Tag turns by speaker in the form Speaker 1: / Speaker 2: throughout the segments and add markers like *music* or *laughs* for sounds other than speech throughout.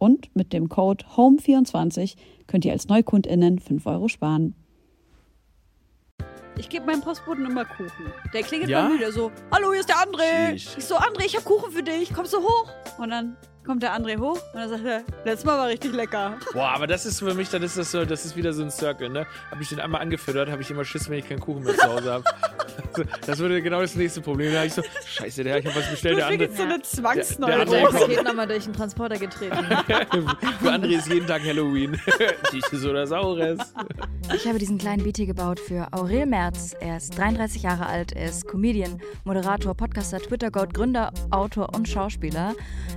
Speaker 1: Und mit dem Code HOME24 könnt ihr als NeukundInnen 5 Euro sparen. Ich gebe meinem Postboten immer Kuchen. Der klingelt
Speaker 2: Ja?
Speaker 1: mal wieder so, hallo, hier ist der André.
Speaker 2: Sheesh.
Speaker 1: Ich so, André, ich habe Kuchen für dich, kommst du hoch? Und dann kommt der André hoch und dann sagt er, letztes Mal war richtig lecker.
Speaker 2: Boah, aber das ist für mich, dann ist das so, das ist wieder so ein Circle, ne? Hab ich den einmal angefüttert, habe ich immer Schiss, wenn ich keinen Kuchen mehr zu Hause habe. *laughs* das würde genau das nächste Problem. Da habe ich so, scheiße, der, ich habe was bestellt, der andere.
Speaker 1: so eine
Speaker 2: Der-
Speaker 1: Zwangsneurose.
Speaker 2: der
Speaker 3: Das
Speaker 2: kommt.
Speaker 3: Paket nochmal durch den Transporter getreten. *laughs*
Speaker 2: Für andere ist jeden Tag Halloween. *laughs* Süßes oder Saures.
Speaker 3: Ich habe diesen kleinen Beat hier gebaut für Aurel Merz. Er ist 33 Jahre alt, er ist Comedian, Moderator, Podcaster, Twitter-Goat, Gründer, Autor und Schauspieler.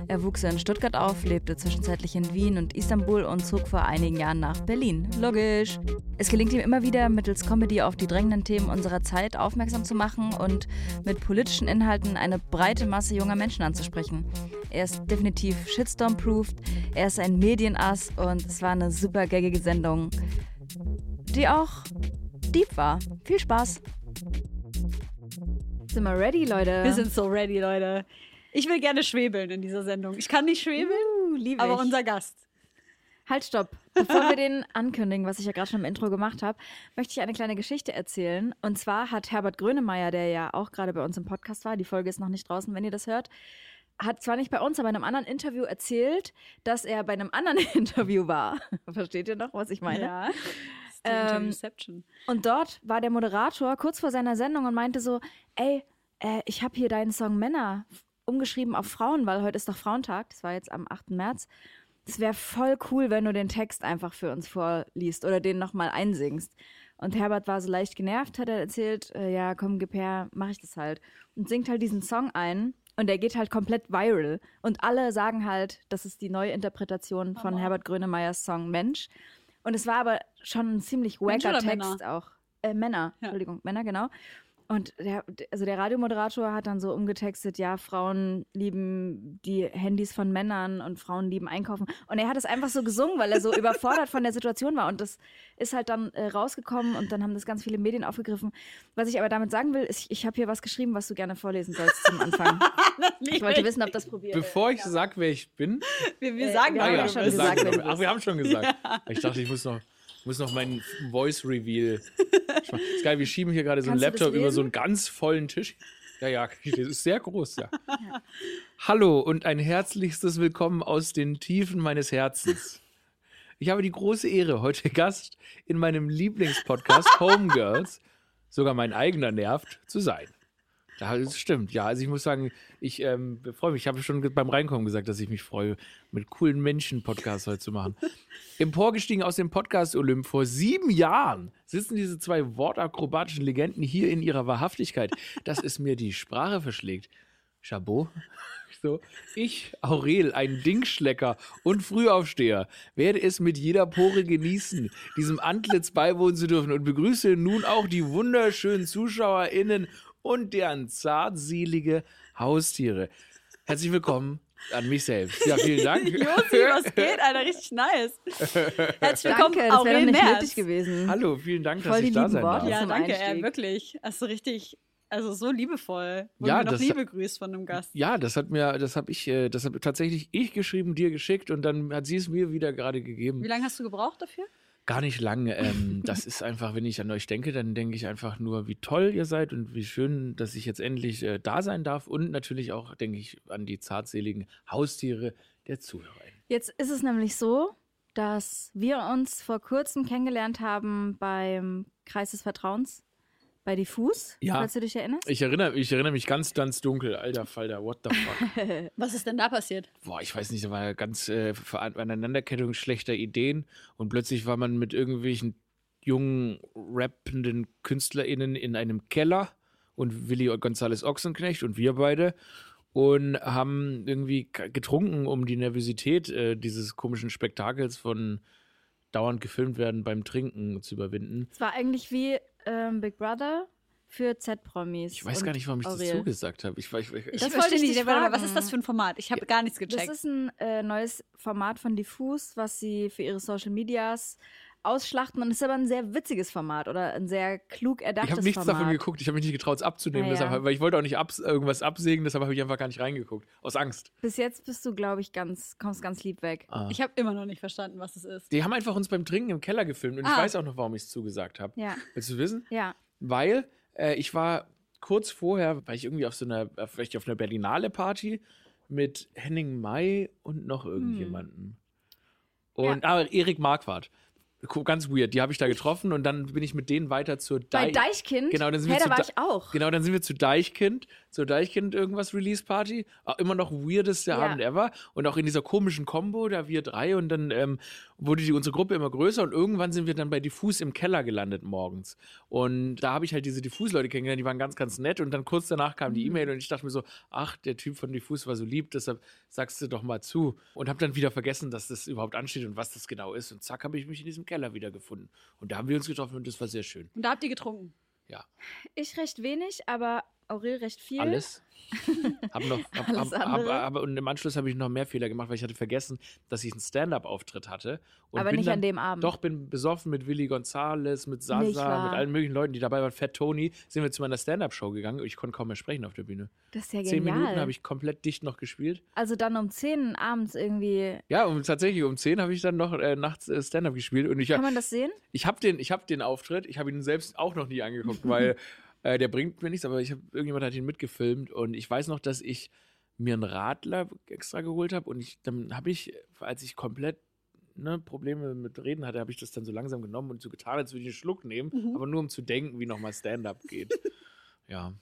Speaker 3: Er wuchs in Stuttgart auf, lebte zwischenzeitlich in Wien und Istanbul und zog vor einigen Jahren nach Berlin. Logisch. Es gelingt ihm immer wieder, mittels Comedy auf die drängenden Themen unserer Zeit aufmerksam zu machen und mit politischen Inhalten eine breite Masse junger Menschen anzusprechen. Er ist definitiv Shitstorm-proofed, er ist ein Medienass und es war eine super gaggige Sendung die auch deep war. Viel Spaß. Sind wir ready, Leute?
Speaker 1: Wir sind so ready, Leute. Ich will gerne schwebeln in dieser Sendung. Ich kann nicht schwebeln,
Speaker 3: uh,
Speaker 1: aber
Speaker 3: ich.
Speaker 1: unser Gast.
Speaker 3: Halt, stopp. Bevor wir den ankündigen, was ich ja gerade schon im Intro gemacht habe, möchte ich eine kleine Geschichte erzählen. Und zwar hat Herbert Grönemeyer, der ja auch gerade bei uns im Podcast war, die Folge ist noch nicht draußen, wenn ihr das hört, hat zwar nicht bei uns, aber in einem anderen Interview erzählt, dass er bei einem anderen *laughs* Interview war. Versteht ihr noch, was ich meine?
Speaker 1: Ja.
Speaker 3: Ähm. Und dort war der Moderator kurz vor seiner Sendung und meinte so, ey, äh, ich habe hier deinen Song Männer umgeschrieben auf Frauen, weil heute ist doch Frauentag, das war jetzt am 8. März. Es wäre voll cool, wenn du den Text einfach für uns vorliest oder den nochmal einsingst. Und Herbert war so leicht genervt, hat er erzählt, äh, ja, komm, gib her, mach ich das halt. Und singt halt diesen Song ein und der geht halt komplett viral. Und alle sagen halt, das ist die neue Interpretation von Herbert Grönemeyers Song Mensch. Und es war aber schon ein ziemlich wacker Text
Speaker 1: Männer?
Speaker 3: auch. Äh, Männer,
Speaker 1: Ja.
Speaker 3: Entschuldigung, Männer, genau. Und der, also der Radiomoderator hat dann so umgetextet, ja, Frauen lieben die Handys von Männern und Frauen lieben Einkaufen. Und er hat es einfach so gesungen, weil er so *laughs* überfordert von der Situation war. Und das ist halt dann äh, rausgekommen und dann haben das ganz viele Medien aufgegriffen. Was ich aber damit sagen will, ist, ich, ich habe hier was geschrieben, was du gerne vorlesen sollst zum Anfang. *laughs* Ich wollte wissen, ob das probiert
Speaker 2: Bevor ich sag, wer ich bin.
Speaker 1: wir, wir
Speaker 3: äh,
Speaker 1: sagen
Speaker 3: wir
Speaker 1: doch,
Speaker 3: haben ja schon
Speaker 1: bist.
Speaker 3: gesagt,
Speaker 2: sagen
Speaker 3: wer
Speaker 2: wir.
Speaker 3: du
Speaker 2: Ach, wir haben schon gesagt. Ich dachte, ich muss noch, muss noch meinen Voice Reveal. *laughs* Ist geil, wir schieben hier gerade so einen
Speaker 3: Kannst
Speaker 2: Laptop über so einen ganz vollen Tisch. Ja, ja, *laughs* das ist sehr groß, ja. *laughs* Hallo und ein herzlichstes Willkommen aus den Tiefen meines Herzens. Ich habe die große Ehre, heute Gast in meinem Lieblingspodcast Homegirls, sogar mein eigener nervt, zu sein. Ja, das stimmt. Ja, also ich muss sagen, ich ähm, freue mich. Ich habe schon beim Reinkommen gesagt, dass ich mich freue, mit coolen Menschen Podcasts heute zu machen. *laughs* Emporgestiegen aus dem Podcast Olymp vor sieben Jahren sitzen diese zwei wortakrobatischen Legenden hier in ihrer Wahrhaftigkeit, dass es mir die Sprache verschlägt. Chabot. *laughs* So, ich, Aurel, ein Dingschlecker und Frühaufsteher, werde es mit jeder Pore genießen, diesem Antlitz beiwohnen zu dürfen und begrüße nun auch die wunderschönen ZuschauerInnen und deren zartselige Haustiere. Herzlich willkommen an mich selbst. Ja, vielen Dank. *laughs*
Speaker 1: Josi, was geht, Alter? Richtig nice. Herzlich willkommen,
Speaker 3: Danke, das wäre nicht nötig gewesen.
Speaker 2: Hallo, vielen Dank,
Speaker 3: Voll
Speaker 2: dass ich da sein
Speaker 3: Worte.
Speaker 2: darf.
Speaker 1: Ja, danke,
Speaker 3: Einstieg.
Speaker 1: wirklich. Hast du richtig, also so liebevoll. Wurde
Speaker 2: Ja,
Speaker 1: mir noch
Speaker 2: das-
Speaker 1: nie begrüßt von einem Gast.
Speaker 2: Ja, das hat mir, das habe ich, äh, das habe tatsächlich ich geschrieben, dir geschickt und dann hat sie es mir wieder gerade gegeben.
Speaker 1: Wie lange hast du gebraucht dafür?
Speaker 2: Gar nicht lang. Ähm, das ist einfach, wenn ich an euch denke, dann denke ich einfach nur, wie toll ihr seid und wie schön, dass ich jetzt endlich äh, da sein darf. Und natürlich auch denke ich an die zartseligen Haustiere der Zuhörer.
Speaker 3: Jetzt ist es nämlich so, dass wir uns vor kurzem kennengelernt haben beim Kreis des Vertrauens bei Diffus,
Speaker 2: Ja.
Speaker 3: falls du dich erinnerst.
Speaker 2: Ich erinnere, ich erinnere mich ganz, ganz dunkel. Alter Falter, what the fuck? *laughs*
Speaker 1: Was ist denn da passiert?
Speaker 2: Boah, ich weiß nicht, da war ganz äh, Aneinanderkettung schlechter Ideen und plötzlich war man mit irgendwelchen jungen, rappenden KünstlerInnen in einem Keller und Willi González Ochsenknecht und wir beide und haben irgendwie getrunken, um die Nervosität äh, dieses komischen Spektakels von dauernd gefilmt werden beim Trinken zu überwinden.
Speaker 3: Es war eigentlich wie ähm, Big Brother für Z-Promis.
Speaker 2: Ich weiß gar nicht, warum ich das
Speaker 3: Aurel.
Speaker 2: zugesagt habe. Ich, ich, ich,
Speaker 1: Ich
Speaker 3: Das
Speaker 1: verstehe
Speaker 3: wollte ich
Speaker 1: nicht. mal, was
Speaker 3: fragen.
Speaker 1: ist das für ein Format? Ich habe gar nichts
Speaker 3: Das
Speaker 1: gecheckt.
Speaker 3: ist ein äh, neues Format von Diffus, was sie für ihre Social Medias ausschlachten. Und es ist aber ein sehr witziges Format oder ein sehr klug erdachtes
Speaker 2: Ich habe nichts
Speaker 3: Format.
Speaker 2: davon geguckt. Ich habe mich nicht getraut, es abzunehmen.
Speaker 3: Ah, ja.
Speaker 2: Deshalb, weil ich wollte auch nicht abs irgendwas absägen. Deshalb habe ich einfach gar nicht reingeguckt. Aus Angst.
Speaker 3: Bis jetzt bist du, glaube ich, ganz, kommst ganz lieb weg.
Speaker 2: Ah.
Speaker 1: ich habe immer noch nicht verstanden, was es ist.
Speaker 2: Die haben einfach uns beim Trinken im Keller gefilmt. Und ich
Speaker 1: Ah.
Speaker 2: weiß auch noch, warum ich es zugesagt habe.
Speaker 3: Ja,
Speaker 2: Willst du wissen?
Speaker 3: ja.
Speaker 2: Weil äh, ich war kurz vorher, war ich irgendwie auf so einer, vielleicht auf einer Berlinale Party mit Henning May und noch irgendjemanden. Und, ah, Erik Marquardt. Ganz weird. Die habe ich da getroffen und dann bin ich mit denen weiter zur
Speaker 3: Bei
Speaker 2: Dei-
Speaker 3: Deichkind?
Speaker 2: Genau, dann sind
Speaker 3: hey,
Speaker 2: wir
Speaker 3: da
Speaker 2: zu
Speaker 3: war ich auch.
Speaker 2: Genau, dann sind wir zu Deichkind, zur Deichkind irgendwas Release Party. Auch immer noch weirdeste
Speaker 3: Ja.
Speaker 2: Abend ever. Und auch in dieser komischen Combo, da wir drei und dann ähm, wurde die unsere Gruppe immer größer und irgendwann sind wir dann bei Diffus im Keller gelandet morgens. Und da habe ich halt diese Diffus-Leute kennengelernt, die waren ganz, ganz nett und dann kurz danach kam
Speaker 3: Mhm.
Speaker 2: die E-Mail und ich dachte mir so, ach, der Typ von Diffus war so lieb, deshalb sagst du doch mal zu. Und habe dann wieder vergessen, dass das überhaupt ansteht und was das genau ist. Und zack, habe ich mich in diesem Keller wiedergefunden. Und da haben wir uns getroffen und das war sehr schön.
Speaker 1: Und da habt ihr getrunken.
Speaker 2: Ja.
Speaker 3: Ich recht wenig, aber Aurel recht viel.
Speaker 2: Alles. hab noch, *laughs* hab,
Speaker 3: Alles
Speaker 2: hab, hab, und im Anschluss habe ich noch mehr Fehler gemacht, weil ich hatte vergessen, dass ich einen Stand-up-Auftritt hatte. Und
Speaker 3: Aber nicht
Speaker 2: dann,
Speaker 3: an dem Abend.
Speaker 2: Doch, bin besoffen mit Willi Gonzales, mit Sasa, mit allen möglichen Leuten, die dabei waren. Fat Tony, sind wir zu meiner Stand-up-Show gegangen. Ich konnte kaum mehr sprechen auf der Bühne.
Speaker 3: Das ist ja
Speaker 2: Zehn
Speaker 3: genial.
Speaker 2: Minuten habe ich komplett dicht noch gespielt.
Speaker 3: also dann um 10 abends irgendwie.
Speaker 2: Ja, und tatsächlich um 10 habe ich dann noch äh, nachts äh, Stand-up gespielt. Und ich,
Speaker 3: Kann man das sehen?
Speaker 2: ich habe den, ich hab den Auftritt, ich habe ihn selbst auch noch nie angeguckt, weil *laughs* äh, der bringt mir nichts, aber ich hab, irgendjemand hat ihn mitgefilmt und ich weiß noch, dass ich mir einen Radler extra geholt habe und ich, dann habe ich, als ich komplett ne, Probleme mit Reden hatte, habe ich das dann so langsam genommen und so getan, als würde ich einen Schluck nehmen,
Speaker 1: Mhm.
Speaker 2: aber nur um zu denken, wie nochmal Stand-up geht. *laughs* ja.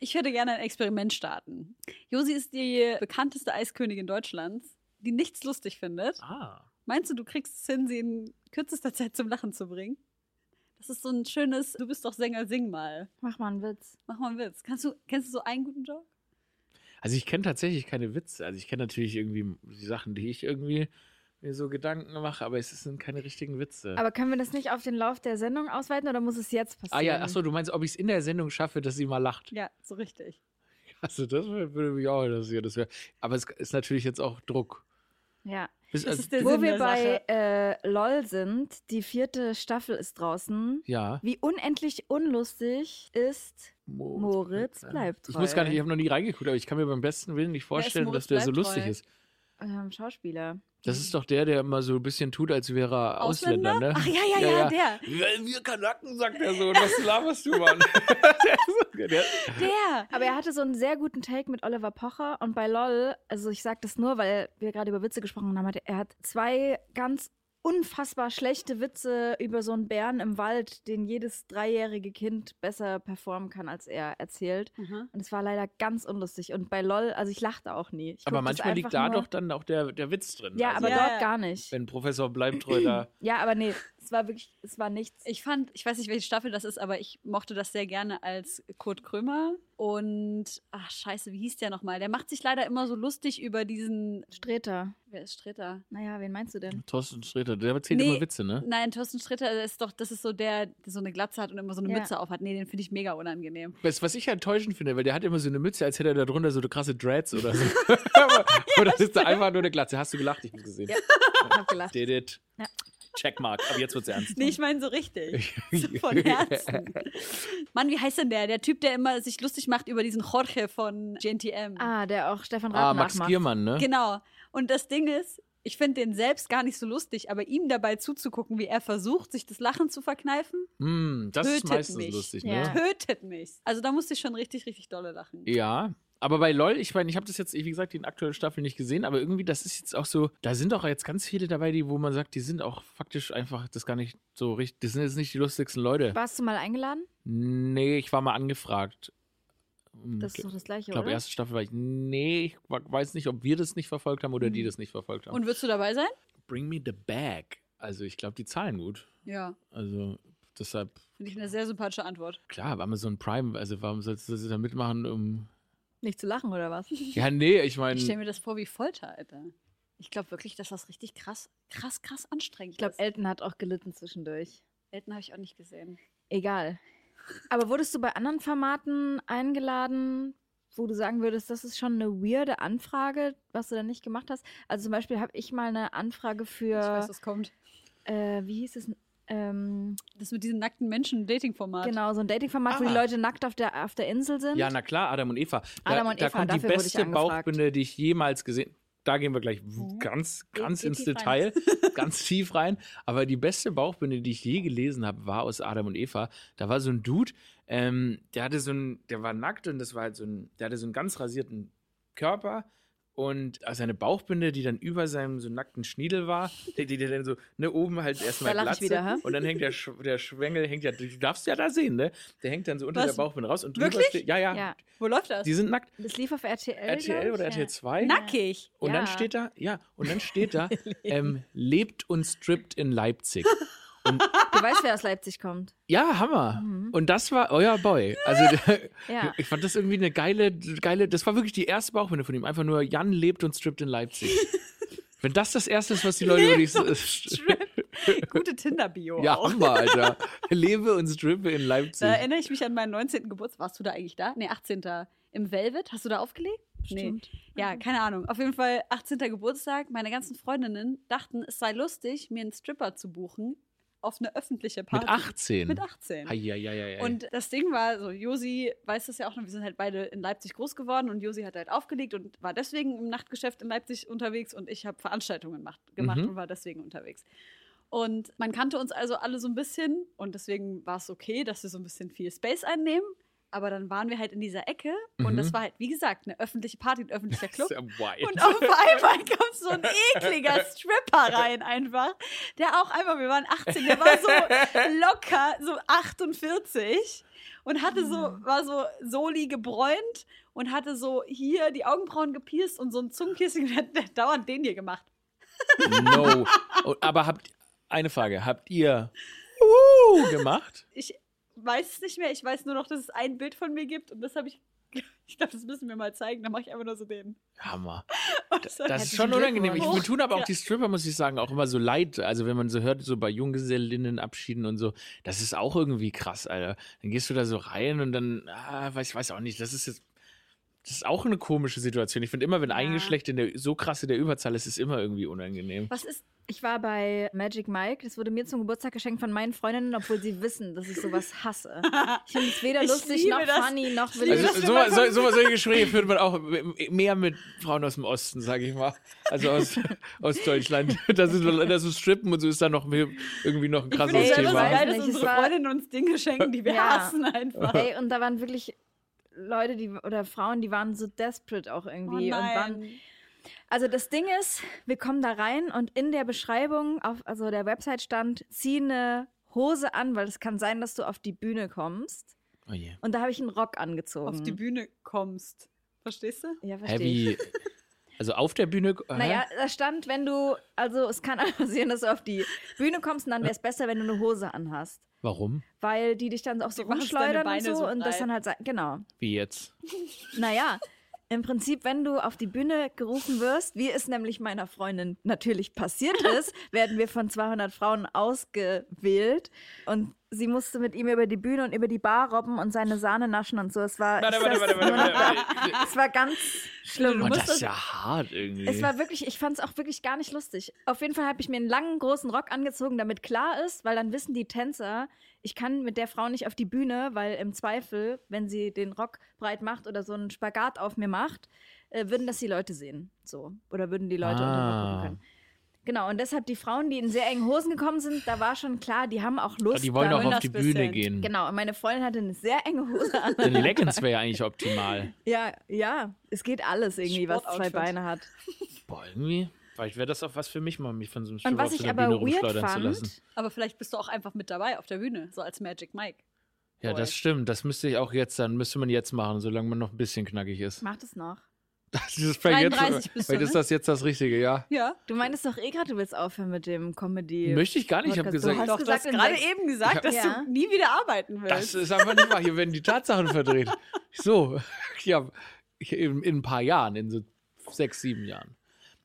Speaker 1: Ich würde gerne ein Experiment starten. Josi ist die bekannteste Eiskönigin Deutschlands, die nichts lustig findet.
Speaker 2: Ah.
Speaker 1: Meinst du, du kriegst es hin, sie in kürzester Zeit zum Lachen zu bringen? Das ist so ein schönes, du bist doch Sänger, sing mal.
Speaker 3: Mach mal einen Witz.
Speaker 1: Mach mal einen Witz. Kannst du, kennst du so einen guten Joke?
Speaker 2: Also ich kenne tatsächlich keine Witze. Also ich kenne natürlich irgendwie die Sachen, die ich irgendwie mir so Gedanken mache, aber es sind keine richtigen Witze.
Speaker 3: Aber können wir das nicht auf den Lauf der Sendung ausweiten oder muss es jetzt passieren?
Speaker 2: ah ja, achso, du meinst, ob ich es in der Sendung schaffe, dass sie mal lacht?
Speaker 1: Ja, so richtig.
Speaker 2: Also das würde mich auch interessieren. Das wär, aber es ist natürlich jetzt auch Druck.
Speaker 3: Ja.
Speaker 2: Bis,
Speaker 1: Das
Speaker 2: also,
Speaker 1: ist der
Speaker 3: Wo
Speaker 1: Sinn
Speaker 3: wir
Speaker 1: der
Speaker 3: bei äh, LOL sind, die vierte Staffel ist draußen.
Speaker 2: ja.
Speaker 3: Wie unendlich unlustig ist Moritz bleibt treu.
Speaker 2: Ich muss gar nicht, ich habe noch nie reingeguckt, aber ich kann mir beim besten Willen nicht vorstellen,
Speaker 1: Moritz
Speaker 2: dass der so lustig
Speaker 1: treu?
Speaker 2: ist.
Speaker 3: ähm, Schauspieler.
Speaker 2: Das ist doch der, der immer so ein bisschen tut, als wäre er Ausländer,
Speaker 1: Ausländer?
Speaker 2: ne?
Speaker 1: Ach ja, ja, ja, der.
Speaker 2: Wir, Kanaken, sagt er so. Was laberst du, Mann? *laughs* der.
Speaker 3: Aber er hatte so einen sehr guten Take mit Oliver Pocher und bei LOL, also ich sag das nur, weil wir gerade über Witze gesprochen haben, er hat zwei ganz unfassbar schlechte Witze über so einen Bären im Wald, den jedes dreijährige Kind besser performen kann als er erzählt.
Speaker 1: Mhm.
Speaker 3: Und es war leider ganz unlustig. Und bei LOL, also ich lachte auch nie. Ich
Speaker 2: aber manchmal liegt da
Speaker 3: nur-
Speaker 2: doch dann auch der, der Witz drin.
Speaker 3: Ja,
Speaker 2: also,
Speaker 3: aber
Speaker 1: Ja,
Speaker 3: dort
Speaker 1: ja.
Speaker 3: gar nicht.
Speaker 2: Wenn Professor Bleibtreu da. *clears throat*
Speaker 3: Ja, aber nee, es war wirklich, es war nichts.
Speaker 1: Ich fand, ich weiß nicht, welche Staffel das ist, aber ich mochte das sehr gerne als Kurt Krömer. Und, ach scheiße, wie hieß der nochmal? Der macht sich leider immer so lustig über diesen,
Speaker 3: Streter.
Speaker 1: wer ist Streter?
Speaker 3: Naja, wen meinst du denn?
Speaker 2: Thorsten Sträter, der erzählt
Speaker 1: Nee.
Speaker 2: immer Witze, ne?
Speaker 1: Nein, Thorsten Streter das ist doch, das ist so der, der so eine Glatze hat und immer so eine
Speaker 3: Ja.
Speaker 1: Mütze auf hat. Nee, den finde ich mega unangenehm.
Speaker 2: Was, was ich ja enttäuschend finde, weil der hat immer so eine Mütze, als hätte er da drunter so eine krasse Dreads oder so. *laughs* *laughs* oder ist da einfach nur eine Glatze? Hast du gelacht? Ich hab's gesehen.
Speaker 3: Ja. Ich hab gelacht.
Speaker 2: Did it.
Speaker 3: Ja.
Speaker 2: Checkmark. Aber jetzt wird's ernst.
Speaker 1: Nee, ich meine so richtig. *laughs* So von Herzen. Mann, wie heißt denn der? Der Typ, der immer sich lustig macht über diesen Jorge von GNTM.
Speaker 3: Ah, der auch Stefan
Speaker 2: Ah,
Speaker 3: Rath
Speaker 2: Max
Speaker 3: nachmacht.
Speaker 2: Giermann, ne?
Speaker 1: Genau. Und das Ding ist, Ich finde den selbst gar nicht so lustig, aber ihm dabei zuzugucken, wie er versucht, sich das Lachen zu verkneifen,
Speaker 2: Hm, das ist
Speaker 1: Tötet
Speaker 2: meistens
Speaker 1: mich.
Speaker 2: lustig,
Speaker 3: Ja.
Speaker 2: ne?
Speaker 1: tötet mich. Also da musste ich schon richtig, richtig dolle lachen.
Speaker 2: Ja. Aber bei LOL, ich meine, ich habe das jetzt, wie gesagt, die aktuelle Staffel nicht gesehen, aber irgendwie, das ist jetzt auch so, da sind doch jetzt ganz viele dabei, die, wo man sagt, die sind auch faktisch einfach das gar nicht so richtig, das sind jetzt nicht die lustigsten Leute.
Speaker 3: Warst du mal eingeladen?
Speaker 2: Nee, ich war mal angefragt. Hm,
Speaker 3: Das ist doch das gleiche,
Speaker 2: Ich glaube, erste Staffel war ich. Nee, ich weiß nicht, ob wir das nicht verfolgt haben oder die
Speaker 3: Mhm.
Speaker 2: das nicht verfolgt haben.
Speaker 1: Und würdest du dabei sein?
Speaker 2: Bring me the bag. Also, ich glaube, die zahlen gut.
Speaker 1: Ja.
Speaker 2: Also, deshalb,
Speaker 1: Finde ich eine sehr sympathische Antwort.
Speaker 2: klar, Amazon Prime, also warum sollst du das da mitmachen? Um
Speaker 3: Nicht zu lachen, oder was? *laughs*
Speaker 2: ja, nee, ich meine.
Speaker 1: Ich stelle mir das vor wie Folter, Alter. Ich glaube wirklich, dass das richtig krass, krass, krass anstrengend
Speaker 3: Ich glaube,
Speaker 1: ist.
Speaker 3: Elton hat auch gelitten zwischendurch.
Speaker 1: Elton habe ich auch nicht gesehen.
Speaker 3: Egal. Aber wurdest du bei anderen Formaten eingeladen, wo du sagen würdest, das ist schon eine weirde Anfrage, was du da nicht gemacht hast? Also zum Beispiel habe ich mal eine Anfrage
Speaker 1: Ich
Speaker 3: für,
Speaker 1: weiß, was kommt.
Speaker 3: äh, wie hieß es? Ähm,
Speaker 1: Das mit diesen nackten Menschen, Dating-Format.
Speaker 3: genau, so ein Dating-Format, wo die
Speaker 2: Ah.
Speaker 3: Leute nackt auf der, auf der Insel sind.
Speaker 2: Ja, na klar, Adam und Eva. Da,
Speaker 3: Adam und
Speaker 2: da
Speaker 3: Eva,
Speaker 2: kommt die beste. Bauchbinde, die ich jemals gesehen Da gehen wir gleich ganz,
Speaker 1: Geht-
Speaker 2: ganz
Speaker 1: geht
Speaker 2: ins
Speaker 1: tief rein.
Speaker 2: Detail, *laughs* ganz tief rein. Aber die beste Bauchbinde, die ich je gelesen habe, war aus Adam und Eva. Da war so ein Dude, ähm, der hatte so ein, der war nackt und das war halt so ein, der hatte so einen ganz rasierten Körper und also eine Bauchbinde, die dann über seinem so nackten Schniedel war, die, die, die dann so, ne, oben halt erstmal
Speaker 3: Da
Speaker 2: Glatze
Speaker 3: wieder,
Speaker 2: und dann hängt der, Sch der Schwengel, hängt ja, du darfst ja da sehen, ne? Der hängt dann so unter
Speaker 1: Was?
Speaker 2: der Bauchbinde raus und drüber
Speaker 1: Wirklich?
Speaker 2: steht, ja, ja,
Speaker 3: Ja.
Speaker 1: Wo läuft das?
Speaker 2: die sind nackt.
Speaker 3: Das lief auf RTL.
Speaker 2: RTL oder RTL 2.
Speaker 1: Nackig.
Speaker 2: Und dann
Speaker 3: Ja.
Speaker 2: steht da, ja, und dann steht da, *laughs* ähm, lebt und strippt in Leipzig.
Speaker 3: Ja. Du weißt, wer aus Leipzig kommt.
Speaker 2: Ja, Hammer. Und das war euer Boy. Also *laughs* *laughs*
Speaker 3: Ja.
Speaker 2: ich fand das irgendwie eine geile, geile, das war wirklich die erste Bauchbinde von ihm. Einfach nur, Jan lebt und strippt in Leipzig. *laughs* Wenn das das erste ist, was die Leute über dich so,
Speaker 1: Gute Tinder-Bio
Speaker 2: Ja,
Speaker 1: auch.
Speaker 2: Hammer, Alter. Lebe und strippe in Leipzig.
Speaker 1: Da erinnere ich mich an meinen 19. Geburtstag. Warst du da eigentlich da? Nee, 18. Im Velvet. Hast du da aufgelegt?
Speaker 3: Stimmt.
Speaker 1: Nee. Ja, keine Ahnung. Auf jeden Fall 18. Geburtstag. Meine ganzen Freundinnen dachten, es sei lustig, mir einen Stripper zu buchen auf eine öffentliche Party.
Speaker 2: Mit 18.
Speaker 1: Mit 18.
Speaker 2: Eieieiei.
Speaker 1: Und das Ding war so, Josi weiß das ja auch noch, wir sind halt beide in Leipzig groß geworden und Josi hat halt aufgelegt und war deswegen im Nachtgeschäft in Leipzig unterwegs und ich habe Veranstaltungen gemacht, gemacht
Speaker 2: Mhm.
Speaker 1: und war deswegen unterwegs. Und man kannte uns also alle so ein bisschen und deswegen war es okay, dass wir so ein bisschen viel Space einnehmen. Aber dann waren wir halt in dieser Ecke und
Speaker 2: Mhm.
Speaker 1: das war halt, wie gesagt, eine öffentliche Party, ein öffentlicher Club. Und auf einmal kommt so ein ekliger Stripper *laughs* rein einfach, der auch einfach, wir waren 18, der war so *laughs* locker, so 48 und hatte so, war so soli gebräunt und hatte so hier die Augenbrauen gepierst und so ein Zungenkissing und hat, *laughs* dauernd den hier gemacht.
Speaker 2: No. Aber habt, eine Frage, habt ihr uh, gemacht?
Speaker 1: Ich weiß es nicht mehr, ich weiß nur noch, dass es ein Bild von mir gibt und das habe ich, *laughs* ich glaube, das müssen wir mal zeigen, dann mache ich einfach nur so den.
Speaker 2: Hammer. *laughs*
Speaker 1: So-
Speaker 2: das ist
Speaker 3: Herzlichen
Speaker 2: schon unangenehm. Ich, mir tun aber auch
Speaker 1: Ja.
Speaker 2: die Stripper, muss ich sagen, auch immer so leid. Also wenn man so hört, so bei Junggesellinnenabschieden und so, das ist auch irgendwie krass, Alter. Dann gehst du da so rein und dann, ah, weiß, ich weiß auch nicht, das ist jetzt, das ist auch eine komische Situation. Ich finde immer, wenn ein
Speaker 1: Ja.
Speaker 2: Geschlecht in der, so krass in der Überzahl ist, ist es immer irgendwie unangenehm.
Speaker 3: Was ist. Ich war bei Magic Mike. Das wurde mir zum Geburtstag geschenkt von meinen Freundinnen, obwohl sie wissen, dass ich sowas hasse. Ich finde es weder *laughs*
Speaker 1: Ich
Speaker 3: lustig noch
Speaker 1: das.
Speaker 3: funny noch
Speaker 1: Ich
Speaker 3: will ich.
Speaker 2: Also
Speaker 1: das,
Speaker 2: so, so,
Speaker 1: so-
Speaker 2: so, solche *laughs* Gespräche führt man auch mehr mit Frauen aus dem Osten, sage ich mal. Also aus, aus Deutschland. Das ist, das ist Strippen und so ist da noch irgendwie noch ein
Speaker 1: Ich finde
Speaker 2: krasses
Speaker 1: es selber so
Speaker 2: Thema.
Speaker 1: geil,
Speaker 3: Nicht,
Speaker 1: dass
Speaker 3: es
Speaker 1: unsere Freundinnen uns Dinge schenken, die wir
Speaker 3: Ja.
Speaker 1: hassen einfach.
Speaker 3: Ey, und da waren wirklich Leute, die oder Frauen, die waren so desperate auch
Speaker 1: Oh
Speaker 3: irgendwie. und waren, also das Ding ist, wir kommen da rein und in der Beschreibung, auf also der Website stand, zieh eine Hose an, weil es kann sein, dass du auf die Bühne kommst.
Speaker 2: Oh je.
Speaker 3: Und da habe ich einen Rock angezogen.
Speaker 1: auf die Bühne kommst. Verstehst du?
Speaker 3: Ja, verstehe ich.
Speaker 2: Heavy. *laughs* Also auf der Bühne. hä?
Speaker 3: Naja, da stand, wenn du, also es kann *laughs* auch passieren, dass du auf die Bühne kommst und dann wäre es besser, wenn du eine Hose anhast.
Speaker 2: Warum?
Speaker 3: Weil die dich dann auch so
Speaker 1: Die
Speaker 3: rumschleudern und so,
Speaker 1: so
Speaker 3: und das dann halt, genau.
Speaker 2: Wie jetzt?
Speaker 3: Naja, im Prinzip, wenn du auf die Bühne gerufen wirst, wie es nämlich meiner Freundin natürlich passiert *laughs* ist, werden wir von 200 Frauen ausgewählt und sie musste mit ihm über die Bühne und über die Bar robben und seine Sahne naschen und so. Es war,
Speaker 2: Warte, warte, warte, warte.
Speaker 3: Es war ganz schlimm.
Speaker 2: Das
Speaker 1: das-
Speaker 2: ist ja hart irgendwie.
Speaker 3: Es war wirklich, ich fand es auch wirklich gar nicht lustig. Auf jeden Fall habe ich mir einen langen, großen Rock angezogen, damit klar ist, weil dann wissen die Tänzer, ich kann mit der Frau nicht auf die Bühne, weil im Zweifel, wenn sie den Rock breit macht oder so einen Spagat auf mir macht, äh, würden das die Leute sehen. So. Oder würden die Leute unter
Speaker 2: Ah.
Speaker 3: gucken können. Genau, und deshalb die Frauen, die in sehr engen Hosen gekommen sind, da war schon klar, die haben auch Lust.
Speaker 2: Die wollen
Speaker 3: da
Speaker 2: auch
Speaker 1: wollen
Speaker 2: auf die Bühne
Speaker 1: bisschen.
Speaker 2: gehen.
Speaker 3: Genau, und meine Freundin hatte eine sehr enge Hose an.
Speaker 2: Denn Leggings wäre ja eigentlich optimal. *laughs*
Speaker 3: Ja, ja, es geht alles irgendwie, was zwei. Beine hat.
Speaker 2: Boah, irgendwie. Vielleicht wäre das auch was für mich mal, mich von so einem
Speaker 3: Und
Speaker 2: Stück
Speaker 3: was ich
Speaker 2: einer
Speaker 3: aber
Speaker 2: Bühne
Speaker 3: weird
Speaker 2: rumschleudern zu lassen.
Speaker 3: fand,
Speaker 1: Aber vielleicht bist du auch einfach mit dabei auf der Bühne, so als Magic Mike.
Speaker 2: Ja, das stimmt. Das müsste ich auch jetzt dann, müsste man jetzt machen, solange man noch ein bisschen knackig ist.
Speaker 3: mach das noch. *laughs*
Speaker 2: Das ist vielleicht
Speaker 1: 33
Speaker 2: jetzt,
Speaker 1: bist du,
Speaker 2: vielleicht ist
Speaker 1: ne?
Speaker 2: das jetzt das Richtige, ja.
Speaker 1: Ja.
Speaker 3: Du meintest doch eh gerade, du willst aufhören mit dem Comedy.
Speaker 2: Möchte ich gar nicht. Ich habe.
Speaker 3: Du
Speaker 2: gesagt,
Speaker 3: hast
Speaker 1: Doch, du hast gerade eben gesagt, dass
Speaker 3: Ja.
Speaker 1: du nie wieder arbeiten willst.
Speaker 2: das ist einfach nicht wahr. Hier werden die Tatsachen verdreht. *laughs* So, *laughs* ja, ich- in, in ein paar Jahren, in so sechs, sieben Jahren.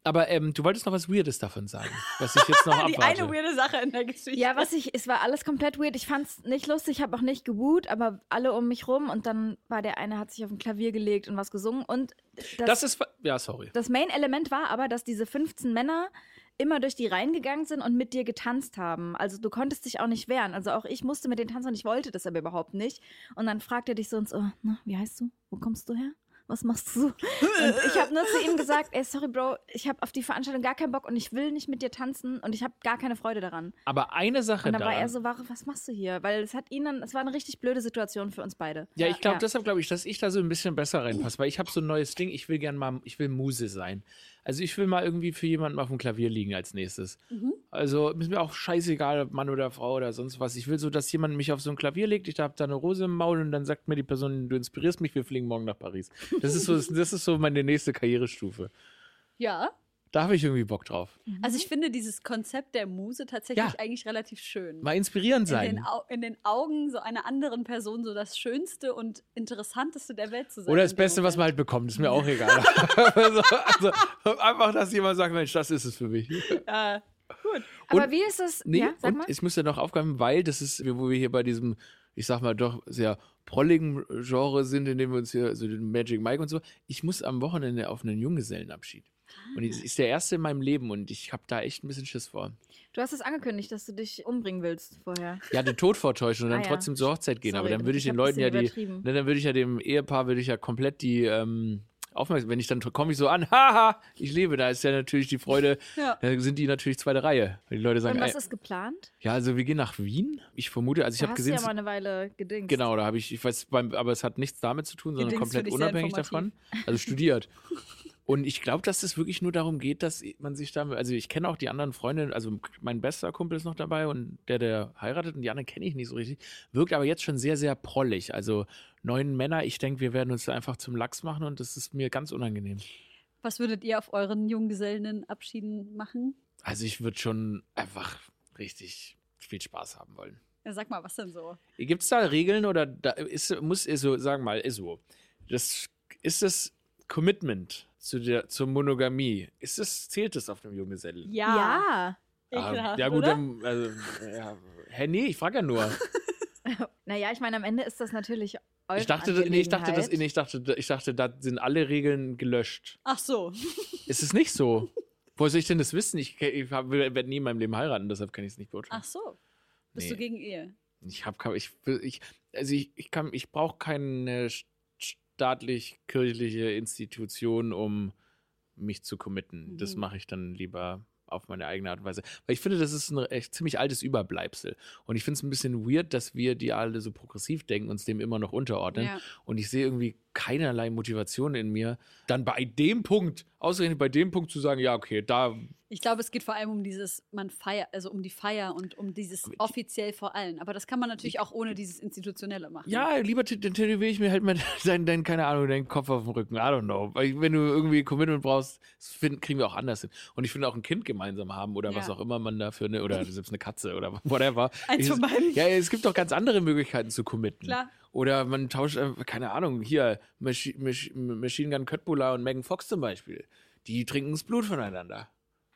Speaker 2: Aber ähm, du wolltest noch was Weirdes davon sagen, was ich jetzt noch *laughs*
Speaker 1: die
Speaker 2: abwarte.
Speaker 1: eine weirde Sache in der Geschichte.
Speaker 3: Ja, was ich, es war alles komplett weird. Ich fand's nicht lustig, ich habe auch nicht geboot, aber alle um mich rum und dann war der eine, hat sich auf ein Klavier gelegt und was gesungen und das,
Speaker 2: das ist, ja, sorry.
Speaker 3: das Main-Element war aber, dass diese 15 Männer immer durch die Reihen gegangen sind und mit dir getanzt haben. Also du konntest dich auch nicht wehren. Also auch ich musste mit denen tanzen und ich wollte das aber überhaupt nicht. Und dann fragt er dich so und so, na, wie heißt du? Wo kommst du her? Was machst du so? Und ich habe nur zu ihm gesagt, ey, sorry, Bro, ich habe auf die Veranstaltung gar keinen Bock und ich will nicht mit dir tanzen und ich habe gar keine Freude daran.
Speaker 2: Aber eine Sache
Speaker 3: Und dann war
Speaker 2: daran,
Speaker 3: er so, "Warum- was machst du hier? Weil es hat ihn dann, es war eine richtig blöde Situation für uns beide.
Speaker 2: Ja, ich glaube, deshalb glaube ich, dass ich da so ein bisschen besser reinpasse, weil ich habe so ein neues Ding, ich will gern mal, ich will Muse sein. Also ich will mal irgendwie für jemanden auf dem Klavier liegen als nächstes. Also ist mir auch scheißegal, ob Mann oder Frau oder sonst was. Ich will so, dass jemand mich auf so ein Klavier legt, ich habe da eine Rose im Maul und dann sagt mir die Person, du inspirierst mich, wir fliegen morgen nach Paris. Das ist so, das ist so meine nächste Karrierestufe.
Speaker 1: Ja.
Speaker 2: Da habe ich irgendwie Bock drauf.
Speaker 1: Also ich finde dieses Konzept der Muse tatsächlich
Speaker 2: Ja.
Speaker 1: eigentlich relativ schön.
Speaker 2: Mal inspirierend
Speaker 1: in den,
Speaker 2: sein.
Speaker 1: Au in den Augen so einer anderen Person so das Schönste und Interessanteste der Welt zu sein.
Speaker 2: Oder das Beste, was man
Speaker 1: Moment.
Speaker 2: halt bekommt, ist mir auch *laughs* egal. also, also einfach, dass jemand sagt, Mensch, das ist es für mich.
Speaker 1: Ja, gut.
Speaker 3: Aber
Speaker 2: Und-
Speaker 3: wie ist es?
Speaker 2: Nee,
Speaker 3: ja, sag
Speaker 2: und
Speaker 3: mal.
Speaker 2: ich muss ja noch aufgreifen, weil das ist, wo wir hier bei diesem, ich sag mal, doch sehr prolligen Genre sind, in dem wir uns hier, so den Magic Mike und so. Ich muss am Wochenende auf einen Junggesellenabschied. Und es ist der erste in meinem Leben und ich habe da echt ein bisschen Schiss vor.
Speaker 3: Du hast es angekündigt, dass du dich umbringen willst vorher.
Speaker 2: Ja, den Tod vortäuschen und dann
Speaker 3: Ah, ja.
Speaker 2: trotzdem zur Hochzeit gehen. Aber
Speaker 3: Sorry,
Speaker 2: dann würde ich
Speaker 3: ich
Speaker 2: den Leuten ja die,
Speaker 3: übertrieben.
Speaker 2: ne, dann würde ich ja dem Ehepaar, würde ich ja komplett die, ähm, Aufmerksamkeit, wenn ich dann komme ich so an, *laughs* haha, ich lebe, da ist ja natürlich die Freude, *laughs*
Speaker 1: Ja.
Speaker 2: da sind die natürlich zweite Reihe. Wenn die Leute sagen,
Speaker 3: Und was ist geplant?
Speaker 2: ja, also wir gehen nach Wien. Ich vermute, also ich habe gesehen,
Speaker 3: du ja mal eine Weile gedingst.
Speaker 2: Genau, da habe ich, ich weiß, beim, aber es hat nichts damit zu tun, sondern
Speaker 1: Gedings
Speaker 2: komplett unabhängig davon. Also studiert. *laughs* Und ich glaube, dass es wirklich nur darum geht, dass man sich da, also ich kenne auch die anderen Freunde, also mein bester Kumpel ist noch dabei und der, der heiratet und die anderen kenne ich nicht so richtig, wirkt aber jetzt schon sehr, sehr prollig. Also neun Männer, ich denke, wir werden uns da einfach zum Lachs machen und das ist mir ganz unangenehm.
Speaker 1: Was würdet ihr auf euren Junggesellenabschieden machen?
Speaker 2: Also ich würde schon einfach richtig viel Spaß haben wollen.
Speaker 1: Ja, sag mal, was denn so?
Speaker 2: Gibt es da Regeln oder da ist, muss so, sagen mal, ist so. Das ist das Commitment zu der, zur Monogamie. Ist das, zählt das auf einem Junggesellen?
Speaker 3: Ja.
Speaker 1: Ekelhaft,
Speaker 2: ja, gut,
Speaker 1: oder?
Speaker 2: dann, also, ja. Hä, nee, ich frage ja nur. *laughs*
Speaker 3: Naja, ich meine, am Ende ist das natürlich eure
Speaker 2: Ich dachte, nee, ich dachte, das, nee, ich dachte, ich dachte, da sind alle Regeln gelöscht.
Speaker 1: Ach so.
Speaker 2: Ist es nicht so? Woher soll ich denn das wissen? Ich, ich werde nie in meinem Leben heiraten, deshalb kann ich es nicht beurteilen.
Speaker 1: Ach so. Bist
Speaker 2: Nee.
Speaker 1: du gegen Ehe?
Speaker 2: Ich habe ich, ich also ich, ich kann ich brauche keine staatlich kirchliche Institution, um mich zu committen. Das
Speaker 1: Mhm.
Speaker 2: mache ich dann lieber auf meine eigene Art und Weise. Weil ich finde, das ist ein echt ziemlich altes Überbleibsel. Und ich finde es ein bisschen weird, dass wir, die alle so progressiv denken, uns dem immer noch unterordnen.
Speaker 1: Ja.
Speaker 2: Und ich sehe irgendwie keinerlei Motivation in mir, dann bei dem Punkt, ausgerechnet bei dem Punkt zu sagen, ja, okay, da
Speaker 1: Ich glaube, es geht vor allem um dieses, man feiert, also um die Feier und um dieses offiziell vor allem. Aber das kann man natürlich auch ohne dieses Institutionelle machen.
Speaker 2: Ja, lieber dann tätowiere ich mir halt mal *laughs* deinen, dein, keine Ahnung, deinen Kopf auf dem Rücken. I don't know. Weil wenn du irgendwie Commitment brauchst, find, kriegen wir auch anders hin. Und ich finde auch ein Kind gemeinsam haben oder was
Speaker 1: Ja.
Speaker 2: auch immer man dafür, ne, oder selbst eine Katze oder *laughs* whatever.
Speaker 1: Eins
Speaker 2: Ich-
Speaker 1: von.
Speaker 2: Ja, es gibt doch ganz andere Möglichkeiten zu committen.
Speaker 1: Klar.
Speaker 2: Oder man tauscht, äh, keine Ahnung, hier, Machi Mach Machine Gun Köttbullar und Megan Fox zum Beispiel. Die trinken das Blut voneinander.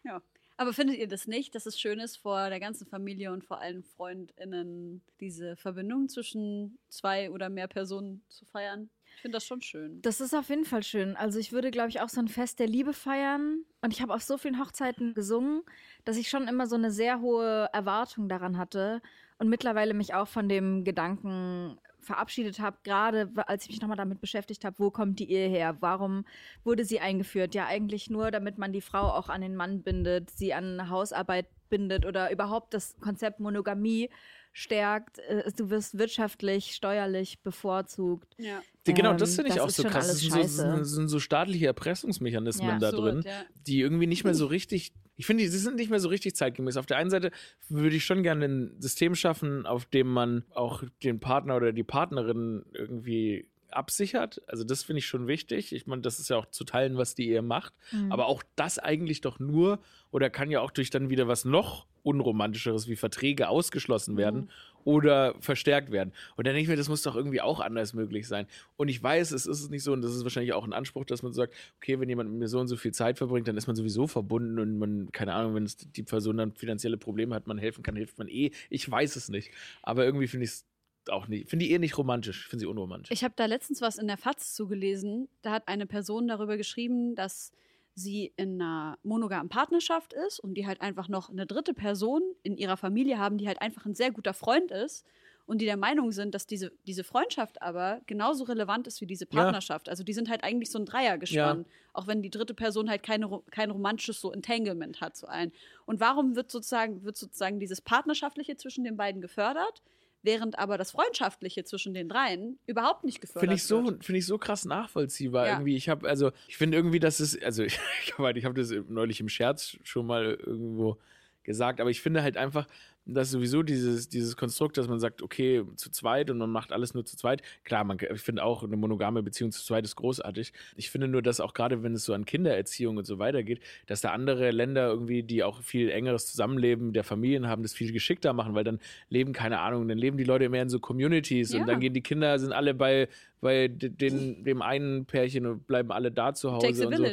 Speaker 1: Ja. Aber findet ihr das nicht, dass es schön ist, vor der ganzen Familie und vor allen FreundInnen diese Verbindung zwischen zwei oder mehr Personen zu feiern? Ich finde das schon schön.
Speaker 3: Das ist auf jeden Fall schön. Also ich würde, glaube ich, auch so ein Fest der Liebe feiern. Und ich habe auf so vielen Hochzeiten gesungen, dass ich schon immer so eine sehr hohe Erwartung daran hatte. Und mittlerweile mich auch von dem Gedanken verabschiedet habe, gerade als ich mich nochmal damit beschäftigt habe, wo kommt die Ehe her? Warum wurde sie eingeführt? Ja, eigentlich nur, damit man die Frau auch an den Mann bindet, sie an Hausarbeit bindet oder überhaupt das Konzept Monogamie stärkt. Äh, du wirst wirtschaftlich, steuerlich bevorzugt.
Speaker 1: Ja.
Speaker 2: Genau, das finde ich
Speaker 3: Ähm,
Speaker 2: auch so krass. Es
Speaker 3: alles
Speaker 2: sind so, sind, sind so staatliche Erpressungsmechanismen
Speaker 3: Ja.
Speaker 2: da
Speaker 1: Absurd,
Speaker 2: drin,
Speaker 1: ja.
Speaker 2: die irgendwie nicht mehr so richtig. Ich finde, sie sind nicht mehr so richtig zeitgemäß. Auf der einen Seite würde ich schon gerne ein System schaffen, auf dem man auch den Partner oder die Partnerin irgendwie absichert. Also das finde ich schon wichtig. Ich meine, das ist ja auch zu teilen, was die Ehe macht.
Speaker 3: Mhm.
Speaker 2: Aber auch das eigentlich doch nur oder kann ja auch durch dann wieder was noch unromantischeres wie Verträge ausgeschlossen werden oder verstärkt werden. Und dann denke ich mir, das muss doch irgendwie auch anders möglich sein. Und ich weiß, es ist nicht so, und das ist wahrscheinlich auch ein Anspruch, dass man sagt, okay, wenn jemand mit mir so und so viel Zeit verbringt, dann ist man sowieso verbunden und man, keine Ahnung, wenn es die Person dann finanzielle Probleme hat, man helfen kann, hilft man eh. Ich weiß es nicht. Aber irgendwie finde ich es auch nicht, finde die Ehe nicht romantisch, ich finde sie unromantisch.
Speaker 1: Ich habe da letztens was in der FAZ zugelesen. Da hat eine Person darüber geschrieben, dass sie in einer monogamen Partnerschaft ist und die halt einfach noch eine dritte Person in ihrer Familie haben, die halt einfach ein sehr guter Freund ist und die der Meinung sind, dass diese, diese Freundschaft aber genauso relevant ist wie diese
Speaker 2: Ja.
Speaker 1: Partnerschaft. Also die sind halt eigentlich so ein Dreiergespann, auch wenn die dritte Person halt keine, kein romantisches so Entanglement hat zu allen. Und warum wird sozusagen, wird sozusagen dieses Partnerschaftliche zwischen den beiden gefördert? Während aber das Freundschaftliche zwischen den dreien überhaupt nicht gefördert
Speaker 2: Finde ich so,
Speaker 1: wird.
Speaker 2: finde ich so krass nachvollziehbar
Speaker 1: Ja.
Speaker 2: irgendwie. Ich habe also, ich finde irgendwie, dass es, also *laughs* ich, ich habe halt, ich hab das neulich im Scherz schon mal irgendwo gesagt, aber ich finde halt einfach, dass sowieso dieses, dieses Konstrukt, dass man sagt, okay, zu zweit und man macht alles nur zu zweit. Klar, man, ich finde auch eine monogame Beziehung zu zweit ist großartig. Ich finde nur, dass auch gerade wenn es so an Kindererziehung und so weiter geht, dass da andere Länder irgendwie, die auch viel engeres Zusammenleben der Familien haben, das viel geschickter machen, weil dann leben, keine Ahnung, dann leben die Leute mehr in so Communities
Speaker 1: Ja.
Speaker 2: und dann gehen die Kinder, sind alle bei, bei den, dem einen Pärchen und bleiben alle da zu Hause.
Speaker 1: Takes a
Speaker 2: und so.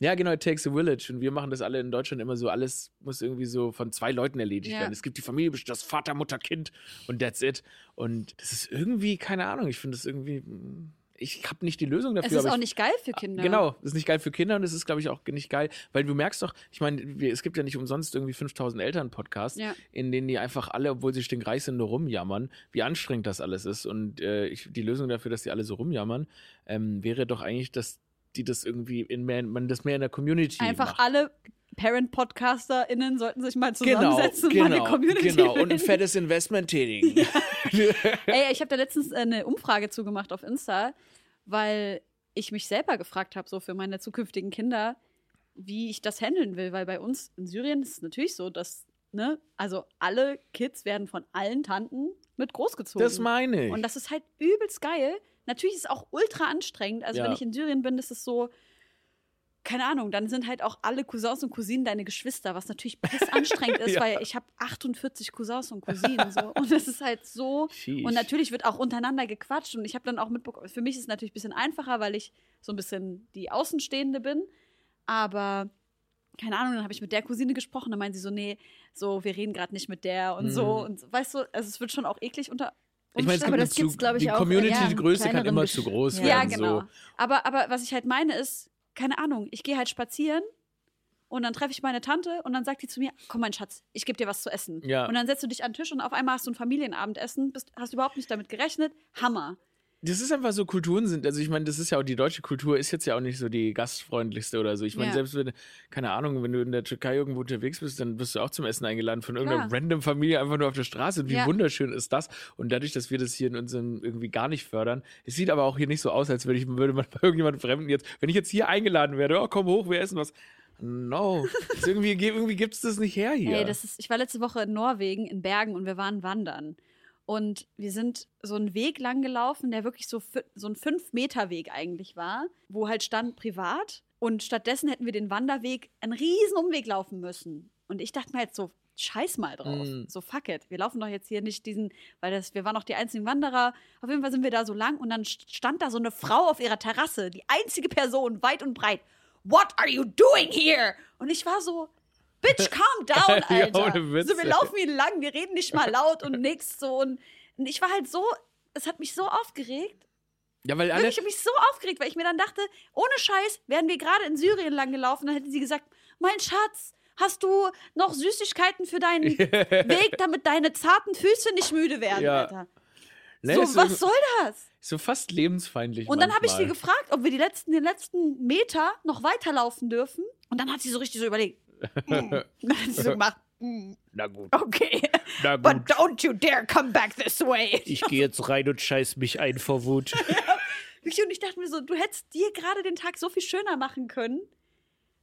Speaker 2: Ja, genau, it takes a village. Und wir machen das alle in Deutschland immer so, alles muss irgendwie so von zwei Leuten erledigt
Speaker 1: Ja.
Speaker 2: werden. Es gibt die Familie, das Vater, Mutter, Kind und that's it. Und das ist irgendwie, keine Ahnung, ich finde das irgendwie, mm, ich habe nicht die Lösung dafür.
Speaker 1: Es ist auch
Speaker 2: ich,
Speaker 1: nicht geil für Kinder.
Speaker 2: Genau, das ist nicht geil für Kinder und es ist, glaube ich, auch nicht geil, weil du merkst doch, ich meine, es gibt ja nicht umsonst irgendwie 5000 Eltern-Podcasts,
Speaker 1: Ja.
Speaker 2: in denen die einfach alle, obwohl sie stinkreich sind, nur rumjammern, wie anstrengend das alles ist. Und äh, ich, die Lösung dafür, dass die alle so rumjammern, ähm, wäre doch eigentlich, dass die das irgendwie in mehr, man das mehr in der Community
Speaker 1: Einfach
Speaker 2: macht.
Speaker 1: alle Parent-PodcasterInnen sollten sich mal
Speaker 2: Genau,
Speaker 1: zusammensetzen und mal
Speaker 2: genau,
Speaker 1: eine Community
Speaker 2: genau. Und ein fettes Investment tätigen. *laughs* *laughs*
Speaker 1: Ey, ich habe da letztens äh, eine Umfrage zugemacht auf Insta, weil ich mich selber gefragt habe, so für meine zukünftigen Kinder, wie ich das handeln will. Weil bei uns in Syrien ist es natürlich so, dass, ne, also alle Kids werden von allen Tanten mit großgezogen.
Speaker 2: Das meine ich.
Speaker 1: Und das ist halt übelst geil. Natürlich ist es auch ultra anstrengend. Also
Speaker 2: Ja.
Speaker 1: wenn ich in Syrien bin, ist es so, keine Ahnung, dann sind halt auch alle Cousins und Cousinen deine Geschwister, was natürlich piss anstrengend *laughs* ist,
Speaker 2: Ja.
Speaker 1: weil ich habe 48 Cousins und Cousinen so. Und das ist halt so.
Speaker 2: Sheesh.
Speaker 1: Und natürlich wird auch untereinander gequatscht. Und ich habe dann auch mitbekommen, für mich ist es natürlich ein bisschen einfacher, weil ich so ein bisschen die Außenstehende bin. Aber keine Ahnung, dann habe ich mit der Cousine gesprochen, dann meinen sie so, nee, so, wir reden gerade nicht mit der und so.
Speaker 2: Mhm.
Speaker 1: Und weißt du, also es wird schon auch eklig unter.
Speaker 2: Ich meine, es
Speaker 3: Aber
Speaker 2: gibt
Speaker 3: das
Speaker 2: eine
Speaker 3: gibt's,
Speaker 2: zu,
Speaker 3: glaub ich,
Speaker 2: die
Speaker 3: auch,
Speaker 2: Community,
Speaker 3: ja,
Speaker 2: die Größe kann immer
Speaker 3: Besch-
Speaker 2: zu groß
Speaker 3: Ja,
Speaker 1: Ja,
Speaker 2: werden.
Speaker 1: genau.
Speaker 2: So.
Speaker 1: Aber, aber was ich halt meine ist, keine Ahnung, ich gehe halt spazieren und dann treffe ich meine Tante und dann sagt die zu mir, komm mein Schatz, ich gebe dir was zu essen.
Speaker 2: Ja.
Speaker 1: Und dann setzt du dich an den Tisch und auf einmal hast du ein Familienabendessen, bist, hast überhaupt nicht damit gerechnet. Hammer.
Speaker 2: Das ist einfach so, Kulturen sind, also ich meine, das ist ja auch, die deutsche Kultur ist jetzt ja auch nicht so die gastfreundlichste oder so. Ich meine,
Speaker 1: Ja.
Speaker 2: selbst wenn, keine Ahnung, wenn du in der Türkei irgendwo unterwegs bist, dann wirst du auch zum Essen eingeladen von irgendeiner
Speaker 1: Klar.
Speaker 2: random Familie einfach nur auf der Straße. Und wie
Speaker 1: Ja.
Speaker 2: wunderschön ist das? Und dadurch, dass wir das hier in unserem irgendwie gar nicht fördern, es sieht aber auch hier nicht so aus, als würde, ich, würde man *laughs* bei irgendjemandem Fremden jetzt, wenn ich jetzt hier eingeladen werde, oh, komm hoch, wir essen was. No. *laughs* Irgendwie irgendwie gibt es das nicht her hier.
Speaker 1: Ey, das ist, ich war letzte Woche in Norwegen, in Bergen und wir waren wandern. Und wir sind so einen Weg lang gelaufen, der wirklich so, so ein Fünf-Meter-Weg eigentlich war, wo halt stand privat. Und stattdessen hätten wir den Wanderweg einen riesen Umweg laufen müssen. Und ich dachte mir jetzt so, scheiß mal drauf.
Speaker 2: Mm.
Speaker 1: So, fuck it. Wir laufen doch jetzt hier nicht diesen, weil das, wir waren noch die einzigen Wanderer. Auf jeden Fall sind wir da so lang und dann st- stand da so eine Frau auf ihrer Terrasse, die einzige Person, weit und breit. What are you doing here? Und ich war so, Bitch, *laughs* calm down, Alter.
Speaker 2: Witz,
Speaker 1: so, wir laufen hier lang, wir reden nicht mal laut und nix so. Und, und ich war halt so, es hat mich so aufgeregt.
Speaker 2: ja, weil alle,
Speaker 1: Wirklich, ich habe mich so aufgeregt, weil ich mir dann dachte, ohne Scheiß, wären wir gerade in Syrien lang gelaufen, dann hätte sie gesagt, mein Schatz, hast du noch Süßigkeiten für deinen *laughs* Weg, damit deine zarten Füße nicht müde werden,
Speaker 2: Ja.
Speaker 1: Alter.
Speaker 2: Ne,
Speaker 1: so, was
Speaker 2: so,
Speaker 1: soll das?
Speaker 2: so fast lebensfeindlich.
Speaker 1: Und dann habe ich sie gefragt, ob wir die letzten, den letzten Meter noch weiterlaufen dürfen. Und dann hat sie so richtig so überlegt. Mm. *laughs* So gemacht. mm,
Speaker 2: Na gut,
Speaker 1: Okay,
Speaker 2: na
Speaker 1: but
Speaker 2: gut.
Speaker 1: don't you dare come back this way.
Speaker 2: Ich gehe jetzt rein und scheiß mich ein vor Wut. *laughs*
Speaker 1: Und ich dachte mir so, du hättest dir gerade den Tag so viel schöner machen können.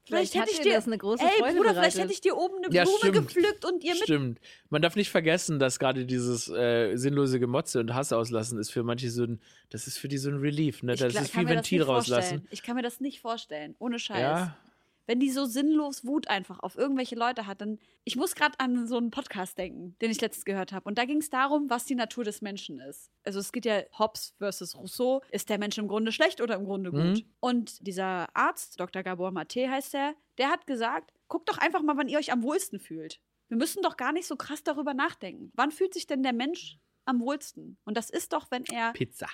Speaker 1: Vielleicht,
Speaker 3: Vielleicht
Speaker 1: hätte ich
Speaker 3: dir das eine große
Speaker 1: Ey,
Speaker 3: Freude
Speaker 1: Bruder, vielleicht hätte ich dir oben eine
Speaker 2: Ja,
Speaker 1: Blume
Speaker 2: stimmt.
Speaker 1: gepflückt und ihr mit.
Speaker 2: Stimmt. Man darf nicht vergessen, dass gerade dieses äh, sinnlose Gemotze und Hass auslassen ist für manche so ein, das ist für die so ein Relief, ne?
Speaker 1: Ich
Speaker 2: Das ist
Speaker 1: kann
Speaker 2: wie
Speaker 1: mir das
Speaker 2: Ventil
Speaker 1: nicht
Speaker 2: rauslassen.
Speaker 1: vorstellen. Ich kann mir das nicht vorstellen, ohne Scheiß.
Speaker 2: Ja,
Speaker 1: Wenn die so sinnlos Wut einfach auf irgendwelche Leute hat, dann. Ich muss gerade an so einen Podcast denken, den ich letztens gehört habe. Und da ging es darum, was die Natur des Menschen ist. Also es geht ja Hobbes versus Rousseau. Ist der Mensch im Grunde schlecht oder im Grunde gut?
Speaker 2: Mhm.
Speaker 1: Und dieser Arzt, Dr. Gabor Mate heißt er, der hat gesagt: guckt doch einfach mal, wann ihr euch am wohlsten fühlt. Wir müssen doch gar nicht so krass darüber nachdenken. Wann fühlt sich denn der Mensch am wohlsten? Und das ist doch, wenn er
Speaker 2: Pizza.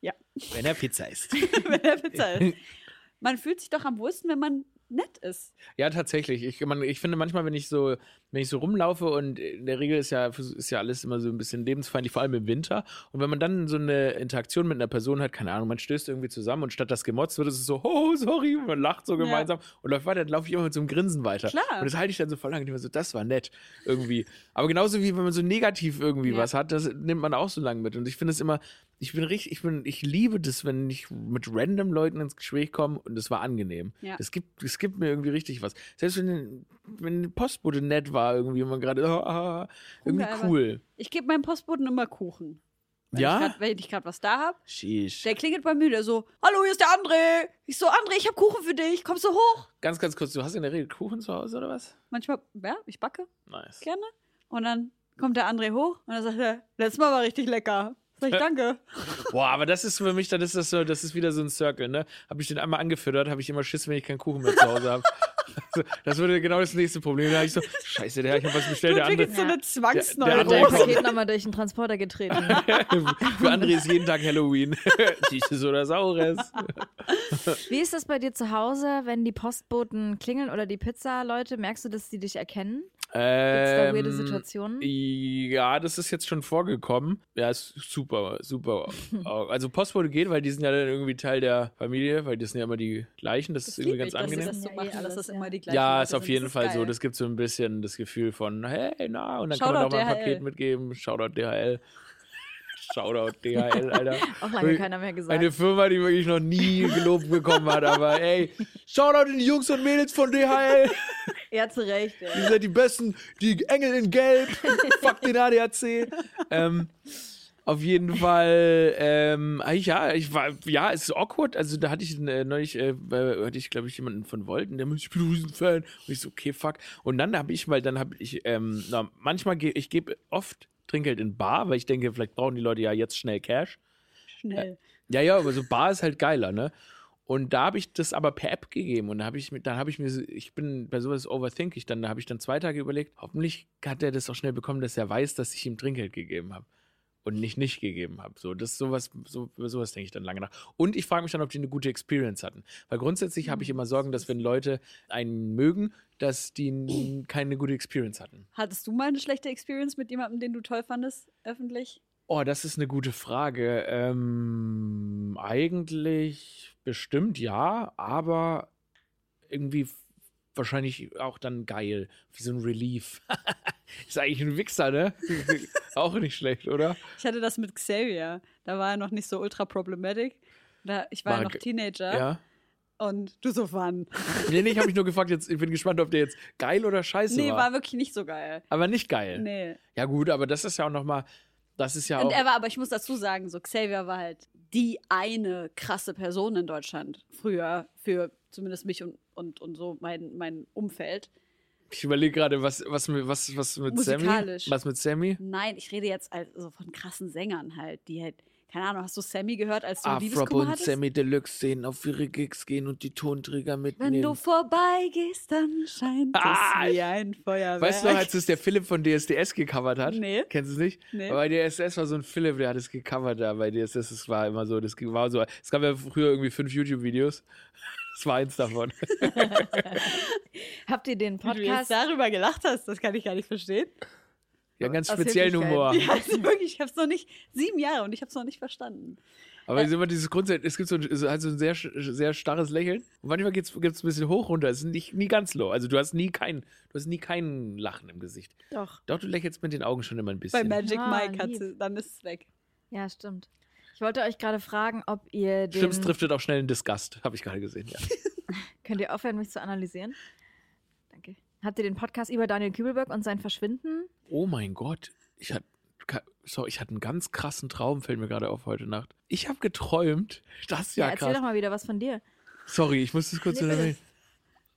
Speaker 1: Ja.
Speaker 2: Wenn er Pizza isst. *laughs*
Speaker 1: wenn er Pizza ist. *laughs* Man fühlt sich doch am wohlsten, wenn man nett ist.
Speaker 2: Ja, tatsächlich. Ich, man, ich finde manchmal, wenn ich so, wenn ich so rumlaufe und in der Regel ist ja, ist ja alles immer so ein bisschen lebensfeindlich, vor allem im Winter. Und wenn man dann so eine Interaktion mit einer Person hat, keine Ahnung, man stößt irgendwie zusammen und statt das gemotzt wird, ist es so, *laughs* oh, sorry, man lacht so
Speaker 1: Ja.
Speaker 2: gemeinsam und läuft weiter, dann laufe ich immer mit so einem Grinsen weiter.
Speaker 1: Klar.
Speaker 2: Und das halte ich dann so voll lange, immer so, das war nett irgendwie. Aber genauso wie wenn man so negativ irgendwie
Speaker 1: Ja.
Speaker 2: was hat, das nimmt man auch so lange mit. Und ich finde es immer, ich bin richtig, ich bin, ich liebe das, wenn ich mit random Leuten ins Gespräch komme und es war angenehm.
Speaker 1: Ja.
Speaker 2: Es gibt, es gibt mir irgendwie richtig was. Selbst wenn, wenn die Postbote nett war, irgendwie man gerade, ah, irgendwie
Speaker 1: Hunger,
Speaker 2: cool.
Speaker 1: Ich gebe meinem Postboten immer Kuchen. Wenn
Speaker 2: Ja?
Speaker 1: Ich grad, wenn ich gerade was da habe. Der klingelt bei mir, der so, hallo, hier ist der André. Ich so, André, ich habe Kuchen für dich. Kommst du hoch?
Speaker 2: Ganz, ganz kurz, du hast in der Regel Kuchen zu Hause oder was?
Speaker 1: Manchmal, ja, ich backe
Speaker 2: Nice.
Speaker 1: gerne. Und dann kommt der André hoch und dann sagt er, letztes Mal war richtig lecker. Sag ich, danke.
Speaker 2: Boah, aber das ist für mich, dann ist das so, das ist wieder so ein Circle, ne? Habe ich den einmal angefüttert, habe ich immer Schiss, wenn ich keinen Kuchen mehr zu Hause habe. *laughs* das würde genau das nächste Problem. Da habe ich so, scheiße, der, ich habe was bestellt, der
Speaker 1: Du
Speaker 2: andere.
Speaker 1: kriegst so eine
Speaker 2: Der- der
Speaker 1: Zwangsneurose.
Speaker 2: andere
Speaker 3: Dein
Speaker 2: kommt.
Speaker 3: Paket nochmal durch den Transporter getreten. *laughs*
Speaker 2: Für andere ist jeden Tag Halloween. *laughs* Süßes oder Saures.
Speaker 3: Wie ist das bei dir zu Hause, wenn die Postboten klingeln oder die Pizza-Leute? Merkst du, dass sie dich erkennen? Gibt es da weirde
Speaker 2: Ähm,
Speaker 3: Situationen?
Speaker 2: Ja, das ist jetzt schon vorgekommen. Ja, ist super, super. *laughs* Also Postbote geht, weil die sind ja dann irgendwie Teil der Familie, weil die sind ja immer die gleichen. Das, ist irgendwie ganz angenehm.
Speaker 1: das so
Speaker 3: Ja,
Speaker 1: machen, dass
Speaker 3: alles,
Speaker 1: das
Speaker 3: ja.
Speaker 1: immer die gleichen
Speaker 2: Ja,
Speaker 1: Leute
Speaker 2: ist auf jeden
Speaker 1: Das
Speaker 2: Fall so.
Speaker 1: geil.
Speaker 2: Das gibt so ein bisschen das Gefühl von, hey, na, und dann kann man
Speaker 1: Shoutout
Speaker 2: auch mal ein. Paket mitgeben. Shoutout DHL. *laughs* Shoutout DHL, Alter.
Speaker 3: Auch lange keiner mehr gesagt.
Speaker 2: Eine Firma, die wirklich noch nie gelobt bekommen hat, aber ey, Shoutout an die Jungs und Mädels von DHL. *laughs*
Speaker 3: ja, zu Recht. Ja.
Speaker 2: Ihr seid die Besten, die Engel in Gelb. Fuck den ADAC. Ähm, auf jeden Fall, ähm, ich, ja, ich war, ja, es ist awkward. Also da hatte ich äh, neulich, äh, hatte ich, glaube ich, jemanden von Volten, der meinte, ich bin ein Riesenfan. Und ich so, okay, fuck. Und dann habe ich, weil dann habe ich, ähm, na, manchmal, ge ich gebe oft Trinkgeld in Bar, weil ich denke, vielleicht brauchen die Leute ja jetzt schnell Cash.
Speaker 1: Schnell.
Speaker 2: Ja, ja, aber so Bar ist halt geiler, ne? Und da habe ich das aber per App gegeben und da habe ich mit, dann habe ich mir, so- ich bin bei sowas overthink ich dann, da habe ich dann zwei Tage überlegt, hoffentlich hat er das auch schnell bekommen, dass er weiß, dass ich ihm Trinkgeld gegeben habe und nicht nicht gegeben habe. So, das sowas, so, sowas denke ich dann lange nach. Und ich frage mich dann, ob die eine gute Experience hatten. Weil grundsätzlich habe ich immer Sorgen, dass wenn Leute einen mögen, dass die keine gute Experience hatten.
Speaker 1: Hattest du mal eine schlechte Experience mit jemandem, den du toll fandest, öffentlich?
Speaker 2: Oh, das ist eine gute Frage. Ähm, eigentlich bestimmt ja, aber irgendwie wahrscheinlich auch dann geil. Wie so ein Relief. *laughs* ist eigentlich ein Wichser, ne? *laughs* auch nicht schlecht, oder?
Speaker 1: Ich hatte das mit Xavier. Da war er noch nicht so ultra problematic. Da, ich war ja
Speaker 2: War
Speaker 1: noch
Speaker 2: ge-
Speaker 1: Teenager.
Speaker 2: Ja.
Speaker 1: Und du so wann? *laughs*
Speaker 2: Nee, nee, ich habe mich nur gefragt, jetzt, ich bin gespannt, ob der jetzt geil oder scheiße
Speaker 1: Nee,
Speaker 2: war.
Speaker 1: war wirklich nicht so geil.
Speaker 2: Aber nicht geil.
Speaker 1: Nee.
Speaker 2: Ja, gut, aber das ist ja auch nochmal, das ist ja
Speaker 1: Und
Speaker 2: auch.
Speaker 1: er war, aber ich muss dazu sagen, so Xavier war halt die eine krasse Person in Deutschland früher für zumindest mich und, und, und so mein, mein Umfeld.
Speaker 2: Ich überlege gerade, was, was, mit- was, was mit Sammy? Was mit Sammy?
Speaker 1: Nein, ich rede jetzt also von krassen Sängern halt, die halt, keine Ahnung, hast du Sammy gehört, als du
Speaker 2: Afrop
Speaker 1: Liebeskummer
Speaker 2: und
Speaker 1: hattest?
Speaker 2: Sammy Deluxe sehen, auf ihre Gigs gehen und die Tonträger mitnehmen.
Speaker 1: Wenn du vorbeigehst, dann scheint
Speaker 2: Ah,
Speaker 1: es wie ein Feuerwerk.
Speaker 2: Weißt du noch, als es der Philipp von DSDS gecovert hat?
Speaker 1: Nee.
Speaker 2: Kennst du es nicht?
Speaker 1: Nee.
Speaker 2: Aber bei DSDS war so ein Philipp, der hat es gecovert da bei DSDS. Das war immer so, das war so. Es gab ja früher irgendwie fünf YouTube-Videos. Das war eins davon. *laughs*
Speaker 3: Habt ihr den
Speaker 1: Wie du jetzt
Speaker 3: Podcast?
Speaker 1: darüber gelacht hast, das kann ich gar nicht verstehen.
Speaker 2: Ja, ganz
Speaker 3: Aus
Speaker 2: speziellen. Humor.
Speaker 1: Ja, also wirklich, ich habe es noch nicht, sieben Jahre und ich habe es noch nicht verstanden.
Speaker 2: Aber es ist immer dieses Grundsatz, es gibt so ein, so- halt so ein sehr, sehr starres Lächeln. Und manchmal geht es ein bisschen hoch runter. Es ist nicht, nie ganz low. Also du hast nie kein, du hast nie kein Lachen im Gesicht.
Speaker 3: Doch.
Speaker 2: Doch, du lächelst mit den Augen schon immer ein
Speaker 1: Bei
Speaker 2: bisschen.
Speaker 1: Magic
Speaker 3: Ah,
Speaker 1: Mike hat sie, dann ist es weg.
Speaker 3: Ja, stimmt. Ich wollte euch gerade fragen, ob ihr den.
Speaker 2: Stimmt's driftet auch schnell in Disgust, habe ich gerade gesehen. Ja. *laughs*
Speaker 3: Könnt ihr aufhören, mich zu analysieren? Danke. Habt ihr den Podcast über Daniel Kübelberg und sein Verschwinden?
Speaker 2: Oh mein Gott. Ich hatte, sorry, ich hatte einen ganz krassen Traum, fällt mir gerade auf heute Nacht. Ich habe geträumt. Das ist ja,
Speaker 3: erzähl
Speaker 2: krass.
Speaker 3: doch mal wieder was von dir.
Speaker 2: Sorry, ich muss das kurz
Speaker 3: Nee.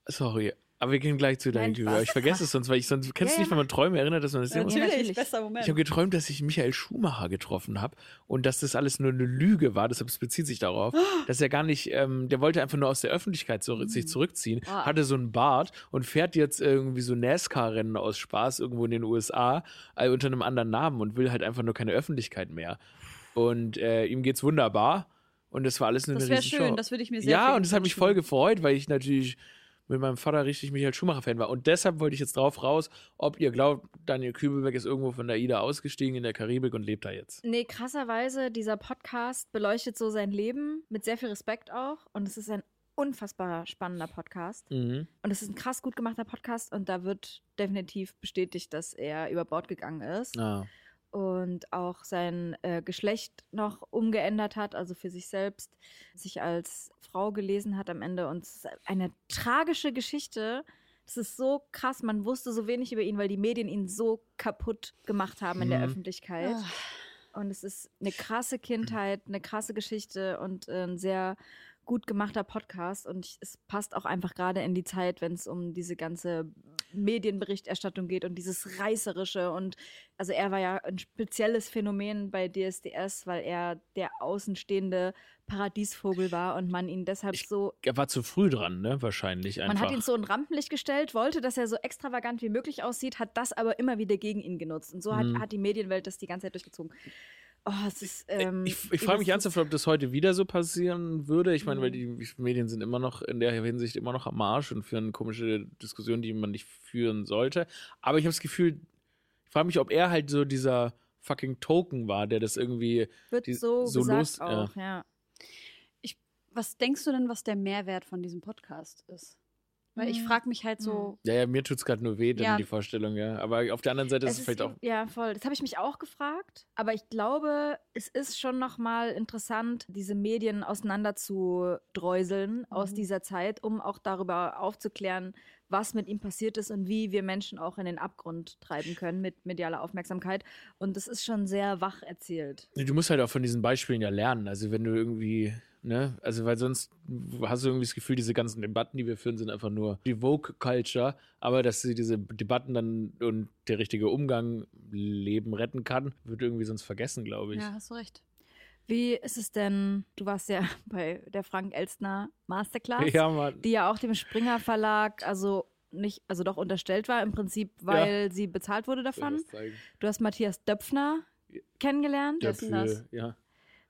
Speaker 2: Sorry. Aber wir gehen gleich zu deinem
Speaker 3: was?
Speaker 2: Ich vergesse es sonst, weil ich sonst kennst
Speaker 3: Ja,
Speaker 2: du nicht, wenn man Träume erinnert, dass man das
Speaker 3: Ja,
Speaker 2: immer
Speaker 1: Natürlich,
Speaker 3: natürlich.
Speaker 1: bester Moment.
Speaker 2: Ich habe geträumt, dass ich Michael Schumacher getroffen habe und dass das alles nur eine Lüge war. Deshalb es bezieht sich darauf, dass er gar nicht, ähm, der wollte einfach nur aus der Öffentlichkeit so,
Speaker 3: Mhm.
Speaker 2: sich zurückziehen,
Speaker 3: Ah.
Speaker 2: hatte so einen Bart und fährt jetzt irgendwie so NASCAR-Rennen aus Spaß irgendwo in den USA äh, unter einem anderen Namen und will halt einfach nur keine Öffentlichkeit mehr. Und äh, ihm geht's wunderbar und das war alles nur
Speaker 1: das
Speaker 2: eine
Speaker 1: wäre
Speaker 2: Riesenshow.
Speaker 1: schön, das würde ich mir sehr
Speaker 2: Ja, und das hat mich voll gefreut, weil ich natürlich mit meinem Vater richtig Michael Schumacher-Fan war. Und deshalb wollte ich jetzt drauf raus, ob ihr glaubt, Daniel Kübelberg ist irgendwo von der Ida ausgestiegen in der Karibik und lebt da jetzt.
Speaker 3: Nee, krasserweise, dieser Podcast beleuchtet so sein Leben mit sehr viel Respekt auch. Und es ist ein unfassbar spannender Podcast.
Speaker 2: Mhm.
Speaker 3: Und es ist ein krass gut gemachter Podcast. Und da wird definitiv bestätigt, dass er über Bord gegangen ist.
Speaker 2: Ah.
Speaker 3: Und auch sein äh, Geschlecht noch umgeändert hat, also für sich selbst, sich als Frau gelesen hat am Ende. Und es ist eine tragische Geschichte. Es ist so krass, man wusste so wenig über ihn, weil die Medien ihn so kaputt gemacht haben in der
Speaker 2: Mhm.
Speaker 3: Öffentlichkeit.
Speaker 1: Ah.
Speaker 3: Und es ist eine krasse Kindheit, eine krasse Geschichte und äh, ein sehr gut gemachter Podcast. Und ich, es passt auch einfach gerade in die Zeit, wenn es um diese ganze Medienberichterstattung geht und dieses Reißerische. Und also er war ja ein spezielles Phänomen bei DSDS, weil er der außenstehende Paradiesvogel war und man ihn deshalb
Speaker 2: Ich-
Speaker 3: so
Speaker 2: Er war zu früh dran, ne? Wahrscheinlich einfach.
Speaker 3: man hat ihn so in Rampenlicht gestellt, wollte, dass er so extravagant wie möglich aussieht, hat das aber immer wieder gegen ihn genutzt. Und so hat,
Speaker 2: Mhm.
Speaker 3: hat die Medienwelt das die ganze Zeit durchgezogen. Oh, ist. Ähm,
Speaker 2: ich ich frage mich ernsthaft, ob das heute wieder so passieren würde. Ich meine, weil
Speaker 3: Mhm.
Speaker 2: die Medien sind immer noch in der Hinsicht immer noch am Arsch und führen komische Diskussionen, die man nicht führen sollte. Aber ich habe das Gefühl, ich frage mich, ob er halt so dieser fucking Token war, der das irgendwie
Speaker 3: Wird
Speaker 2: die-
Speaker 3: so,
Speaker 2: so
Speaker 3: gesagt
Speaker 2: los- ja.
Speaker 3: auch, ja.
Speaker 1: Was denkst du denn, was der Mehrwert von diesem Podcast ist? Weil ich
Speaker 3: Hm.
Speaker 1: frage mich halt so,
Speaker 2: Ja, ja, mir tut's gerade nur weh, dann
Speaker 1: Ja.
Speaker 2: die Vorstellung, ja. Aber auf der anderen Seite ist es,
Speaker 3: Es
Speaker 2: vielleicht auch.
Speaker 3: Ja, voll. Das habe ich mich auch gefragt. Aber ich glaube, es ist schon nochmal interessant, diese Medien auseinander zu dreuseln aus
Speaker 1: Mhm.
Speaker 3: dieser Zeit, um auch darüber aufzuklären, was mit ihm passiert ist und wie wir Menschen auch in den Abgrund treiben können mit medialer Aufmerksamkeit. Und das ist schon sehr wach erzählt.
Speaker 2: Du musst halt auch von diesen Beispielen ja lernen. Also wenn du irgendwie, ne, also weil sonst hast du irgendwie das Gefühl, diese ganzen Debatten, die wir führen, sind einfach nur die Vogue-Culture, aber dass sie diese Debatten dann und der richtige Umgang Leben retten kann, wird irgendwie sonst vergessen, glaube ich.
Speaker 1: ja, hast du recht.
Speaker 3: Wie ist es denn, du warst ja *laughs* bei der Frank Elstner Masterclass,
Speaker 2: Ja,
Speaker 3: die ja auch dem Springer Verlag, also nicht, also doch unterstellt war, im Prinzip, weil sie bezahlt wurde davon. Du hast Matthias Döpfner kennengelernt.
Speaker 2: Dafür, ja.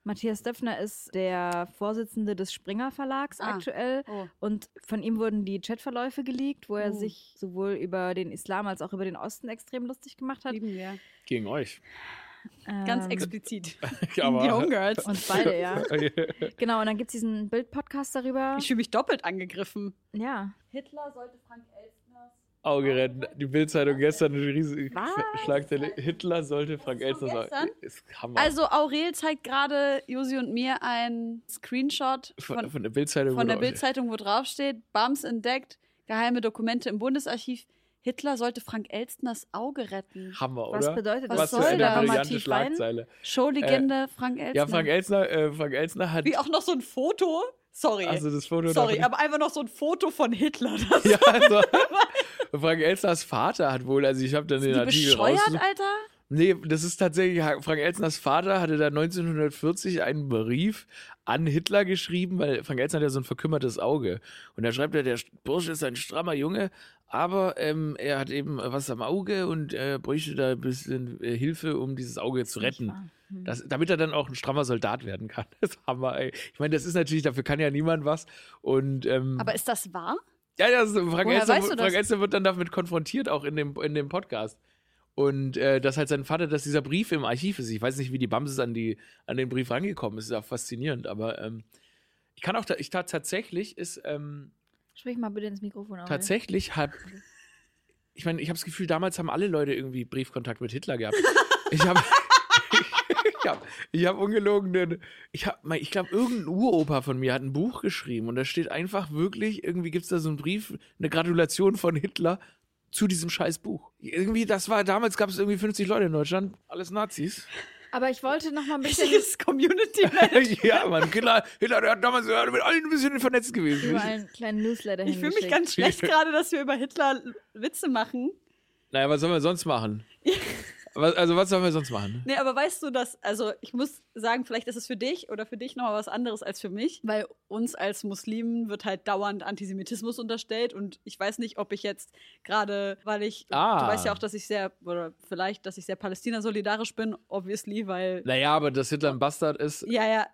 Speaker 3: Matthias Döpfner ist der Vorsitzende des Springer Verlags
Speaker 1: Ah.
Speaker 3: aktuell.
Speaker 1: Oh.
Speaker 3: Und von ihm wurden die Chatverläufe geleakt, wo er
Speaker 1: Oh.
Speaker 3: sich sowohl über den Islam als auch über den Osten extrem lustig gemacht hat.
Speaker 1: Lieben wir.
Speaker 2: Gegen euch.
Speaker 1: Ganz
Speaker 3: Ähm,
Speaker 1: explizit. *laughs*
Speaker 2: Aber-
Speaker 1: Die Homegirls.
Speaker 3: Und beide, ja. *laughs* Genau, und dann gibt es diesen Bildpodcast darüber.
Speaker 1: Ich fühle mich doppelt angegriffen.
Speaker 3: Ja.
Speaker 1: Hitler sollte Frank Elstners.
Speaker 2: Auge retten. Die Bildzeitung gestern eine riesige
Speaker 3: Was?
Speaker 2: Schlagzeile. Hitler sollte Frank Elstner sagen. Ist Hammer.
Speaker 1: Also Aurel zeigt gerade Josi und mir einen Screenshot
Speaker 2: von,
Speaker 1: von,
Speaker 2: der Bildzeitung.
Speaker 1: von der Bildzeitung, wo drauf steht, Bams entdeckt, geheime Dokumente im Bundesarchiv. Hitler sollte Frank Elstners Auge retten.
Speaker 2: Hammer,
Speaker 3: Was
Speaker 2: oder?
Speaker 3: bedeutet
Speaker 1: Was
Speaker 3: das?
Speaker 2: Was
Speaker 1: soll
Speaker 2: für eine
Speaker 1: das?
Speaker 2: brillante? Schlagzeile.
Speaker 1: Showlegende Frank Elstner.
Speaker 2: Ja, Frank Elstner, äh, Frank Elstner hat.
Speaker 1: Wie auch noch so ein Foto. Sorry.
Speaker 2: Also das Foto
Speaker 1: Sorry, aber einfach noch so ein Foto von Hitler. Das *laughs*
Speaker 2: Ja, *laughs* also, Frank Elstners Vater hat wohl, also ich habe dann den
Speaker 1: die
Speaker 2: Artikel
Speaker 1: bescheuert,
Speaker 2: rausgesucht.
Speaker 1: Alter?
Speaker 2: Nee, das ist tatsächlich, Frank Elstners Vater hatte da 1940 einen Brief an Hitler geschrieben, weil Frank Elstner hat ja so ein verkümmertes Auge. Und da schreibt er, der Bursche ist ein strammer Junge, aber ähm, er hat eben was am Auge und er bräuchte da ein bisschen äh, Hilfe, um dieses Auge zu retten.
Speaker 3: Hm.
Speaker 2: Das, damit er dann auch ein strammer Soldat werden kann. *laughs* Das Hammer, ey. Ich meine, das ist natürlich, dafür kann ja niemand was. Und ähm,
Speaker 1: Aber ist das wahr?
Speaker 2: Ja, ja, das, Frank,
Speaker 1: Woher
Speaker 2: Elstner,
Speaker 1: weißt du?
Speaker 2: Frank Elstner wird dann damit konfrontiert, auch in dem, in dem Podcast. Und äh, dass halt sein Vater, dass dieser Brief im Archiv ist. Ich weiß nicht, wie die Bamses an, die, an den Brief rangekommen ist. Ist auch faszinierend. Aber ähm, ich kann auch, ich tat tatsächlich ist, ähm,
Speaker 3: Sprich mal bitte ins Mikrofon auf.
Speaker 2: tatsächlich hat, *laughs* ich meine, ich habe das Gefühl, damals haben alle Leute irgendwie Briefkontakt mit Hitler gehabt. *laughs* Ich habe, habe, ich habe ungelogen, den- ich habe, ich glaube, irgendein Uropa von mir hat ein Buch geschrieben und da steht einfach wirklich, irgendwie gibt es da so einen Brief, eine Gratulation von Hitler zu diesem scheiß Buch. Irgendwie, das war, damals gab es irgendwie 50 Leute in Deutschland, alles Nazis.
Speaker 3: Aber ich wollte noch mal ein *laughs* bisschen
Speaker 1: Richtiges Community. *laughs*
Speaker 2: ja, Mann, Hitler, Hitler, der hat damals mit allen ein bisschen vernetzt gewesen.
Speaker 3: über einen kleinen Newsletter
Speaker 1: Ich fühle mich ganz schlecht *laughs* gerade, dass wir über Hitler Witze machen.
Speaker 2: Naja, was sollen wir sonst machen? Also, was sollen wir sonst machen?
Speaker 1: Nee, aber weißt du, dass, also ich muss sagen, vielleicht ist es für dich oder für dich nochmal was anderes als für mich, weil uns als Muslimen wird halt dauernd Antisemitismus unterstellt und ich weiß nicht, ob ich jetzt gerade, weil ich,
Speaker 2: Ah.
Speaker 1: du weißt ja auch, dass ich sehr, oder vielleicht, dass ich sehr Palästina-solidarisch bin, obviously, weil,
Speaker 2: Naja, aber dass Hitler ein Bastard ist,
Speaker 1: ja, ja,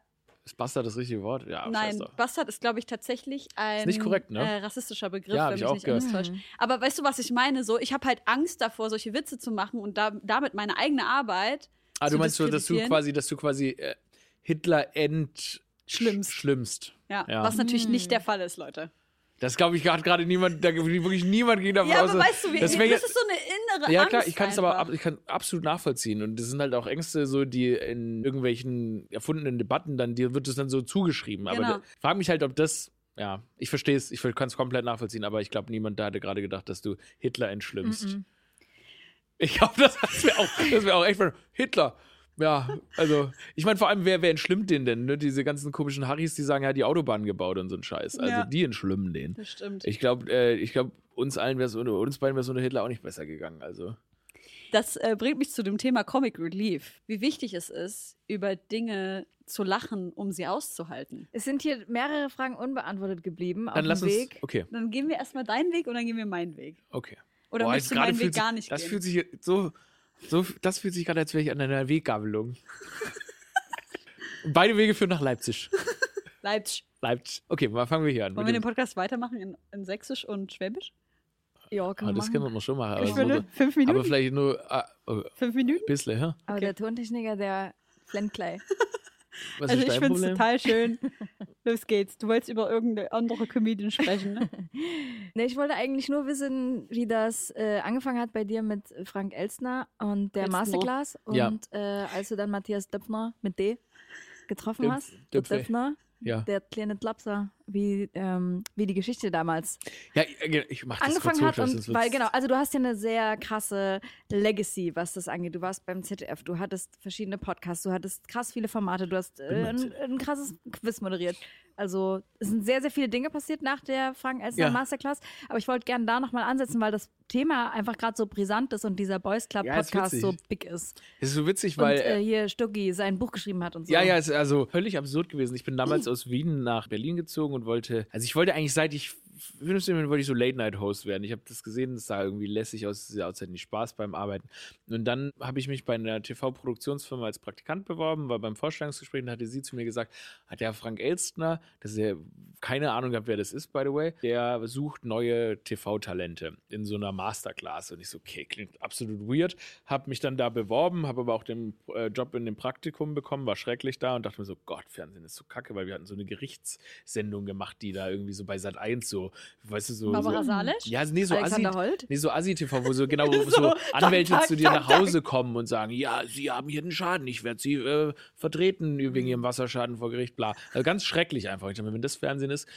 Speaker 2: ist Bastard das richtige Wort? Ja,
Speaker 1: nein. Bastard ist, glaube ich, tatsächlich ein
Speaker 2: nicht korrekt, ne?
Speaker 1: äh, rassistischer Begriff,
Speaker 2: Ja,
Speaker 1: wenn
Speaker 2: ich
Speaker 1: mich
Speaker 2: auch
Speaker 1: nicht
Speaker 2: gehört.
Speaker 1: alles täuscht. Aber weißt du, was ich meine? So, ich habe halt Angst davor, solche Witze zu machen und da, damit meine eigene Arbeit
Speaker 2: Ah,
Speaker 1: zu
Speaker 2: du meinst so, dass du quasi, dass du quasi äh, Hitler ent
Speaker 1: Schlimmst.
Speaker 2: schlimmst.
Speaker 1: Ja,
Speaker 2: Ja.
Speaker 1: was natürlich nicht der Fall ist, Leute.
Speaker 2: Das glaube ich hat gerade niemand, da wirklich niemand ging davon
Speaker 1: Ja,
Speaker 2: aus.
Speaker 1: aber weißt du, wie,
Speaker 2: das
Speaker 1: das, ist so eine innere
Speaker 2: ja
Speaker 1: Angst.
Speaker 2: klar, ich kann es aber ab, ich kann absolut nachvollziehen und das sind halt auch Ängste so, die in irgendwelchen erfundenen Debatten dann dir wird es dann so zugeschrieben. Aber
Speaker 1: Genau.
Speaker 2: ich frage mich halt, ob das ja, ich verstehe es, ich kann es komplett nachvollziehen, aber ich glaube, niemand da hatte gerade gedacht, dass du Hitler entschlimmst.
Speaker 3: Mhm.
Speaker 2: Ich glaube, das, das wäre auch, das wär auch echt Hitler. Ja, also, ich meine, vor allem, wer, wer entschlimmt den denn? Ne? Diese ganzen komischen Harrys, die sagen, er hat die Autobahn gebaut und so ein Scheiß. Also,
Speaker 1: Ja.
Speaker 2: die entschlimmen den.
Speaker 1: Das stimmt.
Speaker 2: Ich glaube, äh, ich glaube, uns allen wäre es ohne, uns beiden wäre es ohne Hitler auch nicht besser gegangen. Also,
Speaker 1: Das äh, bringt mich zu dem Thema Comic Relief. Wie wichtig es ist, über Dinge zu lachen, um sie auszuhalten.
Speaker 3: Es sind hier mehrere Fragen unbeantwortet geblieben auf
Speaker 2: dann
Speaker 3: dem
Speaker 2: lass uns.
Speaker 3: Weg.
Speaker 2: Okay,
Speaker 1: Dann gehen wir erstmal deinen Weg und dann gehen wir meinen Weg.
Speaker 2: okay.
Speaker 1: Oder
Speaker 2: Boah,
Speaker 1: möchtest du meinen Weg
Speaker 2: sich-
Speaker 1: gar nicht
Speaker 2: Das
Speaker 1: gehen?
Speaker 2: fühlt sich so, so, das fühlt sich gerade, als wäre ich an einer Weggabelung. *laughs* Beide Wege führen nach Leipzig.
Speaker 1: Leipzig.
Speaker 2: Leipzig. Okay, mal fangen wir hier an.
Speaker 1: Wollen wir den Podcast weitermachen in, in Sächsisch und Schwäbisch?
Speaker 3: Ja, kann
Speaker 2: Ah,
Speaker 3: man
Speaker 2: das
Speaker 3: machen.
Speaker 2: können wir noch schon machen. Aber,
Speaker 1: Ich
Speaker 2: so,
Speaker 1: würde fünf Minuten.
Speaker 2: aber vielleicht nur ah, oh, ein
Speaker 1: fünf Minuten?
Speaker 2: bisschen, ja?
Speaker 3: Aber
Speaker 1: Okay.
Speaker 3: der Tontechniker, der flennt gleich. *laughs*
Speaker 2: Was
Speaker 1: also
Speaker 2: ist
Speaker 1: ich finde es total schön. *laughs* Los geht's. Du wolltest über irgendeine andere Comedian sprechen, ne? *laughs*
Speaker 3: Nee, ich wollte eigentlich nur wissen, wie das äh, angefangen hat bei dir mit Frank Elstner und der
Speaker 1: Elstner.
Speaker 3: Masterclass. Und
Speaker 2: Ja.
Speaker 3: äh, als du dann Matthias Döpfner mit D getroffen
Speaker 2: Döpf-
Speaker 3: hast. Döpfner,
Speaker 2: Ja.
Speaker 3: der kleine Tlapser, wie, ähm, wie die Geschichte damals
Speaker 2: Ja, ich- ich mach das
Speaker 3: angefangen
Speaker 2: kurz
Speaker 3: hat.
Speaker 2: hoch,
Speaker 3: Und weil, genau, also du hast ja eine sehr krasse Legacy, was das angeht. Du warst beim ZDF, du hattest verschiedene Podcasts, du hattest krass viele Formate, du hast äh, ein, ein krasses Quiz moderiert. Also es sind sehr, sehr viele Dinge passiert nach der Frank Elstner
Speaker 2: Ja.
Speaker 3: Masterclass. Aber ich wollte gerne da nochmal ansetzen, weil das Thema einfach gerade so brisant ist und dieser Boys Club
Speaker 2: Ja,
Speaker 3: Podcast so
Speaker 2: witzig.
Speaker 3: big ist.
Speaker 2: Das ist so witzig, weil.
Speaker 3: und äh, hier Stuggi sein Buch geschrieben hat und so.
Speaker 2: Ja, ja, ist also völlig absurd gewesen. Ich bin damals aus Wien nach Berlin gezogen und wollte, also ich wollte eigentlich seit ich 15 bin, wollte ich so Late-Night-Host werden. Ich habe das gesehen, es sah irgendwie lässig aus, es sah nicht Spaß beim Arbeiten. Und dann habe ich mich bei einer TV-Produktionsfirma als Praktikant beworben, war beim Vorstellungsgespräch und hatte sie zu mir gesagt, hat der Frank Elstner, das ist ja keine Ahnung gehabt, wer das ist, by the way, der sucht neue TV-Talente in so einer Masterclass. Und ich so, okay, klingt absolut weird. Habe mich dann da beworben, habe aber auch den äh, Job in dem Praktikum bekommen, war schrecklich da und dachte mir so, Gott, Fernsehen ist so kacke, weil wir hatten so eine Gerichtssendung gemacht, die da irgendwie so bei Sat 1 so, weißt du, so.
Speaker 1: Barbara
Speaker 2: so
Speaker 1: Salisch?
Speaker 2: ja, nee, so Assi,
Speaker 3: Holt?
Speaker 2: nee, so Assi-TV, wo so genau *laughs* wo
Speaker 1: So,
Speaker 2: so, Anwälte
Speaker 1: tak,
Speaker 2: zu dir
Speaker 1: tak,
Speaker 2: nach. Hause kommen und sagen, ja, sie haben hier einen Schaden, ich werde sie äh, vertreten wegen ihrem Wasserschaden vor Gericht, bla. Also ganz schrecklich einfach. Ich dachte wenn das Fernsehen ist,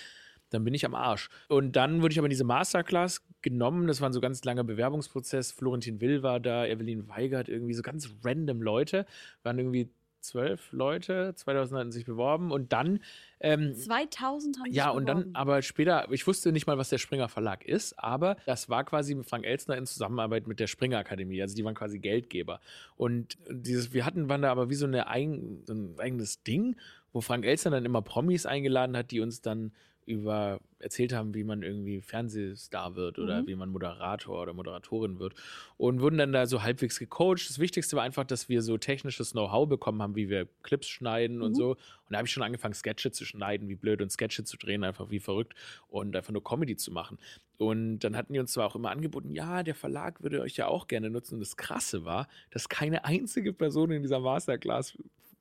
Speaker 2: dann bin ich am Arsch. Und dann wurde ich aber in diese Masterclass genommen. Das war ein so ganz langer Bewerbungsprozess. Florentin Will war da, Evelyn Weigert, irgendwie so ganz random Leute. Waren irgendwie zwölf Leute, 2000 hatten sich beworben. Und dann ähm,
Speaker 1: 2000 haben
Speaker 2: ja,
Speaker 1: sich
Speaker 2: und dann,
Speaker 1: beworben.
Speaker 2: aber später, ich wusste nicht mal, was der Springer Verlag ist, aber das war quasi mit Frank Elstner in Zusammenarbeit mit der Springer Akademie. Also die waren quasi Geldgeber. Und dieses, wir hatten, waren da aber wie so, eine eigen, so ein eigenes Ding, wo Frank Elstner dann immer Promis eingeladen hat, die uns dann über erzählt haben, wie man irgendwie Fernsehstar wird oder
Speaker 1: Mhm.
Speaker 2: wie man Moderator oder Moderatorin wird und wurden dann da so halbwegs gecoacht. Das Wichtigste war einfach, dass wir so technisches Know-how bekommen haben, wie wir Clips schneiden und
Speaker 1: Mhm.
Speaker 2: so. Und da habe ich schon angefangen, Sketche zu schneiden, wie blöd und Sketche zu drehen, einfach wie verrückt und einfach nur Comedy zu machen. Und dann hatten die uns zwar auch immer angeboten, ja, der Verlag würde euch ja auch gerne nutzen. Und das Krasse war, dass keine einzige Person in dieser Masterclass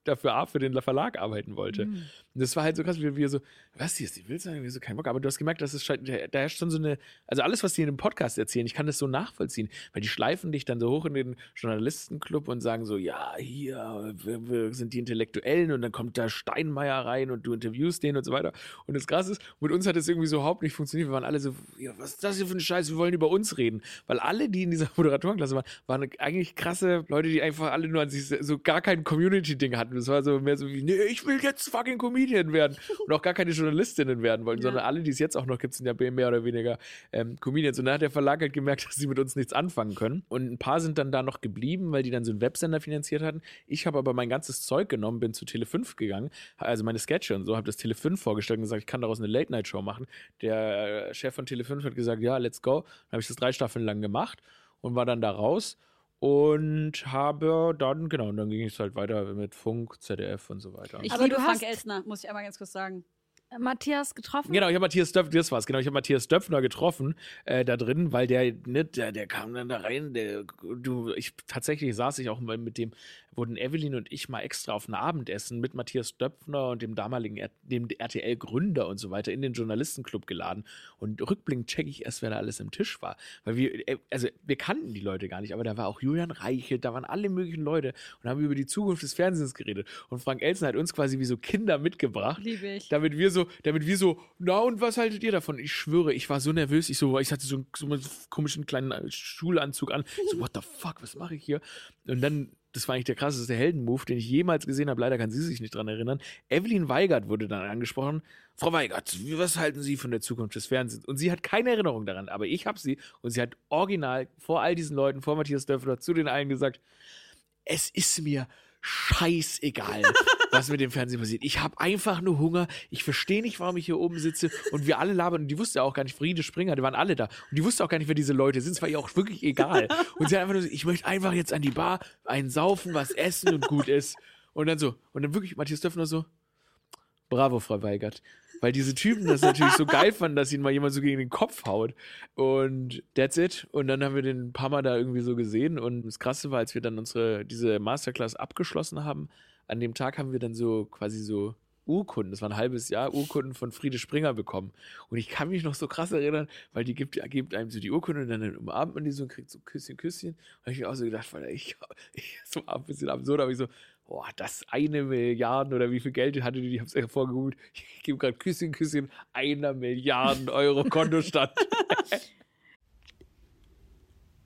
Speaker 2: dafür für den Verlag arbeiten wollte.
Speaker 3: Mhm.
Speaker 2: Und das war halt so krass, wie wir so, was, die ist die wild sein, wir so, kein Bock. Aber du hast gemerkt, dass es scheint- da herrscht schon so eine, also alles, was die in dem Podcast erzählen, ich kann das so nachvollziehen, weil die schleifen dich dann so hoch in den Journalistenclub und sagen so, ja, hier, wir, wir sind die Intellektuellen und dann kommt da Steinmeier rein und du interviewst den und so weiter. Und das Krasse ist, mit uns hat es irgendwie so überhaupt nicht funktioniert. Wir waren alle so, ja, was ist das hier für ein Scheiß, wir wollen über uns reden. Weil alle, die in dieser *laughs* Moderatorenklasse waren, waren eigentlich krasse Leute, die einfach alle nur an sich so gar kein Community-Ding hatten. Das war so mehr so wie, nee, ich will jetzt fucking Comedian werden. Und auch gar keine Journalistinnen werden wollten,
Speaker 1: Ja.
Speaker 2: sondern alle, die es jetzt auch noch gibt, sind ja mehr oder weniger ähm, Comedians. Und dann hat der Verlag halt gemerkt, *laughs* dass sie mit uns nichts anfangen können. Und ein paar sind dann da noch geblieben, weil die dann so einen Websender finanziert hatten. Ich habe aber mein ganzes Zeug genommen, bin zu Tele5 gegangen, also meine Sketche und so, habe das Tele5 vorgestellt und gesagt, ich kann daraus eine Late-Night-Show machen. Der äh, Chef von Tele5 hat gesagt, ja, let's go. Dann habe ich das drei Staffeln lang gemacht und war dann da raus und habe dann, genau, und dann ging es halt weiter mit Funk, ZDF und so weiter.
Speaker 1: Ich
Speaker 3: Aber
Speaker 1: liebe
Speaker 3: du
Speaker 1: Frank
Speaker 3: hast-
Speaker 1: Elsner, muss ich einmal ganz kurz sagen.
Speaker 3: Matthias getroffen?
Speaker 2: Genau, ich habe Matthias Döpfner, das war's, genau, ich habe Matthias Döpfner getroffen äh, da drin, weil der, ne, der, der kam dann da rein, der, du, ich, tatsächlich saß ich auch mal mit dem, wurden Evelyn und ich mal extra auf ein Abendessen mit Matthias Döpfner und dem damaligen, R dem RTL-Gründer und so weiter in den Journalistenclub geladen und rückblickend checke ich erst, wer da alles im Tisch war, weil wir, äh, also wir kannten die Leute gar nicht, aber da war auch Julian Reichelt, da waren alle möglichen Leute und haben über die Zukunft des Fernsehens geredet und Frank Elsen hat uns quasi wie so Kinder mitgebracht
Speaker 1: Liebe ich.
Speaker 2: damit wir so, damit wir so, na und was haltet ihr davon? Ich schwöre, ich war so nervös, ich so, ich hatte so einen, so einen komischen kleinen Schulanzug an. Ich so, *laughs* what the fuck, was mache ich hier? Und dann, das war eigentlich der krasseste Heldenmove, den ich jemals gesehen habe. Leider kann sie sich nicht dran erinnern. Evelyn Weigert wurde dann angesprochen. Frau Weigert, was halten Sie von der Zukunft des Fernsehens? Und sie hat keine Erinnerung daran, aber ich habe sie und sie hat original vor all diesen Leuten, vor Matthias Döffler, zu den allen gesagt, es ist mir scheißegal, was mit dem Fernsehen passiert. Ich habe einfach nur Hunger. Ich verstehe nicht, warum ich hier oben sitze und wir alle labern. Und die wusste auch gar nicht, Friede Springer, die waren alle da. Und die wusste auch gar nicht, wer diese Leute sind. Es war ihr auch wirklich egal. Und sie hat einfach nur so, ich möchte einfach jetzt an die Bar, einen saufen, was essen und gut ist. Und dann so, und dann wirklich Matthias Döffner so, bravo, Frau Weigert. Weil diese Typen das natürlich so geil fanden, dass ihnen mal jemand so gegen den Kopf haut. Und that's it. Und dann haben wir den ein paar Mal da irgendwie so gesehen. Und das Krasse war, als wir dann unsere, diese Masterclass abgeschlossen haben, an dem Tag haben wir dann so quasi so Urkunden, das war ein halbes Jahr, Urkunden von Friede Springer bekommen. Und ich kann mich noch so krass erinnern, weil die gibt, gibt einem so die Urkunde und dann umarmt man die so und kriegt so Küsschen, Küsschen. Und ich mir auch so gedacht, weil ich, ich *laughs* so ein bisschen absurd, aber ich so, boah, das eine Milliarden oder wie viel Geld hatte die? Ich hab's ja vorgegoogelt. Ich gebe gerade Küsschen, Küsschen, einer Milliarden Euro Kontostand. *laughs*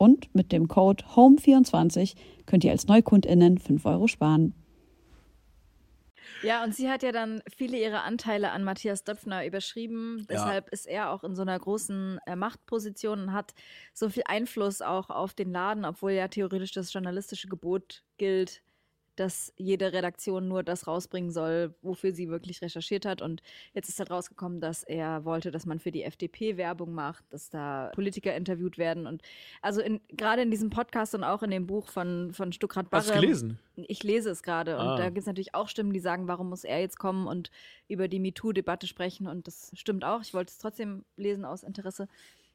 Speaker 1: Und mit dem Code HOME24 könnt ihr als NeukundInnen 5 Euro sparen.
Speaker 3: Ja, und sie hat ja dann viele ihrer Anteile an Matthias Döpfner überschrieben. Deshalb ist er auch in so einer großen äh, Machtposition und hat so viel Einfluss auch auf den Laden, obwohl ja theoretisch das journalistische Gebot gilt, dass jede Redaktion nur das rausbringen soll, wofür sie wirklich recherchiert hat. Und jetzt ist halt rausgekommen, dass er wollte, dass man für die FDP Werbung macht, dass da Politiker interviewt werden. Und also gerade in diesem Podcast und auch in dem Buch von, von Stuckrad Barre.
Speaker 2: Hast du gelesen?
Speaker 3: Ich lese es gerade. Und
Speaker 2: Ah.
Speaker 3: da gibt es natürlich auch Stimmen, die sagen, warum muss er jetzt kommen und über die MeToo-Debatte sprechen. Und das stimmt auch. Ich wollte es trotzdem lesen aus Interesse.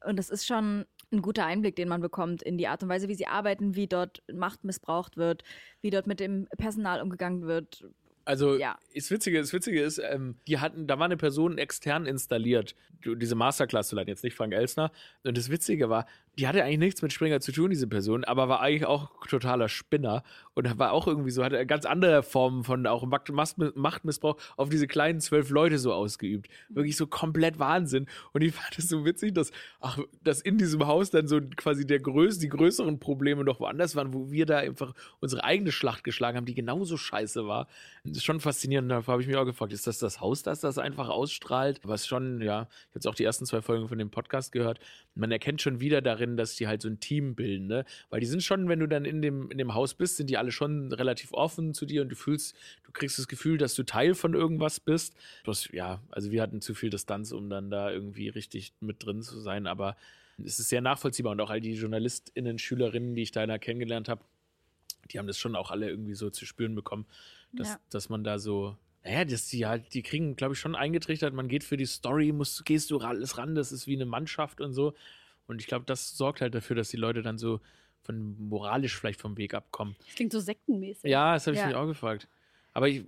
Speaker 3: Und das ist schon ein guter Einblick, den man bekommt in die Art und Weise, wie sie arbeiten, wie dort Macht missbraucht wird, wie dort mit dem Personal umgegangen wird.
Speaker 2: Also
Speaker 3: Ja.
Speaker 2: das Witzige, das Witzige ist, ähm, die hatten, da war eine Person extern installiert, diese Masterclass zu leiten, jetzt nicht Frank Elsner. Und das Witzige war, die hatte eigentlich nichts mit Springer zu tun, diese Person, aber war eigentlich auch totaler Spinner und war auch irgendwie so, hatte ganz andere Formen von auch Machtmissbrauch auf diese kleinen zwölf Leute so ausgeübt. Wirklich so komplett Wahnsinn. Und ich fand es so witzig, dass, ach, dass in diesem Haus dann so quasi der größ, die größeren Probleme noch woanders waren, wo wir da einfach unsere eigene Schlacht geschlagen haben, die genauso scheiße war. Das ist schon faszinierend. Da habe ich mich auch gefragt, ist das das Haus, das das einfach ausstrahlt? Was schon, ja, ich habe jetzt auch die ersten zwei Folgen von dem Podcast gehört. Man erkennt schon wieder darin, dass die halt so ein Team bilden, ne? Weil die sind schon, wenn du dann in dem, in dem Haus bist, sind die alle schon relativ offen zu dir und du fühlst, du kriegst das Gefühl, dass du Teil von irgendwas bist. Bloß, ja, also wir hatten zu viel Distanz, um dann da irgendwie richtig mit drin zu sein, aber es ist sehr nachvollziehbar und auch all die JournalistInnen, Schülerinnen, die ich da kennengelernt habe, die haben das schon auch alle irgendwie so zu spüren bekommen, dass,
Speaker 3: Ja.
Speaker 2: dass man da so, naja, dass die halt, die kriegen, glaube ich, schon eingetrichtert, man geht für die Story, muss, gehst du alles ran, das ist wie eine Mannschaft und so. Und ich glaube, das sorgt halt dafür, dass die Leute dann so von moralisch vielleicht vom Weg abkommen.
Speaker 1: Das klingt so sektenmäßig.
Speaker 2: Ja, das habe ich
Speaker 3: Ja.
Speaker 2: mich auch gefragt. Aber ich,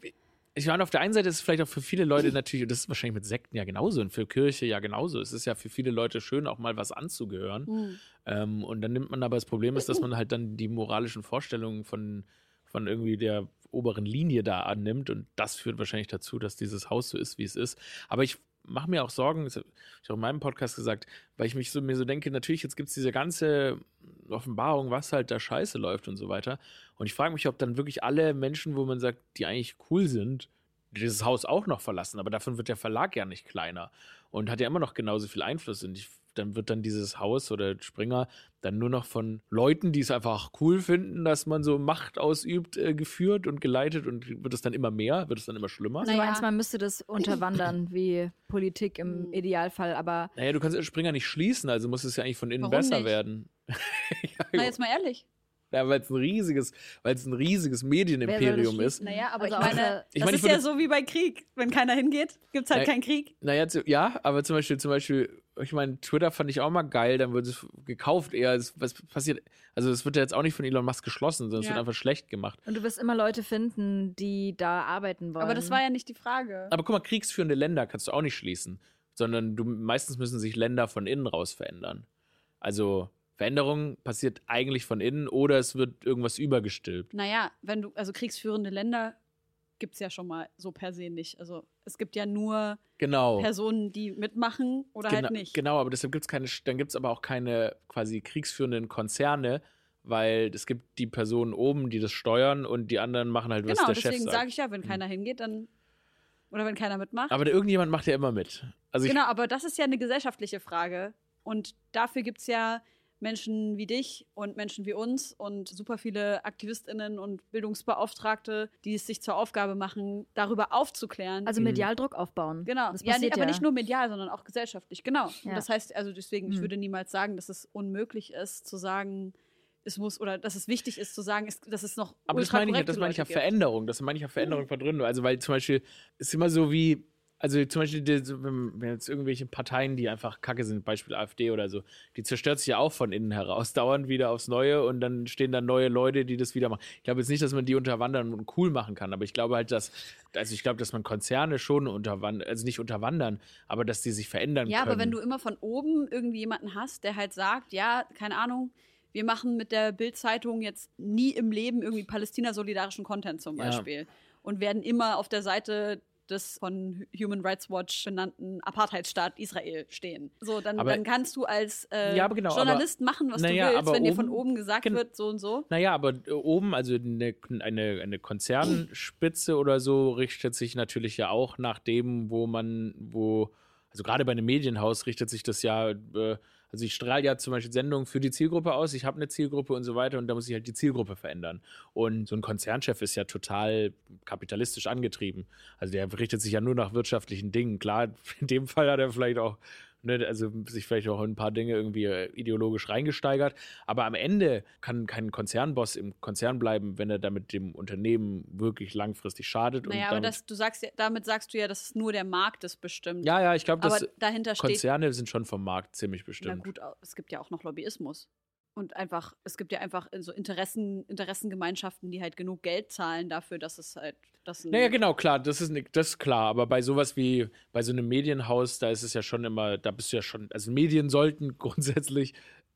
Speaker 2: ich meine, auf der einen Seite ist es vielleicht auch für viele Leute natürlich, und das ist wahrscheinlich mit Sekten ja genauso und für Kirche ja genauso. Es ist ja für viele Leute schön, auch mal was anzugehören.
Speaker 1: Hm.
Speaker 2: Ähm, und dann nimmt man aber das Problem ist, dass man halt dann die moralischen Vorstellungen von, von irgendwie der oberen Linie da annimmt. Und das führt wahrscheinlich dazu, dass dieses Haus so ist, wie es ist. Aber ich mache mir auch Sorgen, das habe ich auch in meinem Podcast gesagt, weil ich mich so, mir so denke, natürlich, jetzt gibt es diese ganze Offenbarung, was halt da scheiße läuft und so weiter. Und ich frage mich, ob dann wirklich alle Menschen, wo man sagt, die eigentlich cool sind, dieses Haus auch noch verlassen. Aber davon wird der Verlag ja nicht kleiner und hat ja immer noch genauso viel Einfluss. Und ich, dann wird dann dieses Haus oder Springer dann nur noch von Leuten, die es einfach cool finden, dass man so Macht ausübt, äh, geführt und geleitet. Und wird es dann immer mehr? Wird es dann immer schlimmer?
Speaker 3: Also
Speaker 1: Naja.
Speaker 3: du meinst, man müsste das unterwandern wie Politik
Speaker 1: Hm.
Speaker 3: im Idealfall, aber
Speaker 2: Naja, du kannst Springer nicht schließen, also muss es ja eigentlich von innen
Speaker 1: Warum
Speaker 2: besser
Speaker 1: nicht?
Speaker 2: werden. *laughs*
Speaker 1: Na, jetzt mal ehrlich.
Speaker 2: Ja, weil es ein riesiges, weil es ein riesiges Medienimperium ist.
Speaker 1: Naja, aber
Speaker 3: Also
Speaker 1: ich meine,
Speaker 2: Ich
Speaker 1: das
Speaker 2: meine,
Speaker 1: ist
Speaker 2: ich
Speaker 1: ja so wie bei Krieg. Wenn keiner hingeht, gibt es halt
Speaker 2: Nein.
Speaker 1: keinen Krieg.
Speaker 2: Naja, ja, aber zum Beispiel, zum Beispiel, ich meine, Twitter fand ich auch mal geil, dann wird es gekauft eher. Es, was passiert? Also es wird ja jetzt auch nicht von Elon Musk geschlossen, sondern es
Speaker 1: Ja.
Speaker 2: wird einfach schlecht gemacht.
Speaker 3: Und du wirst immer Leute finden, die da arbeiten wollen.
Speaker 1: Aber das war ja nicht die Frage.
Speaker 2: Aber guck mal, kriegsführende Länder kannst du auch nicht schließen, sondern du meistens müssen sich Länder von innen raus verändern. Also Veränderung passiert eigentlich von innen oder es wird irgendwas übergestülpt.
Speaker 1: Naja, wenn du, also kriegsführende Länder gibt es ja schon mal so per se nicht. Also es gibt ja nur
Speaker 2: Genau.
Speaker 1: Personen, die mitmachen oder
Speaker 2: genau,
Speaker 1: halt nicht.
Speaker 2: Genau, aber deshalb gibt es keine, dann gibt es aber auch keine quasi kriegsführenden Konzerne, weil es gibt die Personen oben, die das steuern und die anderen machen halt, was
Speaker 1: Genau,
Speaker 2: der Chef
Speaker 1: deswegen
Speaker 2: sagt.
Speaker 1: sage ich ja, wenn keiner hingeht, dann oder wenn keiner mitmacht.
Speaker 2: aber irgendjemand macht ja immer mit. Also
Speaker 1: genau, aber das ist ja eine gesellschaftliche Frage. Und dafür gibt es ja Menschen wie dich und Menschen wie uns und super viele AktivistInnen und Bildungsbeauftragte, die es sich zur Aufgabe machen, darüber aufzuklären.
Speaker 3: also
Speaker 2: Mhm.
Speaker 3: medial Druck aufbauen.
Speaker 1: Genau.
Speaker 3: Das
Speaker 1: Ja, nee, aber
Speaker 3: ja.
Speaker 1: nicht nur medial, sondern auch gesellschaftlich. Genau.
Speaker 3: Ja.
Speaker 1: Und das heißt, also deswegen, ich
Speaker 3: Mhm.
Speaker 1: würde niemals sagen, dass es unmöglich ist, zu sagen, es muss oder dass es wichtig ist zu sagen, es, dass es noch
Speaker 2: aber das meine ich, ja- das meine ich ja. Veränderung. Das meine ich ja Veränderung von drinnen. Also weil zum Beispiel ist immer so wie, also zum Beispiel wenn jetzt irgendwelche Parteien, die einfach kacke sind, Beispiel AfD oder so, die zerstört sich ja auch von innen heraus, *laughs* dauernd wieder aufs Neue und dann stehen da neue Leute, die das wieder machen. Ich glaube jetzt nicht, dass man die unterwandern und cool machen kann, aber ich glaube halt, dass, also ich glaube, dass man Konzerne schon unterwandern, also nicht unterwandern, aber dass die sich verändern
Speaker 1: Ja,
Speaker 2: können.
Speaker 1: aber wenn du immer von oben irgendwie jemanden hast, der halt sagt, ja, keine Ahnung, wir machen mit der Bild-Zeitung jetzt nie im Leben irgendwie Palästina-solidarischen Content zum
Speaker 2: Ja.
Speaker 1: Beispiel und werden immer auf der Seite des von Human Rights Watch benannten Apartheidsstaat Israel stehen. So, dann,
Speaker 2: Aber-
Speaker 1: dann kannst du als äh,
Speaker 2: Ja, aber genau,
Speaker 1: Journalist machen, was
Speaker 2: naja,
Speaker 1: du willst,
Speaker 2: aber
Speaker 1: wenn dir von
Speaker 2: oben-
Speaker 1: oben gesagt wird, so und so.
Speaker 2: Naja, aber äh, oben, also eine, eine, eine Konzernspitze oder so, richtet sich natürlich ja auch nach dem, wo man, wo, also gerade bei einem Medienhaus richtet sich das ja äh, Also ich strahle ja zum Beispiel Sendungen für die Zielgruppe aus, ich habe eine Zielgruppe und so weiter und da muss ich halt die Zielgruppe verändern. Und so ein Konzernchef ist ja total kapitalistisch angetrieben. Also der richtet sich ja nur nach wirtschaftlichen Dingen. Klar, *laughs* in dem Fall hat er vielleicht auch ne, also sich vielleicht auch in ein paar Dinge irgendwie äh, ideologisch reingesteigert. Aber am Ende kann kein Konzernboss im Konzern bleiben, wenn er damit dem Unternehmen wirklich langfristig schadet.
Speaker 1: Naja, aber das, du sagst, damit sagst du ja, dass es nur der Markt ist bestimmt.
Speaker 2: Ja, ja, ich glaube, dass
Speaker 1: dahinter steht,
Speaker 2: Konzerne sind schon vom Markt ziemlich bestimmt.
Speaker 1: Na gut, es gibt ja auch noch Lobbyismus. Und einfach, es gibt ja einfach so Interessen, Interessengemeinschaften, die halt genug Geld zahlen dafür, dass es halt. Das
Speaker 2: naja, genau, klar, das ist, das ist klar. Aber bei sowas wie bei so einem Medienhaus, da ist es ja schon immer, da bist du ja schon, also Medien *laughs* sollten grundsätzlich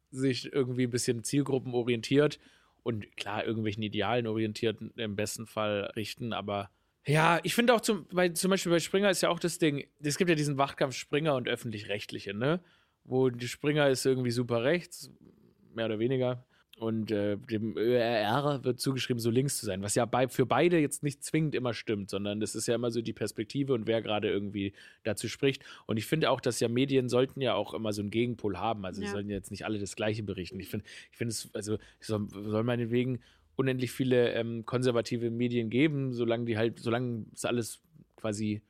Speaker 2: sich irgendwie ein bisschen zielgruppenorientiert und klar, irgendwelchen Idealen orientiert im besten Fall richten, aber. Ja, ich finde auch zum, bei, zum Beispiel bei Springer ist ja auch das Ding, es gibt ja diesen Wachkampf Springer und öffentlich-rechtliche, ne? Wo die Springer ist irgendwie super rechts, mehr oder weniger. Und äh, dem ÖRR wird zugeschrieben, so links zu sein, was ja bei, für beide jetzt nicht zwingend immer stimmt, sondern das ist ja immer so die Perspektive und wer gerade irgendwie dazu spricht. Und ich finde auch, dass ja Medien sollten ja auch immer so einen Gegenpol haben. Also, ja. sollten jetzt nicht alle das Gleiche berichten. Ich finde, ich finde es, also, soll, soll meinetwegen unendlich viele ähm, konservative Medien geben, solange die halt, solange es alles quasi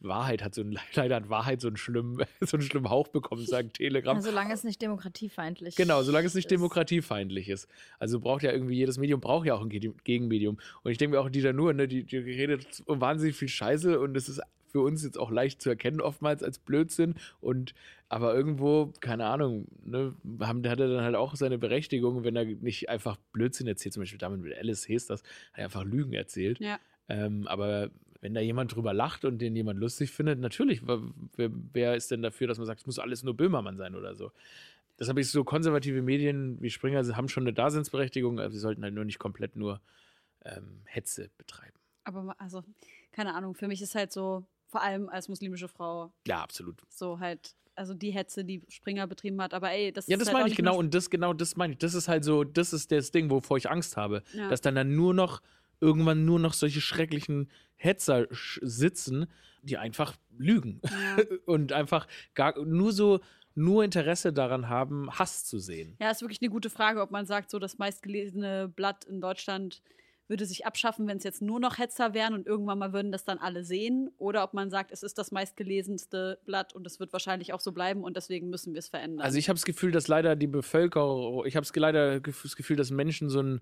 Speaker 2: Wahrheit hat so ein, *laughs* leider hat Wahrheit so einen schlimmen, *laughs* so einen schlimmen Hauch bekommen, sagt Telegram. Ja,
Speaker 3: solange es nicht demokratiefeindlich
Speaker 2: ist. Genau, solange es nicht ist. demokratiefeindlich ist. Also braucht ja irgendwie, jedes Medium braucht ja auch ein Gegenmedium. Und ich denke mir auch, die da nur, ne, die, die redet wahnsinnig viel Scheiße und es ist für uns jetzt auch leicht zu erkennen, oftmals als Blödsinn. Und aber irgendwo, keine Ahnung, ne, haben, hat er dann halt auch seine Berechtigung, wenn er nicht einfach Blödsinn erzählt, zum Beispiel damit mit Alice Hesters, hat er einfach Lügen erzählt.
Speaker 1: Ja.
Speaker 2: Ähm, aber wenn da jemand drüber lacht und den jemand lustig findet, natürlich, wer, wer ist denn dafür, dass man sagt, es muss alles nur Böhmermann sein oder so? Deshalb ist so konservative Medien wie Springer sie haben schon eine Daseinsberechtigung, aber sie sollten halt nur nicht komplett nur ähm, Hetze betreiben.
Speaker 1: Aber also, keine Ahnung, für mich ist halt so, vor allem als muslimische Frau.
Speaker 2: Ja, absolut.
Speaker 1: So halt, also die Hetze, die Springer betrieben hat, aber ey, das
Speaker 2: ja,
Speaker 1: ist
Speaker 2: das
Speaker 1: halt
Speaker 2: meine ich genau und das genau das meine ich. Das ist halt so, das ist das Ding, wovor ich Angst habe, ja. dass dann dann nur noch irgendwann nur noch solche schrecklichen Hetzer sitzen, die einfach lügen ja. *laughs* und einfach gar nur so nur Interesse daran haben, Hass zu sehen.
Speaker 1: Ja, ist wirklich eine gute Frage, ob man sagt, so das meistgelesene Blatt in Deutschland würde sich abschaffen, wenn es jetzt nur noch Hetzer wären und irgendwann mal würden das dann alle sehen. Oder ob man sagt, es ist das meistgelesenste Blatt und es wird wahrscheinlich auch so bleiben und deswegen müssen wir es verändern.
Speaker 2: Also ich habe das Gefühl, dass leider die Bevölkerung, ich habe es leider das Gefühl, dass Menschen so ein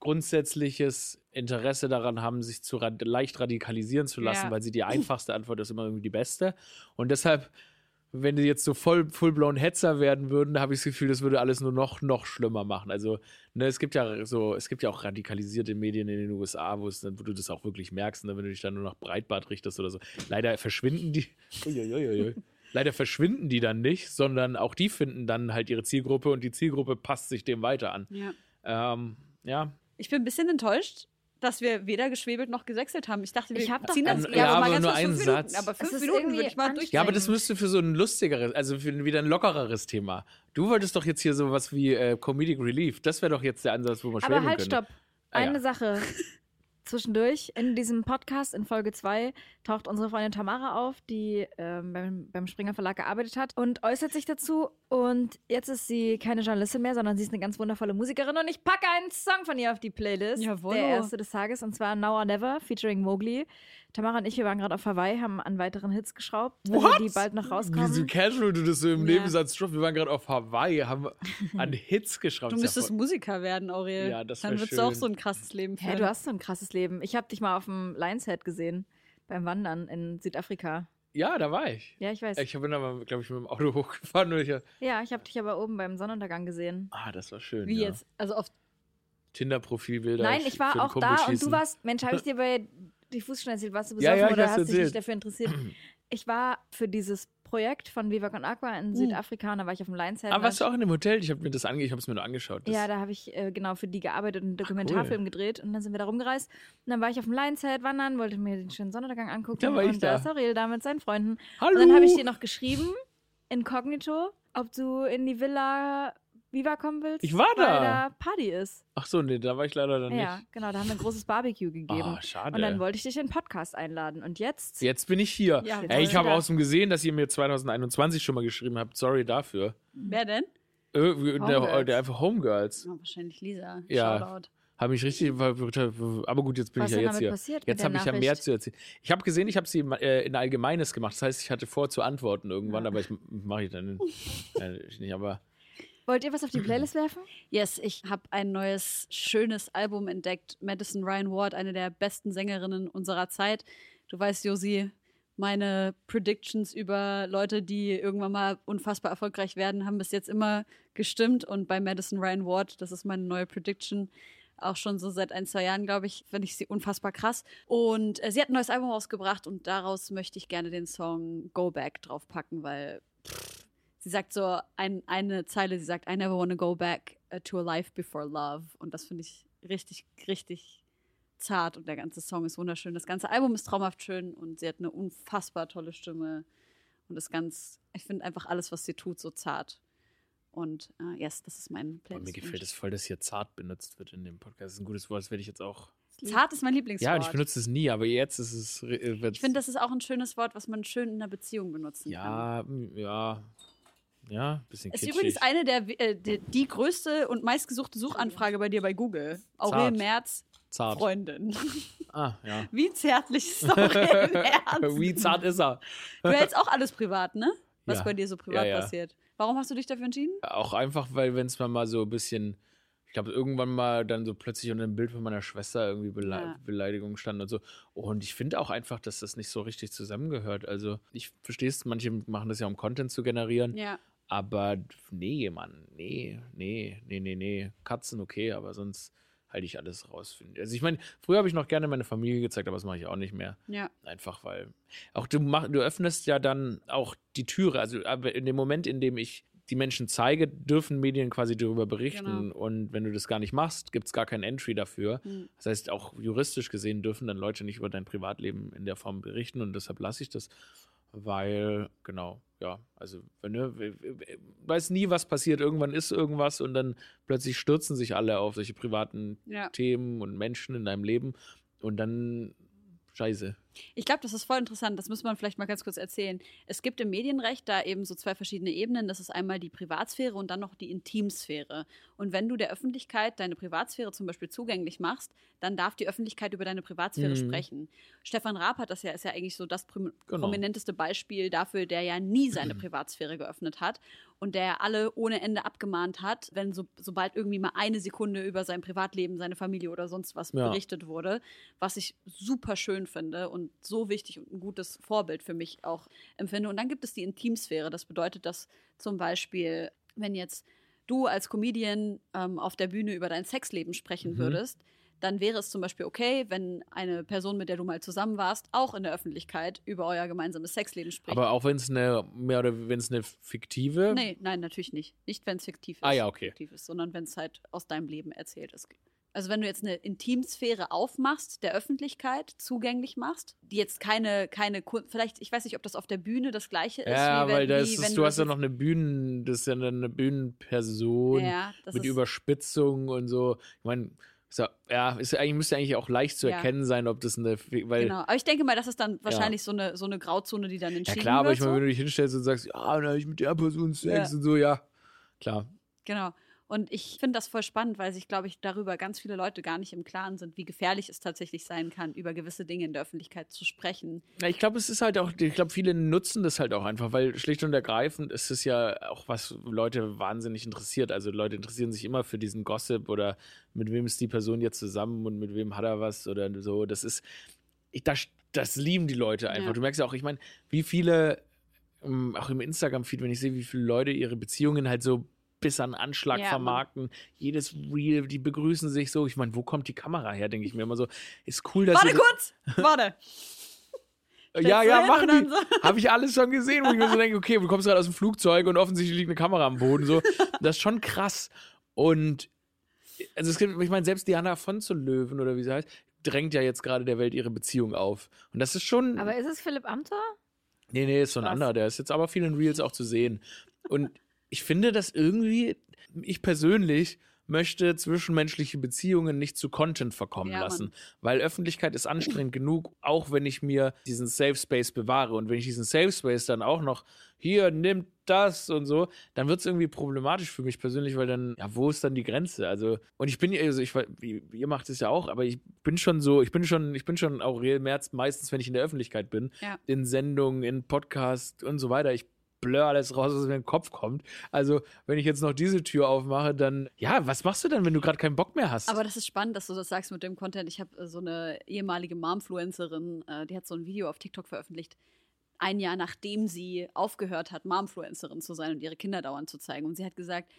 Speaker 2: grundsätzliches Interesse daran haben, sich zu rad leicht radikalisieren zu lassen, ja. weil sie die *laughs* einfachste Antwort ist immer irgendwie die beste. Und deshalb, wenn die jetzt so voll fullblown Hetzer werden würden, habe ich das Gefühl, das würde alles nur noch, noch schlimmer machen. Also, ne, es gibt ja so, es gibt ja auch radikalisierte Medien in den USA, wo, es, wo du das auch wirklich merkst, ne, wenn du dich dann nur nach Breitbart richtest oder so. Leider verschwinden die. *laughs* Leider verschwinden die dann nicht, sondern auch die finden dann halt ihre Zielgruppe und die Zielgruppe passt sich dem weiter an.
Speaker 1: Ja.
Speaker 2: Ähm, ja,
Speaker 1: ich bin ein bisschen enttäuscht, dass wir weder geschwebelt noch gesächselt haben. Ich dachte, wir
Speaker 3: ich
Speaker 1: ziehen
Speaker 3: das
Speaker 2: ja, ja, aber, aber nur einen Satz.
Speaker 1: Minuten, aber fünf Minuten würde ich mal durchziehen.
Speaker 2: Ja, aber das müsste für so ein lustigeres, also für wieder ein lockereres Thema. Du wolltest doch jetzt hier sowas wie äh, Comedic Relief. Das wäre doch jetzt der Ansatz, wo wir schweben
Speaker 3: Aber halt,
Speaker 2: können.
Speaker 3: stopp. Ah, Eine ja. Sache *laughs* zwischendurch. In diesem Podcast in Folge 2 taucht unsere Freundin Tamara auf, die ähm, beim, beim Springer Verlag gearbeitet hat und äußert sich dazu. Und jetzt ist sie keine Journalistin mehr, sondern sie ist eine ganz wundervolle Musikerin. Und ich packe einen Song von ihr auf die Playlist.
Speaker 1: Jawohl.
Speaker 3: Der erste des Tages. Und zwar Now or Never featuring Mowgli. Tamara und ich, wir waren gerade auf Hawaii, haben an weiteren Hits geschraubt,
Speaker 2: What?
Speaker 3: die bald noch rauskommen.
Speaker 2: Wie so casual du das so im ja. Nebensatz droppst. Wir waren gerade auf Hawaii, haben an Hits geschraubt.
Speaker 1: Du müsstest ja Musiker werden, Aurel.
Speaker 2: Ja, das
Speaker 1: Dann würdest du auch so ein krasses Leben führen.
Speaker 3: Ja, du hast so ein krasses Leben. Ich habe dich mal auf dem Lionshead gesehen, beim Wandern in Südafrika.
Speaker 2: Ja, da war ich.
Speaker 3: Ja, ich weiß.
Speaker 2: Ich bin aber, glaube ich, mit dem Auto *laughs* hochgefahren. Und ich,
Speaker 3: ja, ich habe dich aber oben beim Sonnenuntergang gesehen.
Speaker 2: Ah, das war schön.
Speaker 1: Wie
Speaker 2: ja.
Speaker 1: jetzt? Also auf
Speaker 2: Tinder-Profilbilder.
Speaker 3: Nein, ich war auch da schießen. und du warst, Mensch, habe ich *laughs* dir bei die Fußschnur erzählt, warst du besoffen
Speaker 2: ja, ja,
Speaker 3: oder hast
Speaker 2: erzählt.
Speaker 3: dich nicht dafür interessiert? *clears throat* Ich war für dieses Projekt von Viva Con Aqua in hm. Südafrika und da war ich auf dem Lions Head.
Speaker 2: Aber warst du auch in dem Hotel? Ich habe mir das ange ich habe es mir nur angeschaut.
Speaker 3: Ja, da habe ich äh, genau für die gearbeitet und einen Dokumentarfilm cool. gedreht und dann sind wir da rumgereist und dann war ich auf dem Lions Head wandern, wollte mir den schönen Sonnenuntergang angucken
Speaker 2: da war ich
Speaker 3: und
Speaker 2: da
Speaker 3: ist Ariel da mit seinen Freunden.
Speaker 2: Hallo.
Speaker 3: Und dann habe ich dir noch geschrieben inkognito, ob du in die Villa Viva kommen willst,
Speaker 2: Ich war
Speaker 3: weil
Speaker 2: da.
Speaker 3: da Party ist.
Speaker 2: Ach so, nee, da war ich leider dann
Speaker 3: Ja,
Speaker 2: nicht.
Speaker 3: genau, da haben wir ein großes Barbecue gegeben.
Speaker 2: Ah, schade.
Speaker 3: Und dann wollte ich dich in den Podcast einladen. Und jetzt?
Speaker 2: Jetzt bin ich hier.
Speaker 3: Ja,
Speaker 2: Ey, ich habe
Speaker 3: da.
Speaker 2: außerdem gesehen, dass ihr mir 2021 schon mal geschrieben habt. Sorry dafür.
Speaker 1: Wer denn?
Speaker 2: Äh, der,
Speaker 3: Homegirls.
Speaker 2: der einfach Homegirls.
Speaker 1: Oh, wahrscheinlich Lisa.
Speaker 2: Ja.
Speaker 1: Shoutout.
Speaker 2: Habe mich richtig. Aber gut, jetzt bin
Speaker 3: Was
Speaker 2: ich ja jetzt
Speaker 3: damit
Speaker 2: hier.
Speaker 3: passiert mit
Speaker 2: Jetzt habe ich ja mehr zu erzählen. Ich habe gesehen, ich habe sie äh, in Allgemeines gemacht. Das heißt, ich hatte vor zu antworten irgendwann,
Speaker 1: Ja.
Speaker 2: aber ich mache ich dann *laughs* äh, nicht. Aber
Speaker 3: Wollt ihr was auf die Playlist *clears throat* werfen?
Speaker 1: Yes, ich habe ein neues, schönes Album entdeckt. Madison Ryan Ward, eine der besten Sängerinnen unserer Zeit. Du weißt, Josi, meine Predictions über Leute, die irgendwann mal unfassbar erfolgreich werden, haben bis jetzt immer gestimmt. Und bei Madison Ryan Ward, das ist meine neue Prediction, auch schon so seit ein, zwei Jahren, glaube ich, finde ich sie unfassbar krass. Und äh, sie hat ein neues Album rausgebracht und daraus möchte ich gerne den Song Go Back draufpacken, weil pff, sie sagt so ein, eine Zeile, sie sagt, I never want to go back uh, to a life before love. Und das finde ich richtig, richtig zart und der ganze Song ist wunderschön. Das ganze Album ist traumhaft schön und sie hat eine unfassbar tolle Stimme und ist ganz, ich finde einfach alles, was sie tut, so zart. Und äh, yes, das ist mein Playlist.
Speaker 2: mir gefällt es voll, dass hier zart benutzt wird in dem Podcast. Das ist ein gutes Wort, das werde ich jetzt auch.
Speaker 1: Zart ist mein Lieblingswort.
Speaker 2: Ja, und ich benutze es nie, aber jetzt ist es. äh,
Speaker 1: Ich finde, das ist auch ein schönes Wort, was man schön in einer Beziehung benutzen kann.
Speaker 2: Ja, ja. Ja, bisschen
Speaker 1: Ist
Speaker 2: kitschig.
Speaker 1: übrigens eine der äh, die, die größte und meistgesuchte Suchanfrage bei dir bei Google. Aurel. Merz,
Speaker 2: Zart.
Speaker 1: Freundin.
Speaker 2: Ah, ja. *laughs*
Speaker 1: Wie zärtlich ist Aurel *laughs* Merz?
Speaker 2: Wie zart ist er?
Speaker 1: Du hältst auch alles privat, ne? Was
Speaker 2: Ja.
Speaker 1: bei dir so privat
Speaker 2: Ja, ja.
Speaker 1: passiert. Warum hast du dich dafür entschieden?
Speaker 2: Auch einfach, weil wenn es mal, mal so ein bisschen, ich glaube, irgendwann mal dann so plötzlich unter dem Bild von meiner Schwester irgendwie Bele
Speaker 1: Ja.
Speaker 2: Beleidigungen stand und so. Und ich finde auch einfach, dass das nicht so richtig zusammengehört. Also ich verstehe es, manche machen das ja, um Content zu generieren.
Speaker 1: Ja.
Speaker 2: Aber nee, Mann, nee, nee, nee, nee, nee. Katzen okay, aber sonst halte ich alles raus. Also ich meine, früher habe ich noch gerne meine Familie gezeigt, aber das mache ich auch nicht mehr.
Speaker 1: Ja.
Speaker 2: Einfach weil. Auch du mach, du öffnest ja dann auch die Türe. Also aber in dem Moment, in dem ich die Menschen zeige, dürfen Medien quasi darüber berichten.
Speaker 1: Genau.
Speaker 2: Und wenn du das gar nicht machst, gibt es gar kein Entry dafür.
Speaker 1: Hm.
Speaker 2: Das heißt, auch juristisch gesehen dürfen dann Leute nicht über dein Privatleben in der Form berichten und deshalb lasse ich das. Weil, genau, ja, also, wenn we- weiß nie, was passiert. Irgendwann ist irgendwas und dann plötzlich stürzen sich alle auf solche privaten
Speaker 1: Ja.
Speaker 2: Themen und Menschen in deinem Leben und dann scheiße.
Speaker 1: Ich glaube, das ist voll interessant. Das muss man vielleicht mal ganz kurz erzählen. Es gibt im Medienrecht da eben so zwei verschiedene Ebenen. Das ist einmal die Privatsphäre und dann noch die Intimsphäre. Und wenn du der Öffentlichkeit deine Privatsphäre zum Beispiel zugänglich machst, dann darf die Öffentlichkeit über deine Privatsphäre
Speaker 2: Mhm.
Speaker 1: sprechen. Stefan Raab hat das ja, ist ja eigentlich so das prim-
Speaker 2: Genau.
Speaker 1: prominenteste Beispiel dafür, der ja nie seine *clears throat* Privatsphäre geöffnet hat und der alle ohne Ende abgemahnt hat, wenn so, sobald irgendwie mal eine Sekunde über sein Privatleben, seine Familie oder sonst was
Speaker 2: Ja.
Speaker 1: berichtet wurde, was ich super schön finde und so wichtig und ein gutes Vorbild für mich auch empfinde. Und dann gibt es die Intimsphäre. Das bedeutet, dass zum Beispiel, wenn jetzt du als Comedian ähm, auf der Bühne über dein Sexleben sprechen
Speaker 2: Mhm.
Speaker 1: würdest, dann wäre es zum Beispiel okay, wenn eine Person, mit der du mal zusammen warst, auch in der Öffentlichkeit über euer gemeinsames Sexleben spricht.
Speaker 2: Aber auch wenn es eine, mehr oder wenn es eine fiktive.
Speaker 1: nee, nein, natürlich nicht. Nicht, wenn es fiktiv ist.
Speaker 2: Ah, ja, okay.
Speaker 1: Fiktiv ist, sondern wenn es halt aus deinem Leben erzählt ist. Also wenn du jetzt eine Intimsphäre aufmachst, der Öffentlichkeit zugänglich machst, die jetzt keine, keine, Ku- vielleicht, ich weiß nicht, ob das auf der Bühne das gleiche ist.
Speaker 2: Ja,
Speaker 1: wie wenn,
Speaker 2: weil das
Speaker 1: wie,
Speaker 2: ist,
Speaker 1: wenn
Speaker 2: du hast ja noch eine Bühnen, das ist ja eine Bühnenperson
Speaker 1: ja,
Speaker 2: mit Überspitzung und so. Ich meine, ist ja, ja, ist ja eigentlich, müsste eigentlich auch leicht zu
Speaker 1: Ja.
Speaker 2: erkennen sein, ob das eine, weil,
Speaker 1: Genau. Aber ich denke mal, das ist dann wahrscheinlich so, eine, so eine Grauzone, die dann
Speaker 2: ja
Speaker 1: entschieden
Speaker 2: klar, aber ich meine,
Speaker 1: so.
Speaker 2: wenn du dich hinstellst und sagst, ja, da hab ich mit der Person Sex
Speaker 1: Ja.
Speaker 2: und so, ja, klar.
Speaker 1: Genau. Und ich finde das voll spannend, weil sich, glaube ich, darüber ganz viele Leute gar nicht im Klaren sind, wie gefährlich es tatsächlich sein kann, über gewisse Dinge in der Öffentlichkeit zu sprechen.
Speaker 2: Ja, ich glaube, es ist halt auch, ich glaube, viele nutzen das halt auch einfach, weil schlicht und ergreifend ist es ja auch, was Leute wahnsinnig interessiert. Also Leute interessieren sich immer für diesen Gossip oder mit wem ist die Person jetzt zusammen und mit wem hat er was oder so. Das ist, ich, das, das lieben die Leute einfach.
Speaker 1: Ja.
Speaker 2: Du merkst ja auch, ich meine, wie viele, ähm, auch im Instagram-Feed, wenn ich sehe, wie viele Leute ihre Beziehungen halt so bis an Anschlag
Speaker 1: Ja,
Speaker 2: vermarkten. Jedes Reel, die begrüßen sich so. Ich meine, wo kommt die Kamera her, denke ich mir immer so. Ist cool, dass
Speaker 1: Warte
Speaker 2: ihr
Speaker 1: kurz! *laughs* Warte!
Speaker 2: ja, ja, machen die.
Speaker 1: dann so- *laughs*
Speaker 2: Habe ich alles schon gesehen, wo ich mir so denke, okay, du kommst gerade aus dem Flugzeug und offensichtlich liegt eine Kamera am Boden. So. Das ist schon krass. Und also es gibt, ich meine, selbst Diana von zu Löwen oder wie sie heißt, drängt ja jetzt gerade der Welt ihre Beziehung auf. Und das ist schon.
Speaker 3: Aber ist es Philipp Amthor?
Speaker 2: nee, nee, ist so ein anderer. Der ist jetzt aber viel in Reels auch zu sehen. Und ich finde das irgendwie, ich persönlich möchte zwischenmenschliche Beziehungen nicht zu Content verkommen
Speaker 1: Ja,
Speaker 2: lassen, weil Öffentlichkeit ist anstrengend genug, auch wenn ich mir diesen Safe Space bewahre und wenn ich diesen Safe Space dann auch noch hier nimmt das und so, dann wird es irgendwie problematisch für mich persönlich, weil dann ja, wo ist dann die Grenze? Also und ich bin ja also ich ihr macht es ja auch, aber ich bin schon so, ich bin schon ich bin schon Aurel Merz meistens, wenn ich in der Öffentlichkeit bin,
Speaker 1: Ja.
Speaker 2: in Sendungen, in Podcasts und so weiter. Ich blur alles raus, was mir in den Kopf kommt. Also, wenn ich jetzt noch diese Tür aufmache, dann, ja, was machst du dann, wenn du gerade keinen Bock mehr hast?
Speaker 1: Aber das ist spannend, dass du das sagst mit dem Content. Ich habe äh, so eine ehemalige Momfluencerin, äh, die hat so ein Video auf TikTok veröffentlicht, ein Jahr nachdem sie aufgehört hat, Momfluencerin zu sein und ihre Kinder dauernd zu zeigen. Und sie hat gesagt,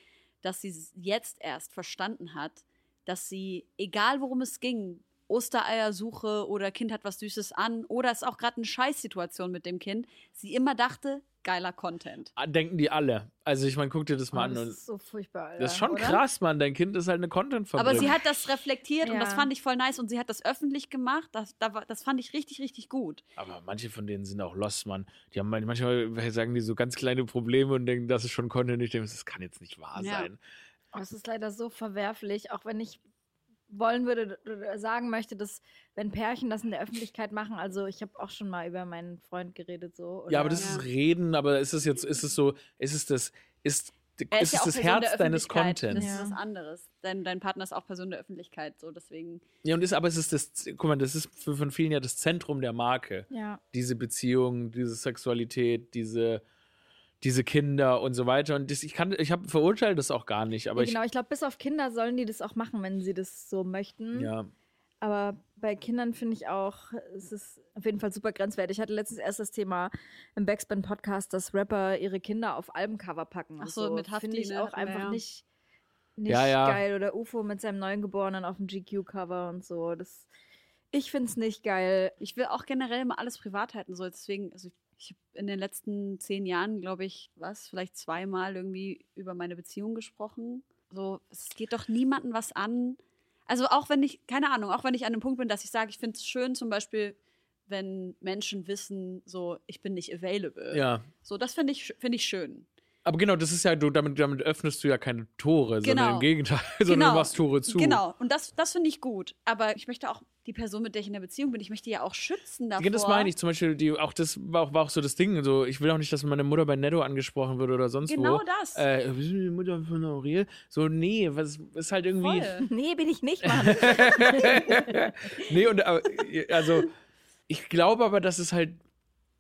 Speaker 1: dass sie jetzt erst verstanden hat, dass sie, egal worum es ging, Ostereiersuche oder Kind hat was Süßes an oder es ist auch gerade eine Scheißsituation mit dem Kind, sie immer dachte, geiler Content.
Speaker 2: Ah, Denken die alle. Also, ich meine, guck dir das mal
Speaker 3: Oh,
Speaker 2: an.
Speaker 3: das
Speaker 2: Und
Speaker 3: ist so furchtbar, Alter,
Speaker 2: das ist schon
Speaker 3: oder?
Speaker 2: krass, Mann. Dein Kind ist halt eine Content-Fabrik.
Speaker 1: Aber sie hat das reflektiert und das
Speaker 3: Ja.
Speaker 1: fand ich voll nice und sie hat das öffentlich gemacht. Das, das fand ich richtig, richtig gut.
Speaker 2: Aber manche von denen sind auch lost, Mann. Die haben man- manchmal sagen die so ganz kleine Probleme und denken, das ist schon Content. Ich denke, das kann jetzt nicht wahr
Speaker 1: Ja.
Speaker 2: sein.
Speaker 3: Es ist leider so verwerflich, auch wenn ich wollen würde oder sagen möchte, dass wenn Pärchen das in der Öffentlichkeit machen, also ich habe auch schon mal über meinen Freund geredet so.
Speaker 2: Ja, aber
Speaker 3: oder-
Speaker 2: das
Speaker 1: Ja.
Speaker 2: ist Reden, aber ist es jetzt, ist es so, ist es das, ist,
Speaker 1: Er
Speaker 2: ist
Speaker 1: ja
Speaker 2: es das Herz deines. Contents?
Speaker 1: Das
Speaker 3: Ja.
Speaker 1: ist was anderes. Dein, dein Partner ist auch Person der Öffentlichkeit, so deswegen.
Speaker 2: Ja, und ist, aber es ist das, guck mal, das ist für, von vielen ja das Zentrum der Marke.
Speaker 3: ja.
Speaker 2: Diese Beziehung, diese Sexualität, diese, diese Kinder und so weiter. Und das, ich kann, ich habe verurteilt das auch gar nicht, aber
Speaker 3: ja, genau, ich glaube, bis auf Kinder sollen die das auch machen, wenn sie das so möchten.
Speaker 2: ich, ja,
Speaker 3: Aber bei Kindern finde ich auch, es ist auf jeden Fall super grenzwertig. Ich hatte letztens erst das Thema im Backspin-Podcast, dass Rapper ihre Kinder auf Albencover packen.
Speaker 1: Ach
Speaker 3: und
Speaker 1: so, mit Hafti,
Speaker 3: Finde ich
Speaker 1: ne?
Speaker 3: auch einfach
Speaker 1: Ja.
Speaker 3: nicht, nicht
Speaker 2: Ja, ja.
Speaker 3: geil. Oder UFO mit seinem Neugeborenen auf dem GQ-Cover und so. Das, ich finde es nicht geil.
Speaker 1: Ich will auch generell immer alles privat halten, so deswegen, also ich habe in den letzten zehn Jahren, glaube ich, was, vielleicht zweimal irgendwie über meine Beziehung gesprochen. So, es geht doch niemandem was an. Also auch wenn ich, keine Ahnung, auch wenn ich an einem Punkt bin, dass ich sage, ich finde es schön, zum Beispiel, wenn Menschen wissen, so, ich bin nicht available.
Speaker 2: ja.
Speaker 1: So, das finde ich, finde ich schön.
Speaker 2: Aber genau, das ist ja, du, damit, damit öffnest du ja keine Tore, sondern
Speaker 1: Genau.
Speaker 2: im Gegenteil, *laughs* sondern du machst Tore zu.
Speaker 1: Genau, und das, das finde ich gut. Aber ich möchte auch die Person, mit der ich in der Beziehung bin, ich möchte ja auch schützen davor.
Speaker 2: Das meine ich zum Beispiel, die, auch das war auch, war auch so das Ding. So, ich will auch nicht, dass meine Mutter bei Netto angesprochen wird oder sonst
Speaker 1: Genau
Speaker 2: wo.
Speaker 1: das.
Speaker 2: Äh, bist du die Mutter von Aurel? So, nee, was ist halt irgendwie.
Speaker 1: Voll. *laughs*
Speaker 3: Nee, bin ich nicht, Mann. *laughs*
Speaker 2: nee, und aber, also, ich glaube aber, dass es halt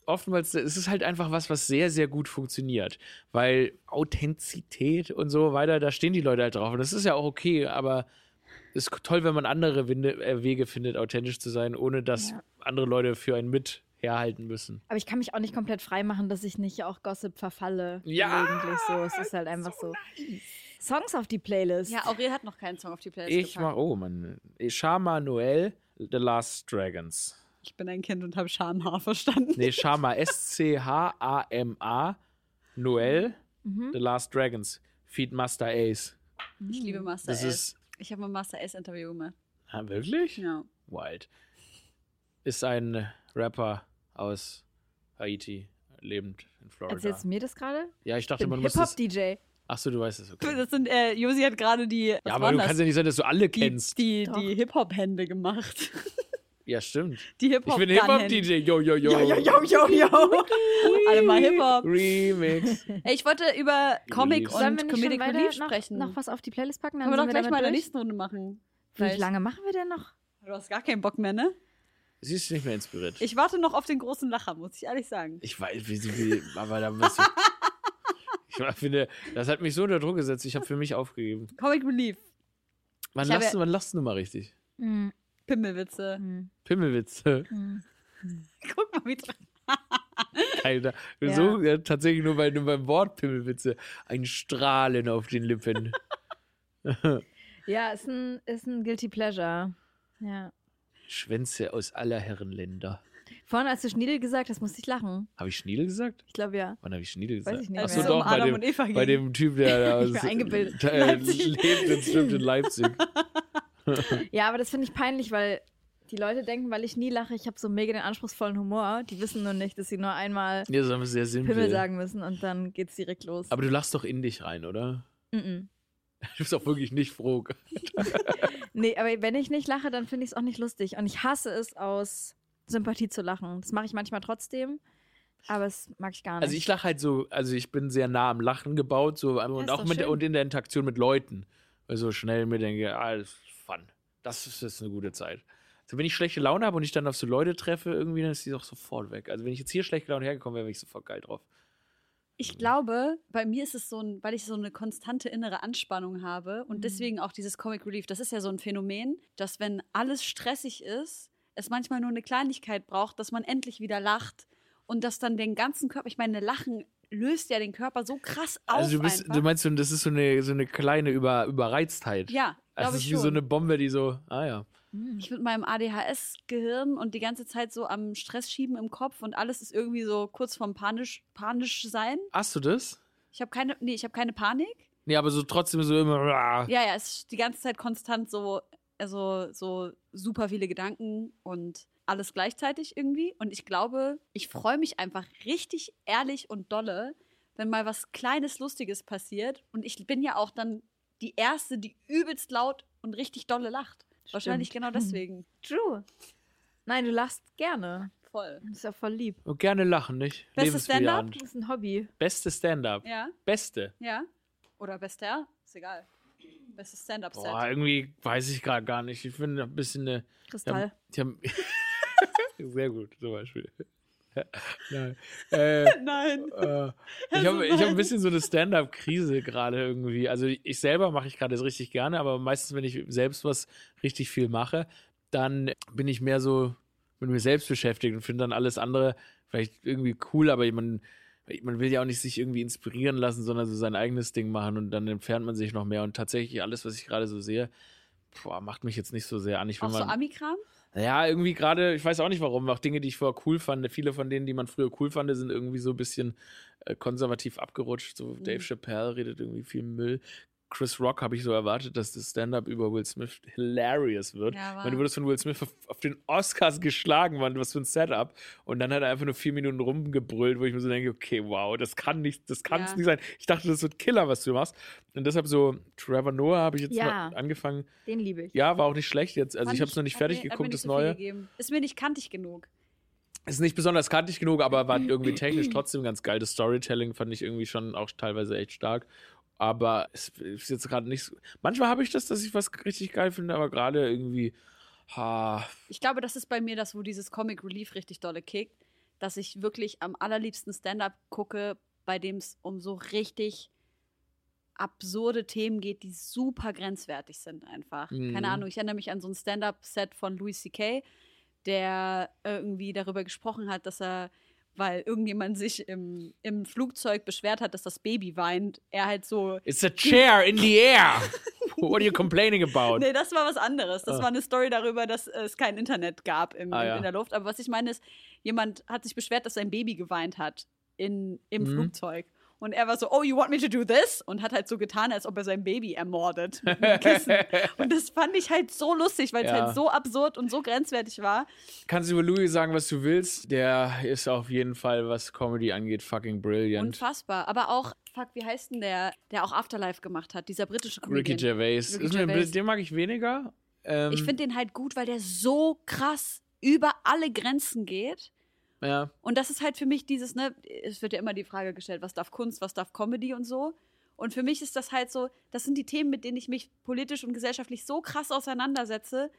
Speaker 2: oftmals, es ist halt einfach was, was sehr, sehr gut funktioniert. Weil Authentizität und so weiter, da stehen die Leute halt drauf. Und das ist ja auch okay, aber es ist toll, wenn man andere äh, Wege findet, authentisch zu sein, ohne dass
Speaker 3: Ja.
Speaker 2: andere Leute für einen mit herhalten müssen.
Speaker 3: Aber ich kann mich auch nicht komplett frei machen, dass ich nicht auch Gossip verfalle.
Speaker 2: Ja,
Speaker 3: Gelegentlich so. Es ist halt einfach so. Songs auf die Playlist.
Speaker 1: Ja, Aurel hat noch keinen Song auf die Playlist
Speaker 2: Ich
Speaker 1: gepackt.
Speaker 2: mach, oh Mann, Shama Noel, The Last Dragons.
Speaker 1: Ich bin ein Kind und habe Schamhaar *laughs* verstanden.
Speaker 2: Nee, Shama, S-C-H-A-M-A, Noel,
Speaker 3: Mhm.
Speaker 2: The Last Dragons, Feed Master Ace.
Speaker 1: Ich liebe Master
Speaker 2: Das ist,
Speaker 1: Ich habe ein Master S-Interview gemacht.
Speaker 2: ah, wirklich?
Speaker 1: Ja.
Speaker 2: Wild. Ist ein Rapper aus Haiti, lebend in Florida.
Speaker 3: Erzählst du mir das gerade?
Speaker 2: Ja, ich dachte,
Speaker 3: Ich bin
Speaker 2: man muss das.
Speaker 3: Hip-Hop-DJ.
Speaker 2: Achso, du weißt es, okay.
Speaker 1: Das sind, äh, Josi hat gerade die,
Speaker 2: Ja, aber du
Speaker 1: das?
Speaker 2: kannst ja nicht sagen, dass du alle
Speaker 1: die,
Speaker 2: kennst.
Speaker 1: die,
Speaker 3: Doch.
Speaker 1: die Hip-Hop-Hände gemacht. *laughs*
Speaker 2: Ja, stimmt.
Speaker 1: Die
Speaker 2: Ich
Speaker 1: Hip-Hop
Speaker 2: bin Hip-Hop-DJ. Yo, yo, yo.
Speaker 1: Yo, yo, yo, yo, yo. Alle mal Hip-Hop.
Speaker 2: Remix.
Speaker 1: Ey, ich wollte über Comic
Speaker 2: Release.
Speaker 1: Und Comedic Relief
Speaker 3: noch,
Speaker 1: sprechen.
Speaker 3: noch was auf die Playlist packen?
Speaker 1: Können wir doch gleich mal in der nächsten Runde machen.
Speaker 3: Wie lange machen wir denn noch?
Speaker 1: Du hast gar keinen Bock mehr, ne?
Speaker 2: Sie ist nicht mehr inspiriert.
Speaker 1: Ich warte noch auf den großen Lacher, muss ich ehrlich sagen.
Speaker 2: Ich weiß, wie sie will, aber da musst du. *laughs* Ich finde, das hat mich so unter Druck gesetzt. Ich habe für mich aufgegeben.
Speaker 1: Comic Relief,
Speaker 2: Wann
Speaker 1: Ich
Speaker 2: lachst, du, lachst du mal richtig?
Speaker 3: Hm,
Speaker 1: Pimmelwitze.
Speaker 3: hm,
Speaker 2: Pimmelwitze.
Speaker 3: hm.
Speaker 1: Guck mal, wie
Speaker 2: Alter. *laughs*
Speaker 3: Ja.
Speaker 2: So, ja, tatsächlich nur, bei, nur beim Wort Pimmelwitze. Ein Strahlen auf den Lippen. *laughs*
Speaker 3: Ja, ist ein, ist ein Guilty Pleasure. Ja.
Speaker 2: Schwänze aus aller Herrenländer.
Speaker 3: Vorhin, als du Schniedel gesagt hast, musste ich lachen.
Speaker 2: Habe ich Schniedel gesagt?
Speaker 3: Ich glaube ja.
Speaker 2: Wann habe ich Schniedel
Speaker 3: Weiß
Speaker 2: gesagt?
Speaker 3: ich nicht
Speaker 2: Ach
Speaker 3: mehr.
Speaker 2: so,
Speaker 1: Es um
Speaker 2: doch, bei dem, bei dem Typ, der *laughs* da äh, lebt und stimmt in Leipzig. *laughs*
Speaker 3: Ja, aber das finde ich peinlich, weil die Leute denken, weil ich nie lache, ich habe so mega den anspruchsvollen Humor. Die wissen nur nicht, dass sie nur einmal
Speaker 2: Ja, ist sehr simpel.
Speaker 3: Pimmel sagen müssen und dann geht's direkt los.
Speaker 2: Aber du lachst doch in dich rein, oder?
Speaker 3: Mm -mm.
Speaker 2: Du bist auch wirklich nicht froh. *laughs*
Speaker 4: Nee, aber wenn ich nicht lache, dann finde ich es auch nicht lustig. Und ich hasse es, aus Sympathie zu lachen. Das mache ich manchmal trotzdem, aber das mag ich gar nicht.
Speaker 2: Also ich lache halt so, also ich bin sehr nah am Lachen gebaut, so und auch mit der,
Speaker 4: schön.
Speaker 2: und in der Interaktion mit Leuten. Weil so schnell mir denke, ah, das fun. Das ist, ist eine gute Zeit. Also wenn ich schlechte Laune habe und ich dann auf so Leute treffe, irgendwie, dann ist die auch sofort weg. Also wenn ich jetzt hier schlechte Laune hergekommen wäre, wäre ich sofort geil drauf.
Speaker 1: Ich glaube, bei mir ist es so ein, weil ich so eine konstante innere Anspannung habe und
Speaker 4: Mhm.
Speaker 1: deswegen auch dieses Comic Relief. Das ist ja so ein Phänomen, dass wenn alles stressig ist, es manchmal nur eine Kleinigkeit braucht, dass man endlich wieder lacht und dass dann den ganzen Körper, ich meine, Lachen löst ja den Körper so krass auf.
Speaker 2: Also du, bist, du meinst, das ist so eine, so eine kleine Über, Überreiztheit.
Speaker 1: ja,
Speaker 2: Also es ist wie
Speaker 1: schon.
Speaker 2: so eine Bombe, die so, ah ja.
Speaker 4: Hm.
Speaker 1: ich mit meinem ADHS-Gehirn und die ganze Zeit so am Stress schieben im Kopf und alles ist irgendwie so kurz vorm panisch, panisch sein.
Speaker 2: Hast du das?
Speaker 1: Ich habe keine, nee, ich habe keine Panik.
Speaker 2: Nee, aber so trotzdem so immer. ah.
Speaker 1: Ja, ja, es ist die ganze Zeit konstant so, also so super viele Gedanken und alles gleichzeitig irgendwie. Und ich glaube, ich freue mich einfach richtig ehrlich und dolle, wenn mal was Kleines, Lustiges passiert. Und ich bin ja auch dann die Erste, die übelst laut und richtig dolle lacht. Wahrscheinlich
Speaker 4: Stimmt.
Speaker 1: genau deswegen. *laughs*
Speaker 4: True. Nein, du lachst gerne.
Speaker 1: Voll.
Speaker 4: Das ist ja voll lieb.
Speaker 2: Und gerne lachen, nicht?
Speaker 1: Bestes
Speaker 2: Lebensbejahend.
Speaker 4: Das ist ein Hobby.
Speaker 2: Beste Stand-up.
Speaker 1: Ja,
Speaker 2: Beste.
Speaker 1: ja. Oder bester, ist egal. Bestes Stand-up-Set.
Speaker 2: Boah, irgendwie weiß ich gerade gar nicht. Ich finde ein bisschen eine. Die
Speaker 4: Kristall.
Speaker 2: haben, die haben *laughs* Sehr gut, zum Beispiel. *laughs* Nein. Äh, *laughs*
Speaker 1: Nein.
Speaker 2: äh, ich habe ich hab ein bisschen so eine Stand-up-Krise gerade irgendwie. Also ich selber mache ich gerade das richtig gerne, aber meistens, wenn ich selbst was richtig viel mache, dann bin ich mehr so mit mir selbst beschäftigt und finde dann alles andere vielleicht irgendwie cool, aber man, man will ja auch nicht sich irgendwie inspirieren lassen, sondern so sein eigenes Ding machen und dann entfernt man sich noch mehr. Und tatsächlich alles, was ich gerade so sehe, boah, macht mich jetzt nicht so sehr an. Ich
Speaker 1: Auch so Amikram?
Speaker 2: Ja, irgendwie gerade, ich weiß auch nicht warum, auch Dinge, die ich vorher cool fand, viele von denen, die man früher cool fand, sind irgendwie so ein bisschen äh, konservativ abgerutscht. So
Speaker 1: Mhm.
Speaker 2: Dave Chappelle redet irgendwie viel Müll. Chris Rock habe ich so erwartet, dass das Stand-up über Will Smith hilarious wird.
Speaker 1: Ja,
Speaker 2: meine, du wurdest von Will Smith auf, auf den Oscars geschlagen, Mann, was für ein Setup. Und dann hat er einfach nur vier Minuten rumgebrüllt, wo ich mir so denke, okay, wow, das kann nicht, das kann es
Speaker 1: Ja.
Speaker 2: nicht sein. Ich dachte, das wird Killer, was du machst. Und deshalb so, Trevor Noah habe ich jetzt
Speaker 4: Ja.
Speaker 2: mal angefangen.
Speaker 4: Den liebe ich.
Speaker 2: Ja, war auch nicht schlecht jetzt. Also
Speaker 1: Fand
Speaker 2: ich habe es noch nicht fertig
Speaker 1: mir-
Speaker 2: geguckt,
Speaker 1: nicht
Speaker 2: das
Speaker 1: so
Speaker 2: Neue.
Speaker 1: gegeben. Ist mir nicht kantig genug.
Speaker 2: Ist nicht besonders kantig genug, aber war *clears throat* irgendwie technisch trotzdem ganz geil. Das Storytelling fand ich irgendwie schon auch teilweise echt stark. Aber es ist jetzt gerade nicht so. Manchmal habe ich das, dass ich was richtig geil finde, aber gerade irgendwie. Ha,
Speaker 1: Ich glaube, das ist bei mir das, wo dieses Comic Relief richtig dolle kickt, dass ich wirklich am allerliebsten Stand-up gucke, bei dem es um so richtig absurde Themen geht, die super grenzwertig sind einfach.
Speaker 2: Mhm.
Speaker 1: Keine Ahnung, ich erinnere mich an so ein Stand-up-Set von Louis C.K., der irgendwie darüber gesprochen hat, dass er, weil irgendjemand sich im, im Flugzeug beschwert hat, dass das Baby weint, er halt so
Speaker 2: it's a chair in the air. *laughs* What are you complaining about?
Speaker 1: Nee, das war was anderes. Das
Speaker 2: Ah.
Speaker 1: war eine Story darüber, dass es kein Internet gab im,
Speaker 2: Ah, ja.
Speaker 1: in der Luft. Aber was ich meine ist, jemand hat sich beschwert, dass sein Baby geweint hat in, im
Speaker 2: Mhm.
Speaker 1: Flugzeug. Und er war so, oh, you want me to do this? Und hat halt so getan, als ob er sein Baby ermordet mit einem *laughs* Kissen. Und das fand ich halt so lustig, weil es
Speaker 2: Ja.
Speaker 1: halt so absurd und so grenzwertig war.
Speaker 2: Kannst du über Louis sagen, was du willst? Der ist auf jeden Fall, was Comedy angeht, fucking brilliant.
Speaker 1: Unfassbar. Aber auch, fuck, wie heißt denn der, der auch Afterlife gemacht hat? Dieser britische Comedian.
Speaker 2: Ricky Gervais.
Speaker 1: Ricky
Speaker 2: ist mir,
Speaker 1: Gervais.
Speaker 2: Den mag ich weniger. Ähm,
Speaker 1: Ich finde den halt gut, weil der so krass über alle Grenzen geht.
Speaker 2: Ja.
Speaker 1: Und das ist halt für mich dieses, ne, es wird ja immer die Frage gestellt, was darf Kunst, was darf Comedy und so. Und für mich ist das halt so, das sind die Themen, mit denen ich mich politisch und gesellschaftlich so krass auseinandersetze.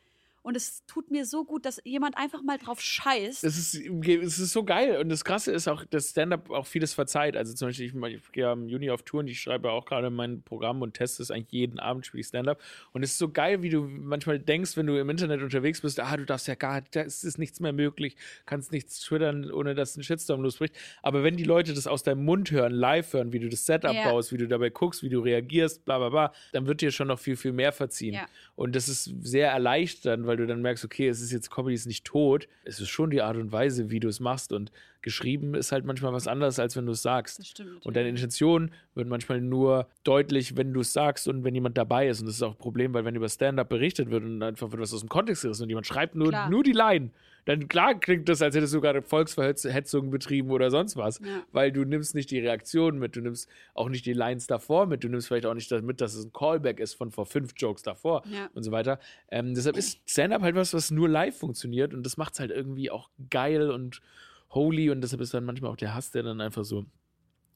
Speaker 1: Und es tut mir so gut, dass jemand einfach mal drauf scheißt.
Speaker 2: Das ist, es ist so geil. Und das Krasse ist auch, dass Stand-up auch vieles verzeiht. Also zum Beispiel, ich, ich gehe im Juni auf Tour und ich schreibe auch gerade mein Programm und teste es eigentlich jeden Abend, spiele ich Stand-up. Und es ist so geil, wie du manchmal denkst, wenn du im Internet unterwegs bist, ah, du darfst ja gar, da ist nichts mehr möglich, kannst nichts twittern, ohne dass ein Shitstorm losbricht. Aber wenn die Leute das aus deinem Mund hören, live hören, wie du das Setup
Speaker 1: Ja.
Speaker 2: baust, wie du dabei guckst, wie du reagierst, bla bla bla, dann wird dir schon noch viel, viel mehr verziehen.
Speaker 1: Ja.
Speaker 2: Und das ist sehr erleichternd, weil weil du dann merkst, okay, es ist jetzt Comedy ist nicht tot. Es ist schon die Art und Weise, wie du es machst. Und geschrieben ist halt manchmal was anderes, als wenn du es sagst.
Speaker 1: Das stimmt.
Speaker 2: Und deine Intention wird manchmal nur deutlich, wenn du es sagst und wenn jemand dabei ist. Und das ist auch ein Problem, weil wenn über Stand-up berichtet wird und einfach wird was aus dem Kontext gerissen und jemand schreibt nur,
Speaker 1: Klar.
Speaker 2: nur die Line, dann klar klingt das, als hättest du gerade Volksverhetzung betrieben oder sonst was.
Speaker 1: Ja.
Speaker 2: Weil du nimmst nicht die Reaktion mit, du nimmst auch nicht die Lines davor mit, du nimmst vielleicht auch nicht damit, dass es ein Callback ist von vor fünf Jokes davor
Speaker 1: Ja.
Speaker 2: und so weiter. Ähm, deshalb ist Stand-up halt was, was nur live funktioniert und das macht es halt irgendwie auch geil und holy und deshalb ist dann manchmal auch der Hass, der dann einfach so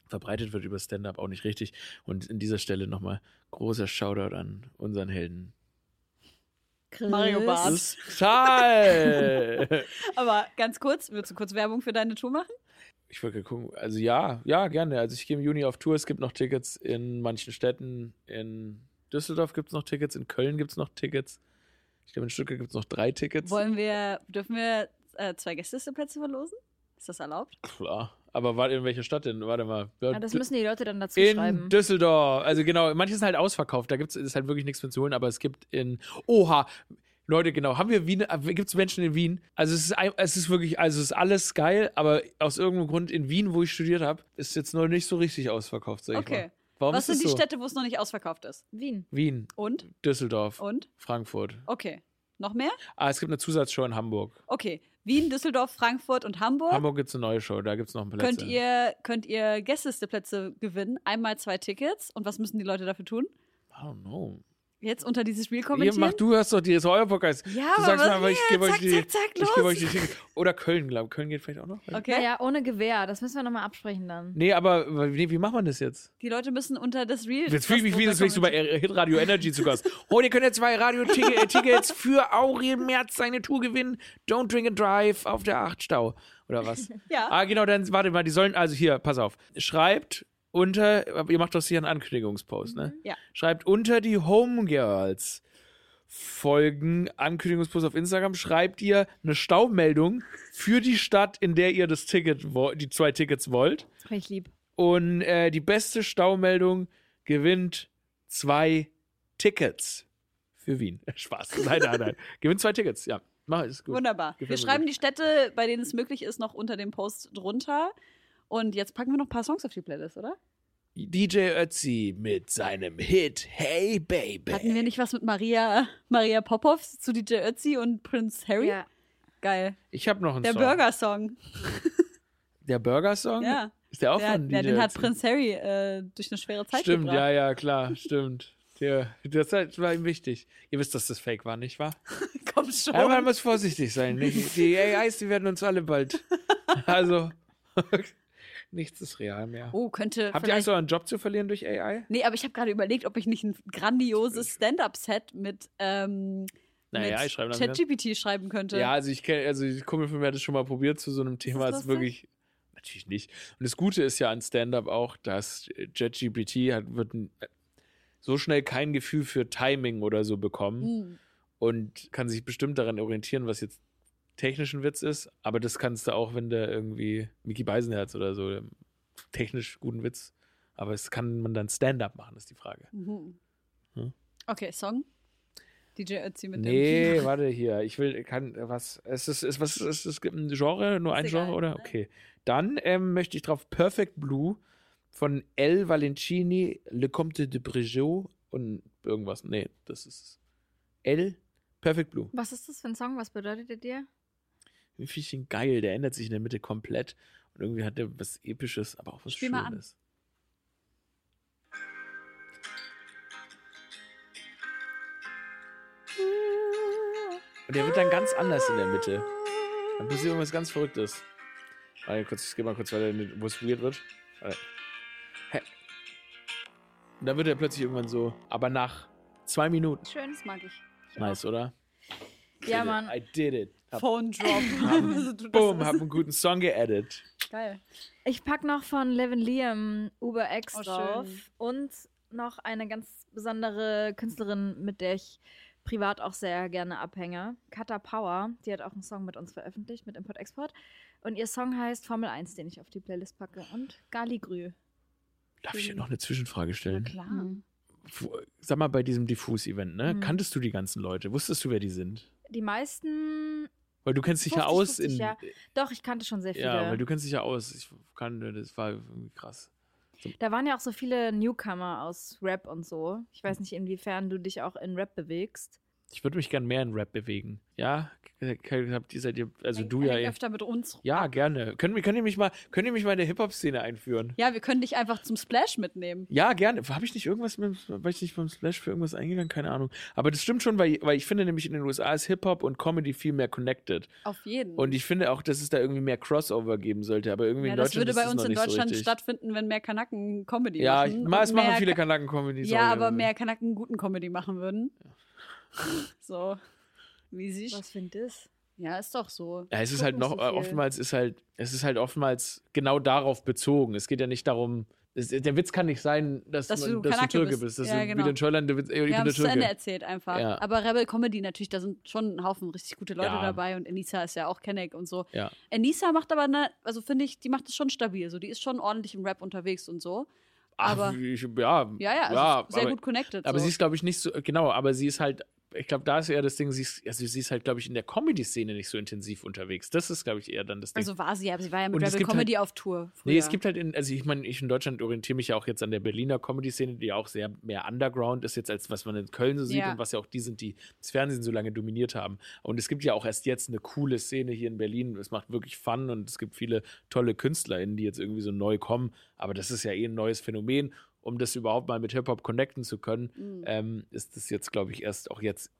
Speaker 2: verbreitet wird über Stand-up auch nicht richtig. Und in dieser Stelle nochmal großer Shoutout an unseren Helden.
Speaker 1: Mario Barth.
Speaker 2: Das ist toll! *laughs*
Speaker 1: Aber ganz kurz, würdest du kurz Werbung für deine Tour machen?
Speaker 2: ich wollte gucken, also ja, ja, gerne. Also ich gehe im Juni auf Tour, es gibt noch Tickets in manchen Städten. In Düsseldorf gibt es noch Tickets, in Köln gibt es noch Tickets. Ich glaube, in Stuttgart gibt es noch drei Tickets.
Speaker 1: Wollen wir, dürfen wir äh, zwei Gästeplätze verlosen? Ist das erlaubt?
Speaker 2: Klar. Aber warte, in welcher Stadt denn? Warte mal. Ja,
Speaker 4: Ja, das müssen die Leute dann dazu
Speaker 2: in
Speaker 4: schreiben.
Speaker 2: Düsseldorf. Also genau, manches ist halt ausverkauft. Da gibt's, ist halt wirklich nichts mehr zu holen, aber es gibt in. Oha! Leute, genau, haben wir Wien, gibt es Menschen in Wien? Also es ist, ein- es ist wirklich, also es ist alles geil, aber aus irgendeinem Grund in Wien, wo ich studiert habe, ist jetzt noch nicht so richtig ausverkauft, sag ich
Speaker 1: Okay.
Speaker 2: mal. Warum
Speaker 1: Was
Speaker 2: ist
Speaker 1: sind
Speaker 2: das
Speaker 1: die
Speaker 2: so?
Speaker 1: Städte, wo es noch nicht ausverkauft ist?
Speaker 4: Wien.
Speaker 2: Wien,
Speaker 1: Und?
Speaker 2: Düsseldorf,
Speaker 1: Und?
Speaker 2: Frankfurt.
Speaker 1: Okay. Noch mehr?
Speaker 2: Ah, es gibt eine Zusatzshow in Hamburg.
Speaker 1: Okay. Wien, Düsseldorf, Frankfurt und Hamburg.
Speaker 2: Hamburg gibt es eine neue Show, da gibt es noch ein Plätze.
Speaker 1: Könnt ihr, könnt ihr Gästeplätze gewinnen? Einmal zwei Tickets. Und was müssen die Leute dafür tun?
Speaker 2: I don't know.
Speaker 1: Jetzt unter dieses Spiel
Speaker 2: Ihr
Speaker 1: kommentieren?
Speaker 2: macht, du hörst doch, die ist euer Podcast.
Speaker 1: Ja,
Speaker 2: du
Speaker 1: aber
Speaker 2: sagst
Speaker 1: was-
Speaker 2: mal, aber ich
Speaker 1: ja,
Speaker 2: gebe euch
Speaker 1: zack,
Speaker 2: die.
Speaker 1: zack, zack,
Speaker 2: ich gebe
Speaker 1: los.
Speaker 2: euch die Tickets. Oder Köln, glaube ich. Köln geht vielleicht auch noch.
Speaker 1: Okay.
Speaker 4: Naja, ohne Gewehr. Das müssen wir nochmal absprechen dann.
Speaker 2: Nee, aber nee, wie macht man das jetzt?
Speaker 1: Die Leute müssen unter das Reel.
Speaker 2: Jetzt fühle ich mich wie, als wärst du bei
Speaker 1: kommentieren.
Speaker 2: Hitradio Energy zu Gast. Oh, ihr könnt jetzt zwei Radio-Tickets für Aurel Merz seine Tour gewinnen. Don't drink and drive auf der 8 Stau. Oder was? *laughs*
Speaker 1: Ja.
Speaker 2: Ah, genau, dann warte mal, die sollen, also hier, pass auf. Schreibt unter, ihr macht doch hier einen Ankündigungspost, ne?
Speaker 1: Ja.
Speaker 2: Schreibt unter die Homegirls Folgen Ankündigungspost auf Instagram, schreibt ihr eine Staumeldung für die Stadt, in der ihr das Ticket, die zwei Tickets wollt.
Speaker 4: Ich lieb.
Speaker 2: Und äh, die beste Staumeldung gewinnt zwei Tickets für Wien. *laughs* Spaß. Nein, nein, nein. gewinnt zwei Tickets, ja. Mach, ist gut.
Speaker 1: Wunderbar.
Speaker 2: Gefällt
Speaker 1: wir schreiben
Speaker 2: gut.
Speaker 1: die Städte, bei denen es möglich ist, noch unter dem Post drunter. Und jetzt packen wir noch ein paar Songs auf die Playlist, oder?
Speaker 2: DJ Ötzi mit seinem Hit Hey Baby.
Speaker 1: Hatten wir nicht was mit Maria, Maria Popov zu DJ Ötzi und Prince Harry?
Speaker 4: Ja.
Speaker 1: Geil.
Speaker 2: Ich habe noch einen
Speaker 1: Der
Speaker 2: Song.
Speaker 1: Burger-Song. *laughs*
Speaker 2: Der Burger-Song?
Speaker 1: Ja.
Speaker 2: Ist der auch
Speaker 1: Der,
Speaker 2: von DJ
Speaker 1: ja, den hat
Speaker 2: Ötzi?
Speaker 1: Prince Harry äh, durch eine schwere Zeit
Speaker 2: Stimmt,
Speaker 1: gebracht.
Speaker 2: ja, ja, klar, stimmt. Der, das war ihm wichtig. Ihr wisst, dass das Fake war, nicht wahr? *laughs*
Speaker 1: Komm schon.
Speaker 2: Ja, man muss vorsichtig sein. nicht? Die AIs, die werden uns alle bald. Also, *laughs* nichts ist real mehr.
Speaker 1: oh, könnte
Speaker 2: Habt ihr. Angst, euren Job zu verlieren durch AI?
Speaker 1: Nee, aber ich habe gerade überlegt, ob ich nicht ein grandioses Stand-Up-Set mit, ähm,
Speaker 2: Naja,
Speaker 1: mit
Speaker 2: ich schreibe.
Speaker 1: ChatGPT schreiben könnte.
Speaker 2: Ja, also ich kenne, also ein Kumpel von mir hat es schon mal probiert zu so einem Thema.
Speaker 1: das
Speaker 2: Es ist wirklich. Natürlich nicht. Und das Gute ist ja an Stand-up auch, dass JetGPT hat, wird so schnell kein Gefühl für Timing oder so bekommen
Speaker 1: Hm.
Speaker 2: und kann sich bestimmt daran orientieren, was jetzt technischen Witz ist. Aber das kannst du auch, wenn der irgendwie Mickey Beisenherz oder so ähm, technisch guten Witz. Aber es kann man dann Stand-up machen, ist die Frage.
Speaker 1: Mhm.
Speaker 2: Hm?
Speaker 1: Okay, Song. DJ Ötzi mit
Speaker 2: Nee,
Speaker 1: dem.
Speaker 2: warte hier. Ich will, kann, was, es ist, es, was, es, ein Genre, nur
Speaker 1: Ist
Speaker 2: ein
Speaker 1: egal,
Speaker 2: Genre, oder?
Speaker 1: ne?
Speaker 2: Okay. Dann ähm, möchte ich drauf Perfect Blue von El Valencini, Le Comte de Brigeau und irgendwas. Nee, das ist El Perfect Blue.
Speaker 4: Was ist das für ein Song? Was bedeutet der dir?
Speaker 2: Irgendwie finde ich ihn geil. Der ändert sich in der Mitte komplett. Und irgendwie hat der was Episches, aber auch was
Speaker 1: Spiel.
Speaker 2: Schönes. Und der wird dann ganz anders in der Mitte. Dann passiert irgendwas ganz Verrücktes. Warte, kurz, ich geh mal kurz weiter, wo es weird wird. Warte. Hä? Und dann wird er plötzlich irgendwann so, aber nach zwei Minuten.
Speaker 4: Schön.
Speaker 1: Das mag ich.
Speaker 2: Nice, oder?
Speaker 4: Ja. Mann.
Speaker 2: I did it.
Speaker 1: Phone Drop. *laughs* *laughs* Also,
Speaker 2: boom, hab einen guten Song geedit.
Speaker 1: Geil.
Speaker 4: Ich pack noch von Levin Liam Uber X
Speaker 1: Oh,
Speaker 4: drauf
Speaker 1: schön.
Speaker 4: und noch eine ganz besondere Künstlerin, mit der ich privat auch sehr gerne abhänge. Kata Power, die hat auch einen Song mit uns veröffentlicht, mit Import-Export. Und ihr Song heißt Formel 1, den ich auf die Playlist packe. Und Galigrü.
Speaker 2: Darf ich dir noch eine Zwischenfrage stellen?
Speaker 1: Klar.
Speaker 4: Mhm.
Speaker 2: Wo- Sag mal, bei diesem Diffus-Event, ne?
Speaker 4: Mhm.
Speaker 2: Kanntest du die ganzen Leute? Wusstest du, wer die sind?
Speaker 3: die meisten.
Speaker 2: Weil du kennst dich ja
Speaker 3: 50,
Speaker 2: aus
Speaker 3: 50,
Speaker 2: in.
Speaker 3: ja. Doch, ich kannte schon sehr viele.
Speaker 2: Ja, weil du kennst dich ja aus. Ich kannte, das war irgendwie krass.
Speaker 3: da waren ja auch so viele Newcomer aus Rap und so. Ich weiß nicht, inwiefern du dich auch in Rap bewegst.
Speaker 2: Ich würde mich gern mehr in Rap bewegen. Ja, habt ihr seid ihr, also du ja. Eh-
Speaker 1: öfter mit uns.
Speaker 2: Ja, gerne. Können, wir- könnt ihr mich mal, könnt ihr mich mal in der Hip-Hop-Szene einführen?
Speaker 1: Ja, wir können dich einfach zum Splash mitnehmen.
Speaker 2: Ja, gerne. Habe ich nicht irgendwas mit, war ich nicht beim Splash für irgendwas eingegangen? Keine Ahnung. Aber das stimmt schon, weil, weil ich finde nämlich in den USA ist Hip-Hop und Comedy viel mehr connected.
Speaker 1: Auf jeden.
Speaker 2: Und ich finde auch, dass es da irgendwie mehr Crossover geben sollte. Aber irgendwie
Speaker 1: ja,
Speaker 2: in
Speaker 1: das
Speaker 2: Deutschland
Speaker 1: würde
Speaker 2: ist
Speaker 1: bei uns in
Speaker 2: so
Speaker 1: Deutschland
Speaker 2: richtig.
Speaker 1: stattfinden, wenn mehr Kanaken Comedy
Speaker 2: Ja,
Speaker 1: machen.
Speaker 2: mal, es machen viele
Speaker 1: Ka-
Speaker 2: Kanaken-Comedy.
Speaker 1: Ja, aber mehr Kanaken guten Comedy machen würden. *laughs* So. Wie siehst
Speaker 3: Was für das?
Speaker 1: Ja, ist doch so.
Speaker 2: Ja, es ist
Speaker 3: guck
Speaker 2: halt noch,
Speaker 3: so
Speaker 2: äh, oftmals ist halt, es ist halt oftmals genau darauf bezogen. Es geht ja nicht darum, es, der Witz kann nicht sein, dass,
Speaker 1: Dass
Speaker 2: man,
Speaker 1: du
Speaker 2: dass du Türke
Speaker 1: bist.
Speaker 2: bist. Dass
Speaker 1: Ja,
Speaker 2: du
Speaker 1: genau.
Speaker 2: wieder in Scheuland, der Witz, äh, ich
Speaker 1: Wir
Speaker 2: bin der
Speaker 1: zu Ende
Speaker 2: Türke.
Speaker 1: erzählt einfach.
Speaker 2: Ja.
Speaker 1: Aber Rebel Comedy natürlich, da sind schon ein Haufen richtig gute Leute
Speaker 2: Ja.
Speaker 1: dabei und Enisa ist ja auch Kenneck und so.
Speaker 2: Ja.
Speaker 1: Enisa macht aber, ne, also finde ich, die macht es schon stabil. So, die ist schon ordentlich im Rap unterwegs und so.
Speaker 2: Ach,
Speaker 1: Aber-
Speaker 2: ich, ja,
Speaker 1: Ja, ja, also sehr
Speaker 2: aber,
Speaker 1: gut connected.
Speaker 2: aber
Speaker 1: so.
Speaker 2: sie ist, glaube ich, nicht so, genau, aber sie ist halt, ich glaube, da ist eher das Ding, sie ist, also sie ist halt, glaube ich, in der Comedy-Szene nicht so intensiv unterwegs. Das ist, glaube ich, eher dann das Ding.
Speaker 1: also war sie, aber sie war ja mit Rebel
Speaker 2: gibt
Speaker 1: Comedy auf Tour. Früher.
Speaker 2: Nee, es gibt halt in, also ich meine, ich in Deutschland orientiere mich ja auch jetzt an der Berliner Comedy-Szene, die ja auch sehr mehr Underground ist jetzt, als was man in Köln so sieht
Speaker 1: Ja.
Speaker 2: und was ja auch die sind, die das Fernsehen so lange dominiert haben. Und es gibt ja auch erst jetzt eine coole Szene hier in Berlin. Es macht wirklich Fun und es gibt viele tolle KünstlerInnen, die jetzt irgendwie so neu kommen. Aber das ist ja eh ein neues Phänomen. Um das überhaupt mal mit Hip-Hop connecten zu können,
Speaker 1: Mhm.
Speaker 2: ähm, ist das jetzt, glaube ich, erst auch jetzt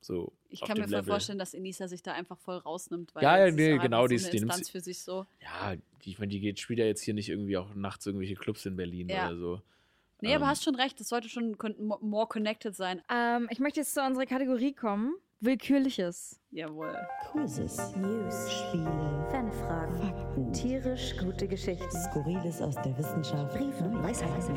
Speaker 2: so.
Speaker 1: Ich
Speaker 2: auf
Speaker 1: kann mir voll
Speaker 2: Level.
Speaker 1: vorstellen, dass Enisa sich da einfach voll rausnimmt. Weil
Speaker 2: Ja, ja,
Speaker 1: das ist
Speaker 2: nee,
Speaker 1: einfach
Speaker 2: genau,
Speaker 1: so
Speaker 2: die
Speaker 1: eine
Speaker 2: ist-
Speaker 1: Instanz für sich so.
Speaker 2: Ja, ich meine, die geht, spielt ja jetzt hier nicht irgendwie auch nachts irgendwelche Clubs in Berlin
Speaker 1: Ja.
Speaker 2: oder so.
Speaker 1: Nee, aber
Speaker 2: Ähm.
Speaker 1: hast schon recht, es sollte schon more connected sein.
Speaker 3: Ähm, ich möchte jetzt zu unserer Kategorie kommen. Willkürliches.
Speaker 1: Jawohl.
Speaker 5: Quizzes, News, Spiele,
Speaker 6: Fanfragen.
Speaker 5: Fakten,
Speaker 6: Tierisch gute Geschichten.
Speaker 5: Skurriles aus der Wissenschaft,
Speaker 6: Briefe, Weisheiten,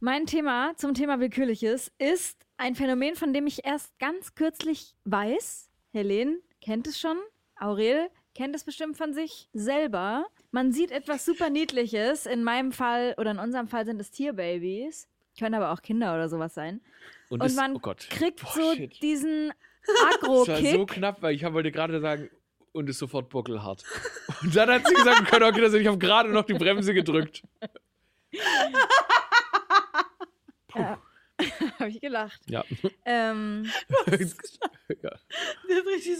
Speaker 3: Mein Thema zum Thema Willkürliches ist ein Phänomen, von dem ich erst ganz kürzlich weiß. Helene kennt es schon. Aurel kennt es bestimmt von sich selber. Man sieht etwas super Niedliches. In meinem Fall oder in unserem Fall sind es Tierbabys. Können aber auch Kinder oder sowas sein. Und,
Speaker 2: es-
Speaker 3: man
Speaker 2: oh Gott.
Speaker 3: kriegt
Speaker 2: Boah,
Speaker 3: so
Speaker 2: shit.
Speaker 3: diesen *laughs*
Speaker 2: Das war
Speaker 3: Agro-Kick.
Speaker 2: so knapp, weil ich wollte gerade sagen, und ist sofort buckelhart. *laughs* Und dann hat sie gesagt, wir können auch Kinder sein. Ich habe gerade noch die Bremse gedrückt. *laughs*
Speaker 3: Habe ich gelacht.
Speaker 2: Ja.
Speaker 3: Ähm,
Speaker 2: ja.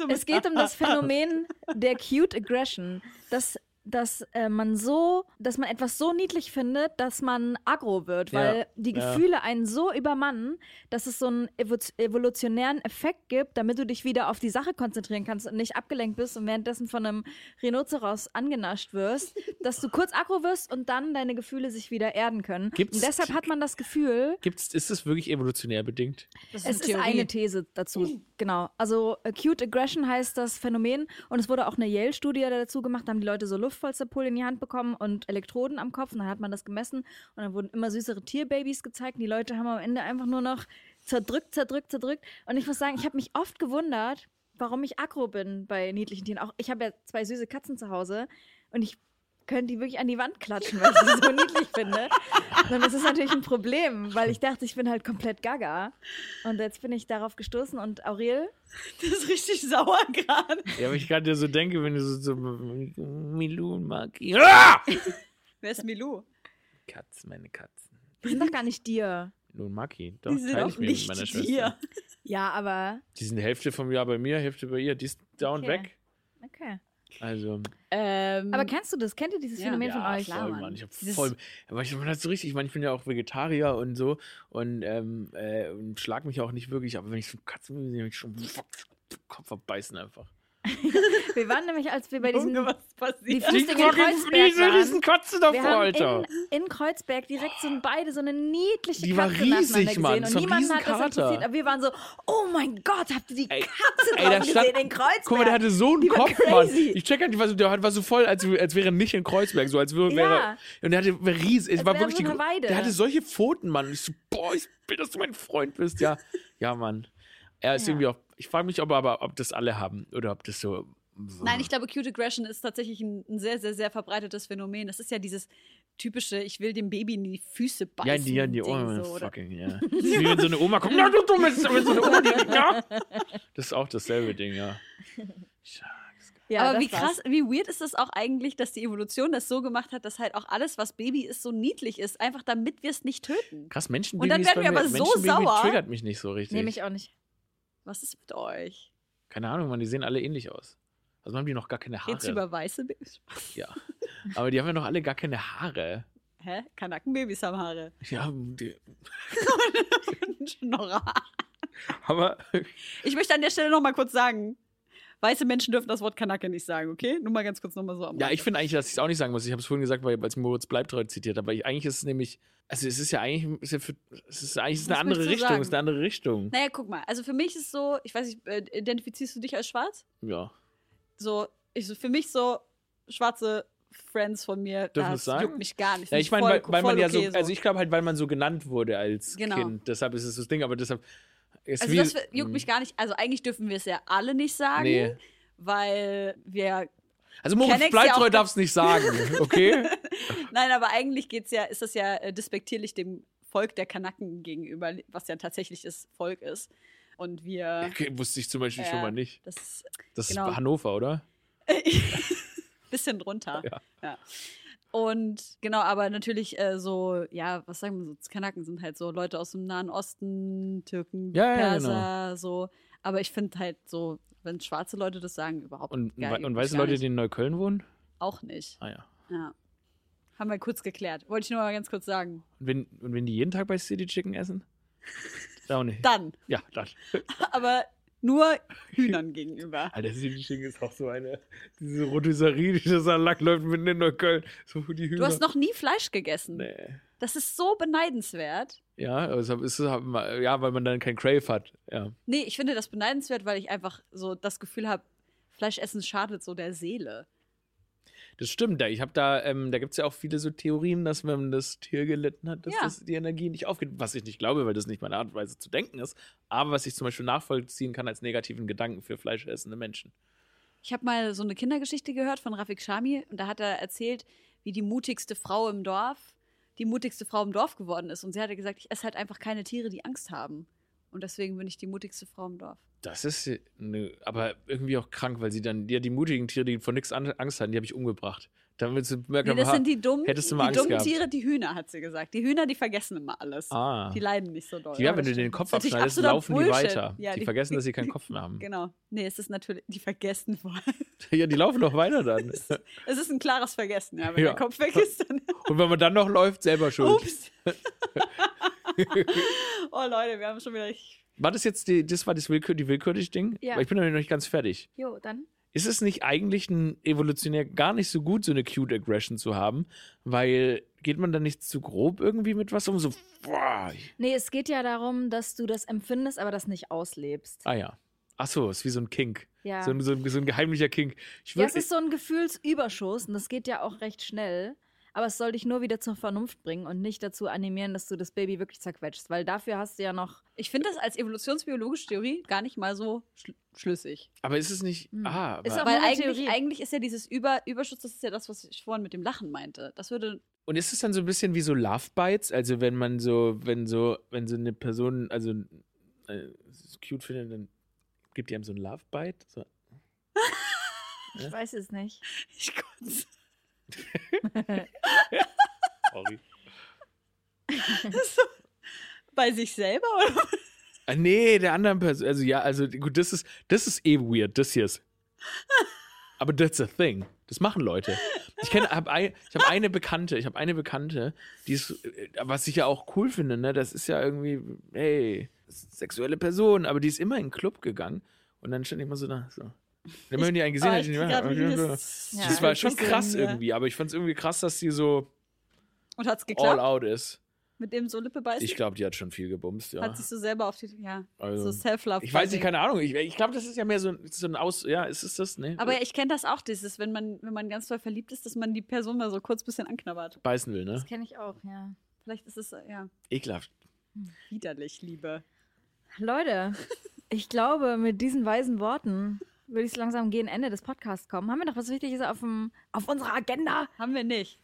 Speaker 3: Es geht um das Phänomen der Cute Aggression, dass, dass äh, man so, dass man etwas so niedlich findet, dass man aggro wird,
Speaker 2: Ja,
Speaker 3: weil die
Speaker 2: ja.
Speaker 3: Gefühle einen so übermannen, dass es so einen evo evolutionären Effekt gibt, damit du dich wieder auf die Sache konzentrieren kannst und nicht abgelenkt bist und währenddessen von einem Rhinoceros angenascht wirst, *laughs* dass du kurz aggro wirst und dann deine Gefühle sich wieder erden können.
Speaker 2: Gibt's-
Speaker 3: und deshalb hat man das Gefühl,
Speaker 2: Gibt's, ist das wirklich evolutionär bedingt?
Speaker 1: Das
Speaker 3: es ist eine These dazu, genau. Also Acute Aggression heißt das Phänomen und es wurde auch eine Yale-Studie dazu gemacht, da haben die Leute so Luftpolsterpulver in die Hand bekommen und Elektroden am Kopf. Und dann hat man das gemessen und dann wurden immer süßere Tierbabys gezeigt. Und die Leute haben am Ende einfach nur noch zerdrückt, zerdrückt, zerdrückt. Und ich muss sagen, ich habe mich oft gewundert, warum ich aggro bin bei niedlichen Tieren. Auch ich habe ja zwei süße Katzen zu Hause und ich könnte die wirklich an die Wand klatschen, weil ich sie so niedlich finde. Und das ist natürlich ein Problem, weil ich dachte, ich bin halt komplett gaga. Und jetzt bin ich darauf gestoßen und Aurel,
Speaker 1: Das ist richtig sauer gerade.
Speaker 2: Ja, aber ich gerade dir so denke, wenn du so, so Milou und Maki. Ah!
Speaker 1: Wer ist Milou?
Speaker 2: Katzen, meine Katzen.
Speaker 3: die sind doch gar nicht dir.
Speaker 2: Milou und Maki. Doch,
Speaker 1: Die sind
Speaker 2: teile ich mir
Speaker 1: nicht
Speaker 2: mit meiner Schwester.
Speaker 1: dir.
Speaker 3: Ja, aber
Speaker 2: Die sind Hälfte vom Jahr bei mir, Hälfte bei ihr. Die ist da und
Speaker 3: Okay.
Speaker 2: weg.
Speaker 3: okay.
Speaker 2: Also.
Speaker 1: Ähm,
Speaker 3: Aber kennst du das? Kennt ihr dieses
Speaker 1: Ja.
Speaker 3: Phänomen
Speaker 2: ja,
Speaker 3: von euch?
Speaker 1: klar,
Speaker 2: voll,
Speaker 1: Mann.
Speaker 2: Mann. Ich hab
Speaker 1: Dieses-
Speaker 2: voll, aber ich man hat so richtig, ich meine, ich bin ja auch Vegetarier und so und, ähm, äh, und schlag mich auch nicht wirklich, aber wenn ich so Katzen will, will ich schon Kopf verbeißen einfach. *laughs*
Speaker 3: Wir waren nämlich, als wir bei diesen die? Flüchtlinge in Kreuzberg waren,
Speaker 2: Katzen
Speaker 3: wir
Speaker 2: davor,
Speaker 3: haben
Speaker 2: Alter.
Speaker 3: in, in Kreuzberg direkt so beide so eine niedliche
Speaker 2: Die war
Speaker 3: Katze
Speaker 2: riesig,
Speaker 3: nacheinander
Speaker 2: Mann.
Speaker 3: gesehen. Und niemand hat das interessiert. Aber wir waren so, oh mein Gott, habt ihr die
Speaker 2: Ey,
Speaker 3: Katze
Speaker 2: ey, stand-
Speaker 3: gesehen in Kreuzberg?
Speaker 2: Guck mal, der hatte so einen
Speaker 3: Die war
Speaker 2: Kopf, Mann. Ich check halt, die war der war so voll, als, als wäre er nicht in Kreuzberg, so als würde,
Speaker 3: Ja.
Speaker 2: wäre, und der hatte wäre riesig, es war
Speaker 3: wäre
Speaker 2: wirklich
Speaker 3: so
Speaker 2: die,
Speaker 3: Weide.
Speaker 2: der hatte solche Pfoten, Mann. Und ich so, boah, ich will, dass du mein Freund bist, ja. Ja, Mann. Er ist
Speaker 3: Ja.
Speaker 2: irgendwie auch, ich frage mich, ob aber, ob das alle haben, oder ob das so,
Speaker 1: Nein, ich glaube, Cute Aggression ist tatsächlich ein, ein sehr, sehr, sehr verbreitetes Phänomen. Das ist ja dieses typische, ich will dem Baby in die Füße beißen.
Speaker 2: Ja, in die, in die Ohren.
Speaker 1: so,
Speaker 2: fucking, ja. *laughs* Das ist wie wenn so eine Oma kommt. Na, du dummes, wenn so eine Oma, die, ja. Das ist auch dasselbe Ding, ja.
Speaker 4: Ja,
Speaker 1: Aber wie
Speaker 4: war's.
Speaker 1: krass, wie weird ist das auch eigentlich, dass die Evolution das so gemacht hat, dass halt auch alles, was Baby ist, so niedlich ist, einfach damit wir es nicht töten.
Speaker 2: Krass, Menschen
Speaker 1: Und dann werden wir aber so sauer.
Speaker 2: triggert mich nicht so richtig.
Speaker 4: Nehme ich auch nicht.
Speaker 1: Was ist mit euch?
Speaker 2: Keine Ahnung, man, die sehen alle ähnlich aus. Also haben die noch gar keine Haare.
Speaker 1: Geht's über weiße Babys? *laughs*
Speaker 2: Ja. Aber die haben ja noch alle gar keine Haare.
Speaker 1: Hä? Kanackenbabys haben Haare.
Speaker 2: Ja, die, *laughs*
Speaker 1: Schnorrer.
Speaker 2: aber
Speaker 1: Ich möchte an der Stelle noch mal kurz sagen, weiße Menschen dürfen das Wort Kanake nicht sagen, okay? Nur mal ganz kurz noch mal so am
Speaker 2: ja, ich finde eigentlich, dass ich es auch nicht sagen muss. Ich habe es vorhin gesagt, weil als Moritz Bleibtreu zitiert habe. Aber ich, eigentlich ist es nämlich, also es ist ja eigentlich, ist ja für, es ist eigentlich ist
Speaker 1: Was
Speaker 2: eine andere Richtung,
Speaker 1: sagen?
Speaker 2: es ist eine andere Richtung.
Speaker 1: Naja, guck mal. Also für mich ist es so, ich weiß nicht, äh, identifizierst du dich als schwarz?
Speaker 2: Ja.
Speaker 1: So, ich, für mich so schwarze Friends von mir,
Speaker 2: Dürfen
Speaker 1: das
Speaker 2: sagen?
Speaker 1: juckt mich gar nicht.
Speaker 2: Ja, ich meine, weil, weil man
Speaker 1: voll
Speaker 2: ja
Speaker 1: okay
Speaker 2: so, also ich glaube halt, weil man so genannt wurde als
Speaker 1: Genau.
Speaker 2: Kind. Deshalb ist es das Ding, aber deshalb ist
Speaker 1: Also das juckt
Speaker 2: Mhm.
Speaker 1: mich gar nicht. Also eigentlich dürfen wir es ja alle nicht sagen,
Speaker 2: Nee.
Speaker 1: weil wir.
Speaker 2: Also Moritz
Speaker 1: ja
Speaker 2: Bleibtreu darf es nicht sagen, *laughs* okay?
Speaker 1: Nein, aber eigentlich geht's ja, ist das ja äh, despektierlich dem Volk der Kanaken gegenüber, was ja tatsächlich das Volk ist. Und wir.
Speaker 2: okay wusste ich zum Beispiel
Speaker 1: Ja.
Speaker 2: schon mal nicht.
Speaker 1: Das ist
Speaker 2: Das
Speaker 1: Genau.
Speaker 2: ist Hannover, oder? *laughs*
Speaker 1: bisschen drunter.
Speaker 2: Ja.
Speaker 1: Und genau, aber natürlich äh, so, ja, was sagen wir so, Kanaken sind halt so Leute aus dem Nahen Osten, Türken,
Speaker 2: Ja, ja, genau.
Speaker 1: Perser, so. Aber ich finde halt so, wenn schwarze Leute das sagen, überhaupt
Speaker 2: Und,
Speaker 1: gar,
Speaker 2: und weiße Leute,
Speaker 1: nicht.
Speaker 2: die in Neukölln wohnen?
Speaker 1: auch nicht.
Speaker 2: Ah ja.
Speaker 1: Ja. Haben wir kurz geklärt. Wollte ich nur mal ganz kurz sagen.
Speaker 2: Und wenn, und wenn die jeden Tag bei City Chicken essen? *laughs* Auch nicht.
Speaker 1: Dann.
Speaker 2: Ja, dann. *laughs*
Speaker 1: Aber nur *laughs* Hühnern gegenüber.
Speaker 2: Alter, Chicken ist auch so eine, diese Rotisserie, dieser Salat läuft mitten in Neukölln. So die Hühner.
Speaker 1: Du hast noch nie Fleisch gegessen.
Speaker 2: Nee.
Speaker 1: Das ist so beneidenswert.
Speaker 2: Ja, es ist, ja, weil man dann kein Crave hat. Ja.
Speaker 1: Nee, ich finde das beneidenswert, weil ich einfach so das Gefühl habe, Fleischessen schadet so der Seele.
Speaker 2: Das stimmt. Da, ich habe da, ähm, da gibt es ja auch viele so Theorien, dass wenn das Tier gelitten hat, dass
Speaker 1: Ja.
Speaker 2: das die Energie nicht aufgeht. Was ich nicht glaube, weil das nicht meine Art und Weise zu denken ist. Aber was ich zum Beispiel nachvollziehen kann als negativen Gedanken für fleischessende Menschen.
Speaker 1: Ich habe mal so eine Kindergeschichte gehört von Rafik Shami und da hat er erzählt, wie die mutigste Frau im Dorf die mutigste Frau im Dorf geworden ist. Und sie hatte gesagt, ich esse halt einfach keine Tiere, die Angst haben. Und deswegen bin ich die mutigste Frau im Dorf.
Speaker 2: Das ist ne, aber irgendwie auch krank, weil sie dann, ja, die mutigen Tiere, die vor nichts an- Angst hatten, die habe ich umgebracht. Damit sie merken,
Speaker 1: Nee, das sind die dummen,
Speaker 2: hättest du
Speaker 1: die
Speaker 2: mal Angst
Speaker 1: dummen
Speaker 2: gehabt.
Speaker 1: Tiere, die Hühner, hat sie gesagt. Die Hühner, die vergessen immer alles.
Speaker 2: ah.
Speaker 1: Die leiden nicht so doll.
Speaker 2: Ja, wenn du den. Kopf
Speaker 1: ist
Speaker 2: abschneidest, laufen die
Speaker 1: Bullshit.
Speaker 2: weiter.
Speaker 1: Ja,
Speaker 2: die, vergessen, dass sie keinen *laughs* Kopf mehr haben.
Speaker 1: Genau. Nee, es ist natürlich, die vergessen vor. *laughs*
Speaker 2: Ja, die laufen doch weiter dann.
Speaker 1: Es ist ein klares Vergessen, ja. Wenn
Speaker 2: Ja.
Speaker 1: der Kopf weg ist, dann. *laughs*
Speaker 2: Und wenn man dann noch läuft, selber schuld.
Speaker 1: Ups. Oh Leute, wir haben schon wieder.
Speaker 2: War das jetzt die, das war das Willkür, die willkürlich Ding?
Speaker 4: Ja.
Speaker 2: Weil ich bin noch nicht ganz fertig.
Speaker 4: Jo, dann.
Speaker 2: Ist es nicht eigentlich ein evolutionär gar nicht so gut, so eine cute Aggression zu haben? Weil geht man da nicht zu grob irgendwie mit was um? So, boah.
Speaker 4: Nee, es geht ja darum, dass du das empfindest, aber das nicht auslebst.
Speaker 2: Ah ja. Ach so, ist wie so ein Kink.
Speaker 4: Ja.
Speaker 2: So, ein, so, ein, so ein geheimlicher Kink. Ich
Speaker 4: Ja,
Speaker 2: würd,
Speaker 4: es ist so ein Gefühlsüberschuss und das geht ja auch recht schnell. Aber es soll dich nur wieder zur Vernunft bringen und nicht dazu animieren, dass du das Baby wirklich zerquetschst. Weil dafür hast du ja noch.
Speaker 1: Ich finde das als evolutionsbiologische Theorie gar nicht mal so schl schlüssig.
Speaker 2: aber ist es nicht.
Speaker 4: Hm.
Speaker 2: Ah,
Speaker 4: Ist
Speaker 2: aber,
Speaker 1: Weil eigentlich, eigentlich ist ja dieses Über Überschuss, das ist ja das, was ich vorhin mit dem Lachen meinte. Das würde.
Speaker 2: und ist es dann so ein bisschen wie so Love Bites? Also wenn man so, wenn so, wenn so eine Person, also äh, es cute findet, dann gibt die einem so ein Love Bite? So. *laughs*
Speaker 4: Ich weiß es nicht.
Speaker 1: Ich kotze.
Speaker 2: Sorry.
Speaker 1: Bei sich selber oder?
Speaker 2: Ah, nee, der anderen Person. Also ja, also gut, das ist, das ist eh weird, das hier ist. Aber that's a thing. Das machen Leute. Ich kenne, hab ein, ich habe eine Bekannte, ich habe eine Bekannte, die ist, äh, was ich ja auch cool finde, ne, das ist ja irgendwie, hey, sexuelle Person, aber die ist immer in den Club gegangen und dann stand ich immer so da, so. Wenn die einen gesehen
Speaker 1: Oh,
Speaker 2: hat,
Speaker 1: ich
Speaker 2: die
Speaker 1: krieg grad
Speaker 2: das
Speaker 4: Ja,
Speaker 2: war schon krass
Speaker 1: ja.
Speaker 2: irgendwie, aber ich fand es irgendwie krass, dass sie so
Speaker 1: Und hat's
Speaker 2: all
Speaker 1: geklappt?
Speaker 2: out ist.
Speaker 1: Mit dem so Lippe beißen?
Speaker 2: Ich glaube, die hat schon viel gebumst, ja.
Speaker 1: Hat sich so selber auf die. Ja,
Speaker 2: Also,
Speaker 1: so Self-Love.
Speaker 2: Ich weiß nicht, keine Ahnung. Ich, ich glaube, das ist ja mehr so, ein- so ein Aus. Ja, ist es das? Ne?
Speaker 1: Aber ich kenne das auch, dieses, wenn man, wenn man ganz doll verliebt ist, dass man die Person mal so kurz ein bisschen anknabbert.
Speaker 2: Beißen will, ne?
Speaker 4: Das kenne ich auch, ja.
Speaker 1: Vielleicht ist es äh, ja
Speaker 2: Ekelhaft.
Speaker 1: widerlich, Liebe.
Speaker 4: Leute, ich glaube, mit diesen weisen Worten würde ich so langsam gegen Ende des Podcasts kommen. Haben wir noch was Wichtiges auf, dem, auf unserer Agenda?
Speaker 1: Haben wir nicht.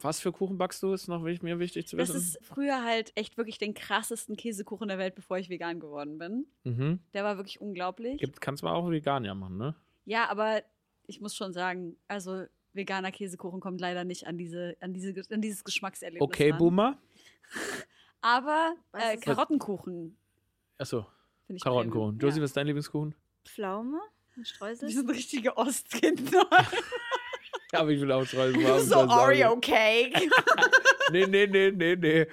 Speaker 2: Was für Kuchen backst du? Ist noch mir wichtig zu
Speaker 1: Das
Speaker 2: wissen.
Speaker 1: ist früher halt echt wirklich den krassesten Käsekuchen der Welt, bevor ich vegan geworden bin.
Speaker 2: mhm.
Speaker 1: Der war wirklich unglaublich.
Speaker 2: Gibt, kannst du auch vegan ja machen, ne?
Speaker 1: Ja, aber ich muss schon sagen, also veganer Käsekuchen kommt leider nicht an diese, an diese, an dieses Geschmackserlebnis.
Speaker 2: Okay,
Speaker 1: ran.
Speaker 2: Boomer. *laughs*
Speaker 1: Aber äh, Karottenkuchen
Speaker 2: Achso,
Speaker 1: finde ich
Speaker 2: Karottenkuchen. Josie,
Speaker 1: ja.
Speaker 2: was ist dein Lieblingskuchen?
Speaker 4: Pflaume? Streusel?
Speaker 1: Die sind richtige Ostkinder. *laughs*
Speaker 2: Ja, aber ich will auch Streusel haben.
Speaker 1: so Oreo Cake. *laughs*
Speaker 2: Nee, nee, nee, nee, nee.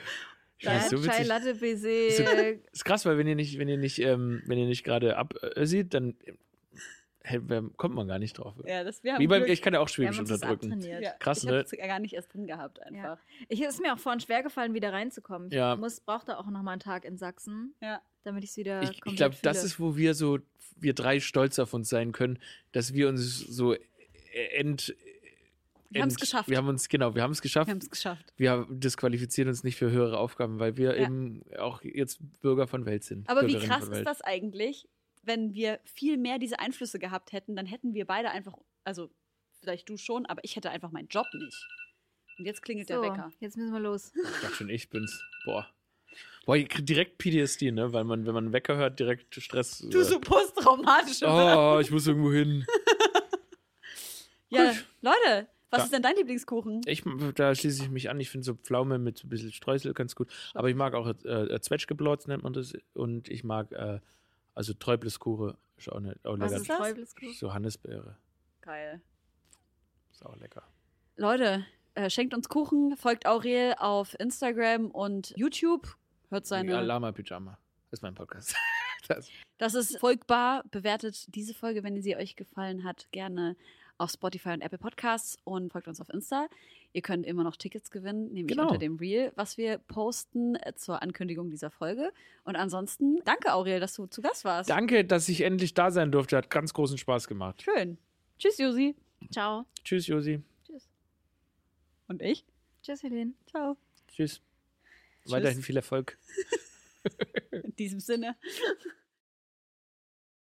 Speaker 2: Ich
Speaker 4: Ja,
Speaker 2: so
Speaker 4: Chai. Latte Baiser.
Speaker 2: So- Ist krass, weil wenn ihr nicht, wenn ihr nicht, ähm, wenn ihr nicht gerade ab äh, dann äh, kommt man gar nicht drauf.
Speaker 1: ja, das wir haben
Speaker 2: Wie beim,
Speaker 1: Glück.
Speaker 2: ich kann ja auch Schwäbisch unterdrücken.
Speaker 1: ja,
Speaker 2: Krass,
Speaker 1: ich
Speaker 2: ne?
Speaker 1: hab's gar nicht erst drin gehabt einfach.
Speaker 4: Ich, es ist mir auch vorhin schwer gefallen, wieder reinzukommen.
Speaker 2: Ja.
Speaker 4: Ich muss, brauchte auch noch mal einen Tag in Sachsen,
Speaker 1: Ja.
Speaker 4: Damit ich es wieder
Speaker 2: Ich, ich glaube, das ist, wo wir so, wir drei stolz auf uns sein können, dass wir uns so äh, ent.
Speaker 1: Wir haben's
Speaker 2: ent-
Speaker 1: geschafft.
Speaker 2: Wir haben uns, genau, wir haben es geschafft.
Speaker 1: Wir haben es geschafft.
Speaker 2: Wir disqualifizieren uns nicht für höhere Aufgaben, weil wir
Speaker 1: Ja.
Speaker 2: eben auch jetzt Bürger von Welt sind.
Speaker 1: Aber wie
Speaker 2: Bürgerinnen
Speaker 1: krass ist das eigentlich, wenn wir viel mehr diese Einflüsse gehabt hätten, dann hätten wir beide einfach, also vielleicht du schon, aber ich hätte einfach meinen Job nicht. Und jetzt klingelt
Speaker 4: so,
Speaker 1: der Wecker.
Speaker 4: jetzt müssen wir los.
Speaker 2: Ich dachte schon, ich bin's. Boah. Boah, direkt PTSD, ne? Weil man, wenn man Wecker hört, direkt Stress.
Speaker 1: Du so posttraumatische
Speaker 2: Oh, ich muss irgendwo hin. *laughs*
Speaker 1: Ja,
Speaker 2: Gut.
Speaker 1: Leute, was
Speaker 2: Ja.
Speaker 1: ist denn dein Lieblingskuchen?
Speaker 2: Ich, da schließe ich mich an. Ich finde so Pflaume mit ein bisschen Streusel ganz gut. Aber ich mag auch äh, Zwetschgeblotz, nennt man das. Und ich mag, äh, also Träubleskuche ist auch, nicht, auch
Speaker 4: Was
Speaker 2: lecker.
Speaker 4: ist
Speaker 1: das?
Speaker 2: So Hannisbeere.
Speaker 1: Geil.
Speaker 2: Ist auch lecker.
Speaker 1: Leute, äh, schenkt uns Kuchen, folgt Aurel auf Instagram und YouTube. Hört
Speaker 2: Ja,
Speaker 1: seine.
Speaker 2: Lama Pyjama. Das ist mein Podcast. *laughs* das.
Speaker 1: Das ist folgbar. Bewertet diese Folge, wenn sie euch gefallen hat, gerne auf Spotify und Apple Podcasts und folgt uns auf Insta. Ihr könnt immer noch Tickets gewinnen, nämlich
Speaker 2: Genau.
Speaker 1: unter dem Reel, was wir posten äh, zur Ankündigung dieser Folge. Und ansonsten, danke Aurel, dass du zu Gast warst.
Speaker 2: Danke, dass ich endlich da sein durfte. Hat ganz großen Spaß gemacht.
Speaker 1: Schön. Tschüss, Josi.
Speaker 4: Ciao.
Speaker 2: Tschüss, Josi.
Speaker 4: Tschüss.
Speaker 1: Und ich?
Speaker 4: Tschüss, Helene.
Speaker 1: Ciao.
Speaker 2: Tschüss. Weiterhin viel Erfolg.
Speaker 1: In diesem Sinne.